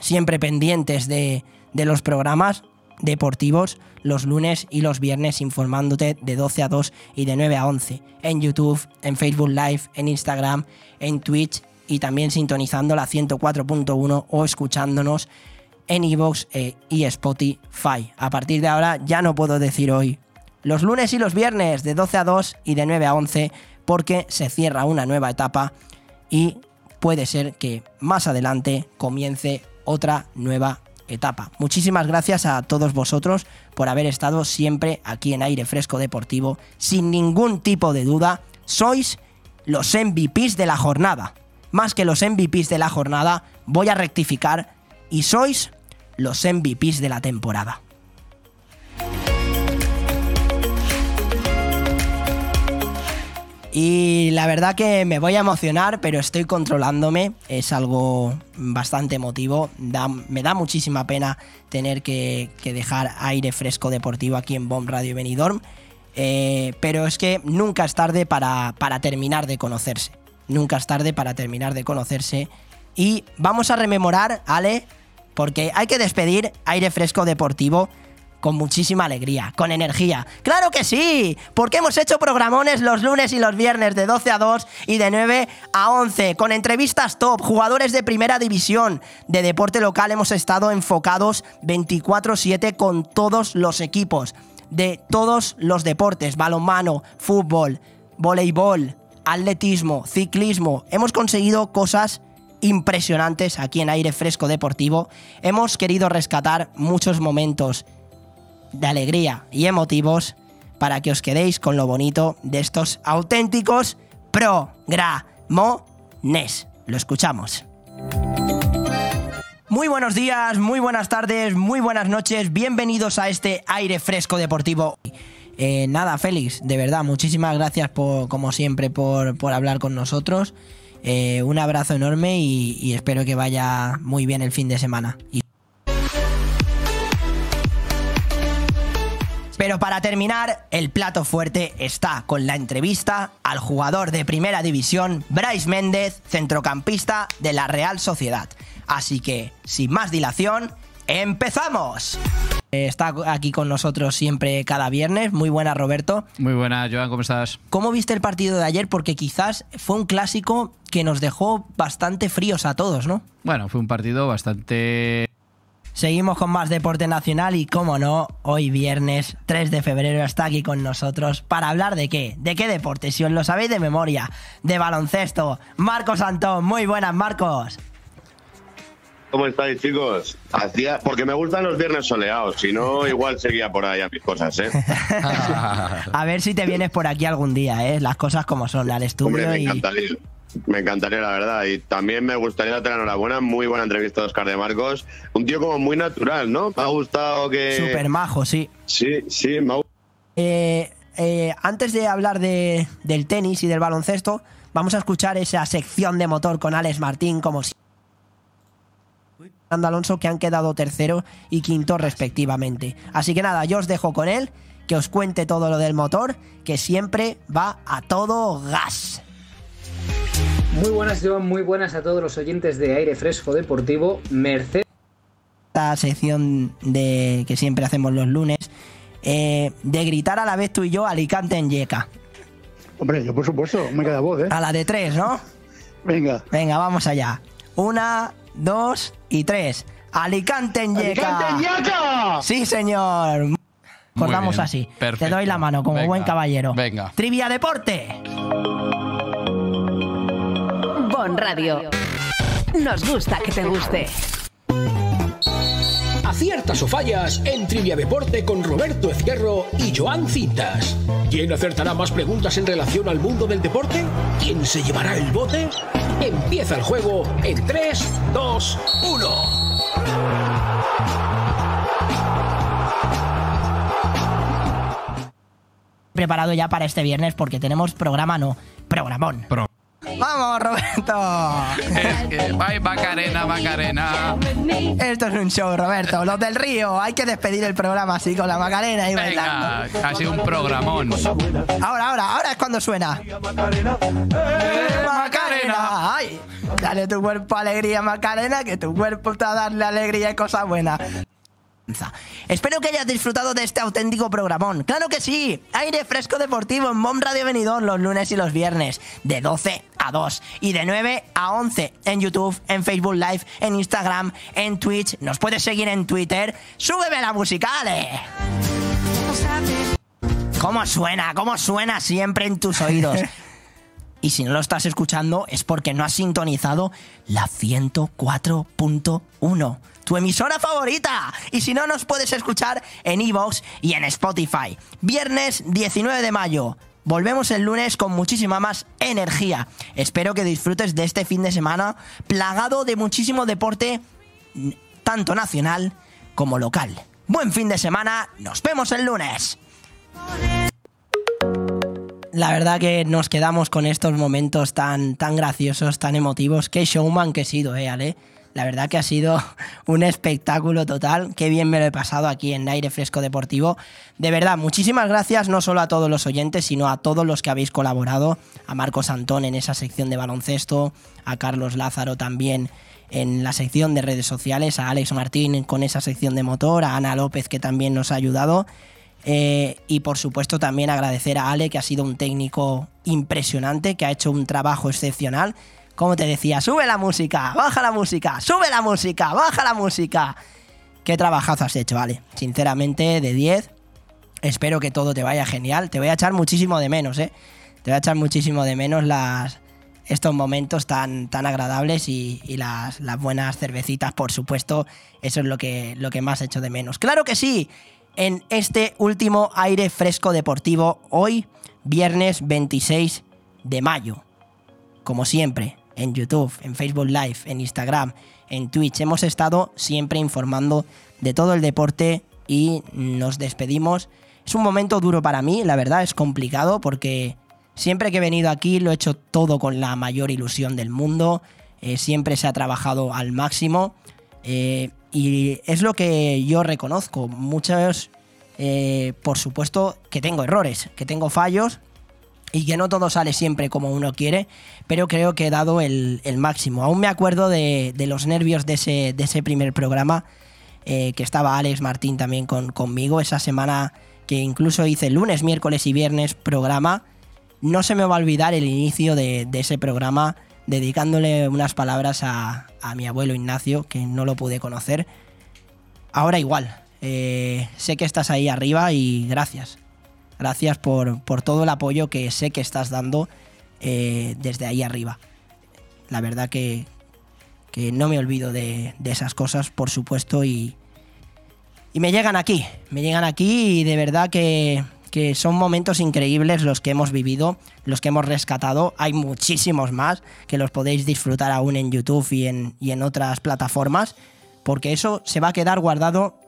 siempre pendientes de, de los programas deportivos los lunes y los viernes informándote de 12 a 2 y de 9 a 11 en YouTube, en Facebook Live, en Instagram, en Twitch y también sintonizando la 104.1 o escuchándonos en iVoox eh, y Spotify. A partir de ahora ya no puedo decir hoy los lunes y los viernes de 12 a 2 y de 9 a 11 porque se cierra una nueva etapa y puede ser que más adelante comience otra nueva etapa. Muchísimas gracias a todos vosotros por haber estado siempre aquí en Aire Fresco Deportivo. Sin ningún tipo de duda, sois los MVPs de la jornada. Más que los MVPs de la jornada, voy a rectificar y sois los MVPs de la temporada. Y la verdad que me voy a emocionar, pero estoy controlándome. Es algo bastante emotivo. Me da muchísima pena tener que, que dejar aire fresco deportivo aquí en Bomb Radio Benidorm. Eh, pero es que nunca es tarde para, para terminar de conocerse. Nunca es tarde para terminar de conocerse. Y vamos a rememorar, Ale, porque hay que despedir aire fresco deportivo con muchísima alegría, con energía. ¡Claro que sí! Porque hemos hecho programones los lunes y los viernes de 12 a 2 y de 9 a 11, con entrevistas top, jugadores de primera división, de deporte local hemos estado enfocados 24/7 con todos los equipos, de todos los deportes, balonmano, fútbol, voleibol, atletismo, ciclismo. Hemos conseguido cosas impresionantes aquí en Aire Fresco Deportivo. Hemos querido rescatar muchos momentos de alegría y emotivos para que os quedéis con lo bonito de estos auténticos programones. Lo escuchamos. Muy buenos días, muy buenas tardes, muy buenas noches, bienvenidos a este aire fresco deportivo. Eh, nada, Félix, de verdad, muchísimas gracias por, como siempre, por, por hablar con nosotros. Eh, un abrazo enorme y, espero que vaya muy bien el fin de semana. Para terminar, el plato fuerte está con la entrevista al jugador de primera división, Bryce Méndez, centrocampista de la Real Sociedad. Así que, sin más dilación, ¡empezamos! Eh, Está aquí con nosotros siempre cada viernes. Muy buena, Roberto. Muy buena, Joan, ¿cómo estás? ¿Cómo viste el partido de ayer? Porque quizás fue un clásico que nos dejó bastante fríos a todos, ¿no? Bueno, fue un partido bastante Seguimos con más deporte nacional y, como no, hoy viernes 3 de febrero está aquí con nosotros para hablar de qué, de qué deporte, si os lo sabéis de memoria, de baloncesto. Marcos Antón, muy buenas, Marcos. ¿Cómo estáis, chicos? Hacía, porque me gustan los viernes soleados, si no, igual seguía por ahí a mis cosas, ¿eh? A ver si te vienes por aquí algún día, ¿eh? Las cosas como son, al estudio Hombre, me y... Me encantaría, la verdad. Y también me gustaría darte la enhorabuena. Muy buena entrevista de Oscar de Marcos. Un tío como muy natural, ¿no? Me ha gustado que. Súper majo, sí. Sí, sí, me ha Eh, eh, antes de hablar de, del tenis y del baloncesto, vamos a escuchar esa sección de motor con Alex Martín, como si. Alonso, que han quedado tercero y quinto respectivamente. Así que nada, yo os dejo con él, que os cuente todo lo del motor, que siempre va a todo gas. Muy buenas, Joan, muy buenas a todos los oyentes de Aire Fresco Deportivo. Mercedes. Esta sección de que siempre hacemos los lunes, eh, de gritar a la vez tú y yo Alicante en Yeca. Hombre, yo por supuesto, me queda voz, ¿eh? A la de tres, ¿no? Venga. Venga, vamos allá. Una, dos y tres. Alicante en Yeca. ¡Alicante en Yeca! Sí, señor. Cortamos así. perfecto. Te doy la mano como Venga, buen caballero. venga. Trivia Deporte. Bon Radio. Nos gusta que te guste. Aciertas o fallas en Trivia Deporte con Roberto Ezquerro y Joan Cintas. ¿Quién acertará más preguntas en relación al mundo del deporte? ¿Quién se llevará el bote? Empieza el juego en 3, 2, 1. Preparado ya para este viernes porque tenemos programa, no, programón. Vamos, Roberto. Es que, bye, Macarena, Macarena. Esto es un show, Roberto. Los del río. Hay que despedir el programa así con la Macarena y Venga, ha sido un programón. Ahora, ahora, ahora es cuando suena. Macarena. Ay, dale tu cuerpo alegría, Macarena, que tu cuerpo está a darle alegría y cosas buenas. Espero que hayas disfrutado de este auténtico programón. ¡Claro que sí! Aire fresco deportivo en Mom Radio Benidorm los lunes y los viernes, de 12 a 2 y de 9 a 11 en YouTube, en Facebook Live, en Instagram, en Twitch. Nos puedes seguir en Twitter. ¡Súbeme la música, Ale! ¿Cómo suena? ¿Cómo suena siempre en tus oídos? Y si no lo estás escuchando es porque no has sintonizado la 104.1, tu emisora favorita. Y si no, nos puedes escuchar en iVoox y en Spotify. Viernes 19 de mayo. Volvemos el lunes con muchísima más energía. Espero que disfrutes de este fin de semana plagado de muchísimo deporte, tanto nacional como local. Buen fin de semana, nos vemos el lunes. La verdad que nos quedamos con estos momentos tan, tan graciosos, tan emotivos. Qué showman que he sido, eh, Ale. La verdad que ha sido un espectáculo total. Qué bien me lo he pasado aquí en Aire Fresco Deportivo. De verdad, muchísimas gracias no solo a todos los oyentes, sino a todos los que habéis colaborado. A Marcos Antón en esa sección de baloncesto, a Carlos Lázaro también en la sección de redes sociales, a Alex Martín con esa sección de motor, a Ana López que también nos ha ayudado. Eh, y por supuesto también agradecer a Ale, que ha sido un técnico impresionante, que ha hecho un trabajo excepcional. Como te decía, sube la música, baja la música, sube la música, baja la música. Qué trabajazo has hecho, Ale. Sinceramente, de 10. Espero que todo te vaya genial. Te voy a echar muchísimo de menos, ¿eh? Te voy a echar muchísimo de menos las, estos momentos tan, tan agradables y, las, buenas cervecitas, por supuesto. Eso es lo que, lo que más echo de menos. ¡Claro que sí! En este último aire fresco deportivo, hoy, viernes 26 de mayo. Como siempre, en YouTube, en Facebook Live, en Instagram, en Twitch, hemos estado siempre informando de todo el deporte y nos despedimos. Es un momento duro para mí, la verdad, es complicado porque siempre que he venido aquí lo he hecho todo con la mayor ilusión del mundo, eh, siempre se ha trabajado al máximo eh, y es lo que yo reconozco. Muchos, eh, por supuesto, que tengo errores, que tengo fallos y que no todo sale siempre como uno quiere, pero creo que he dado el, máximo. Aún me acuerdo de, los nervios de ese, de ese primer programa, eh, que estaba Alex Martín también con, conmigo, esa semana que incluso hice lunes, miércoles y viernes programa. No se me va a olvidar el inicio de, ese programa dedicándole unas palabras a, a mi abuelo Ignacio, que no lo pude conocer. ahora igual. Eh, sé que estás ahí arriba y gracias. Gracias por, por todo el apoyo que sé que estás dando eh, desde ahí arriba. La verdad que, que no me olvido de, de esas cosas, por supuesto, y, y me llegan aquí, me llegan aquí y de verdad que, que son momentos increíbles los que hemos vivido, los que hemos rescatado. Hay muchísimos más que los podéis disfrutar aún en YouTube y en, y en otras plataformas, porque eso se va a quedar guardado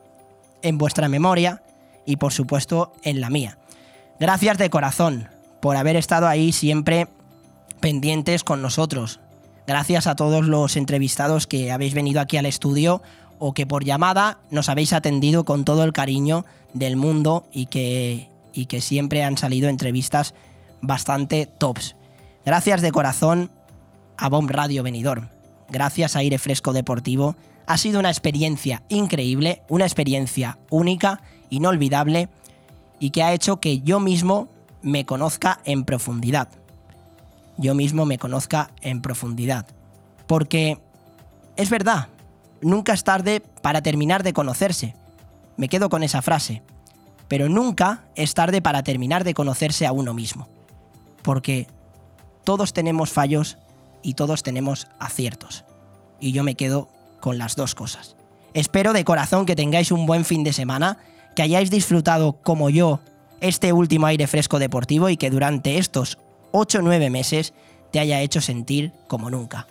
en vuestra memoria y por supuesto en la mía. Gracias de corazón por haber estado ahí siempre pendientes con nosotros. Gracias a todos los entrevistados que habéis venido aquí al estudio o que por llamada nos habéis atendido con todo el cariño del mundo y que, y que siempre han salido entrevistas bastante tops. Gracias de corazón a Bomb Radio Benidorm. Gracias a Aire Fresco Deportivo. Ha sido una experiencia increíble, una experiencia única, inolvidable y que ha hecho que yo mismo me conozca en profundidad. Yo mismo me conozca en profundidad. Porque es verdad, nunca es tarde para terminar de conocerse. Me quedo con esa frase. Pero nunca es tarde para terminar de conocerse a uno mismo. Porque todos tenemos fallos y todos tenemos aciertos. Y yo me quedo con las dos cosas. Espero de corazón que tengáis un buen fin de semana, que hayáis disfrutado como yo este último aire fresco deportivo y que durante estos 8 o 9 meses te haya hecho sentir como nunca.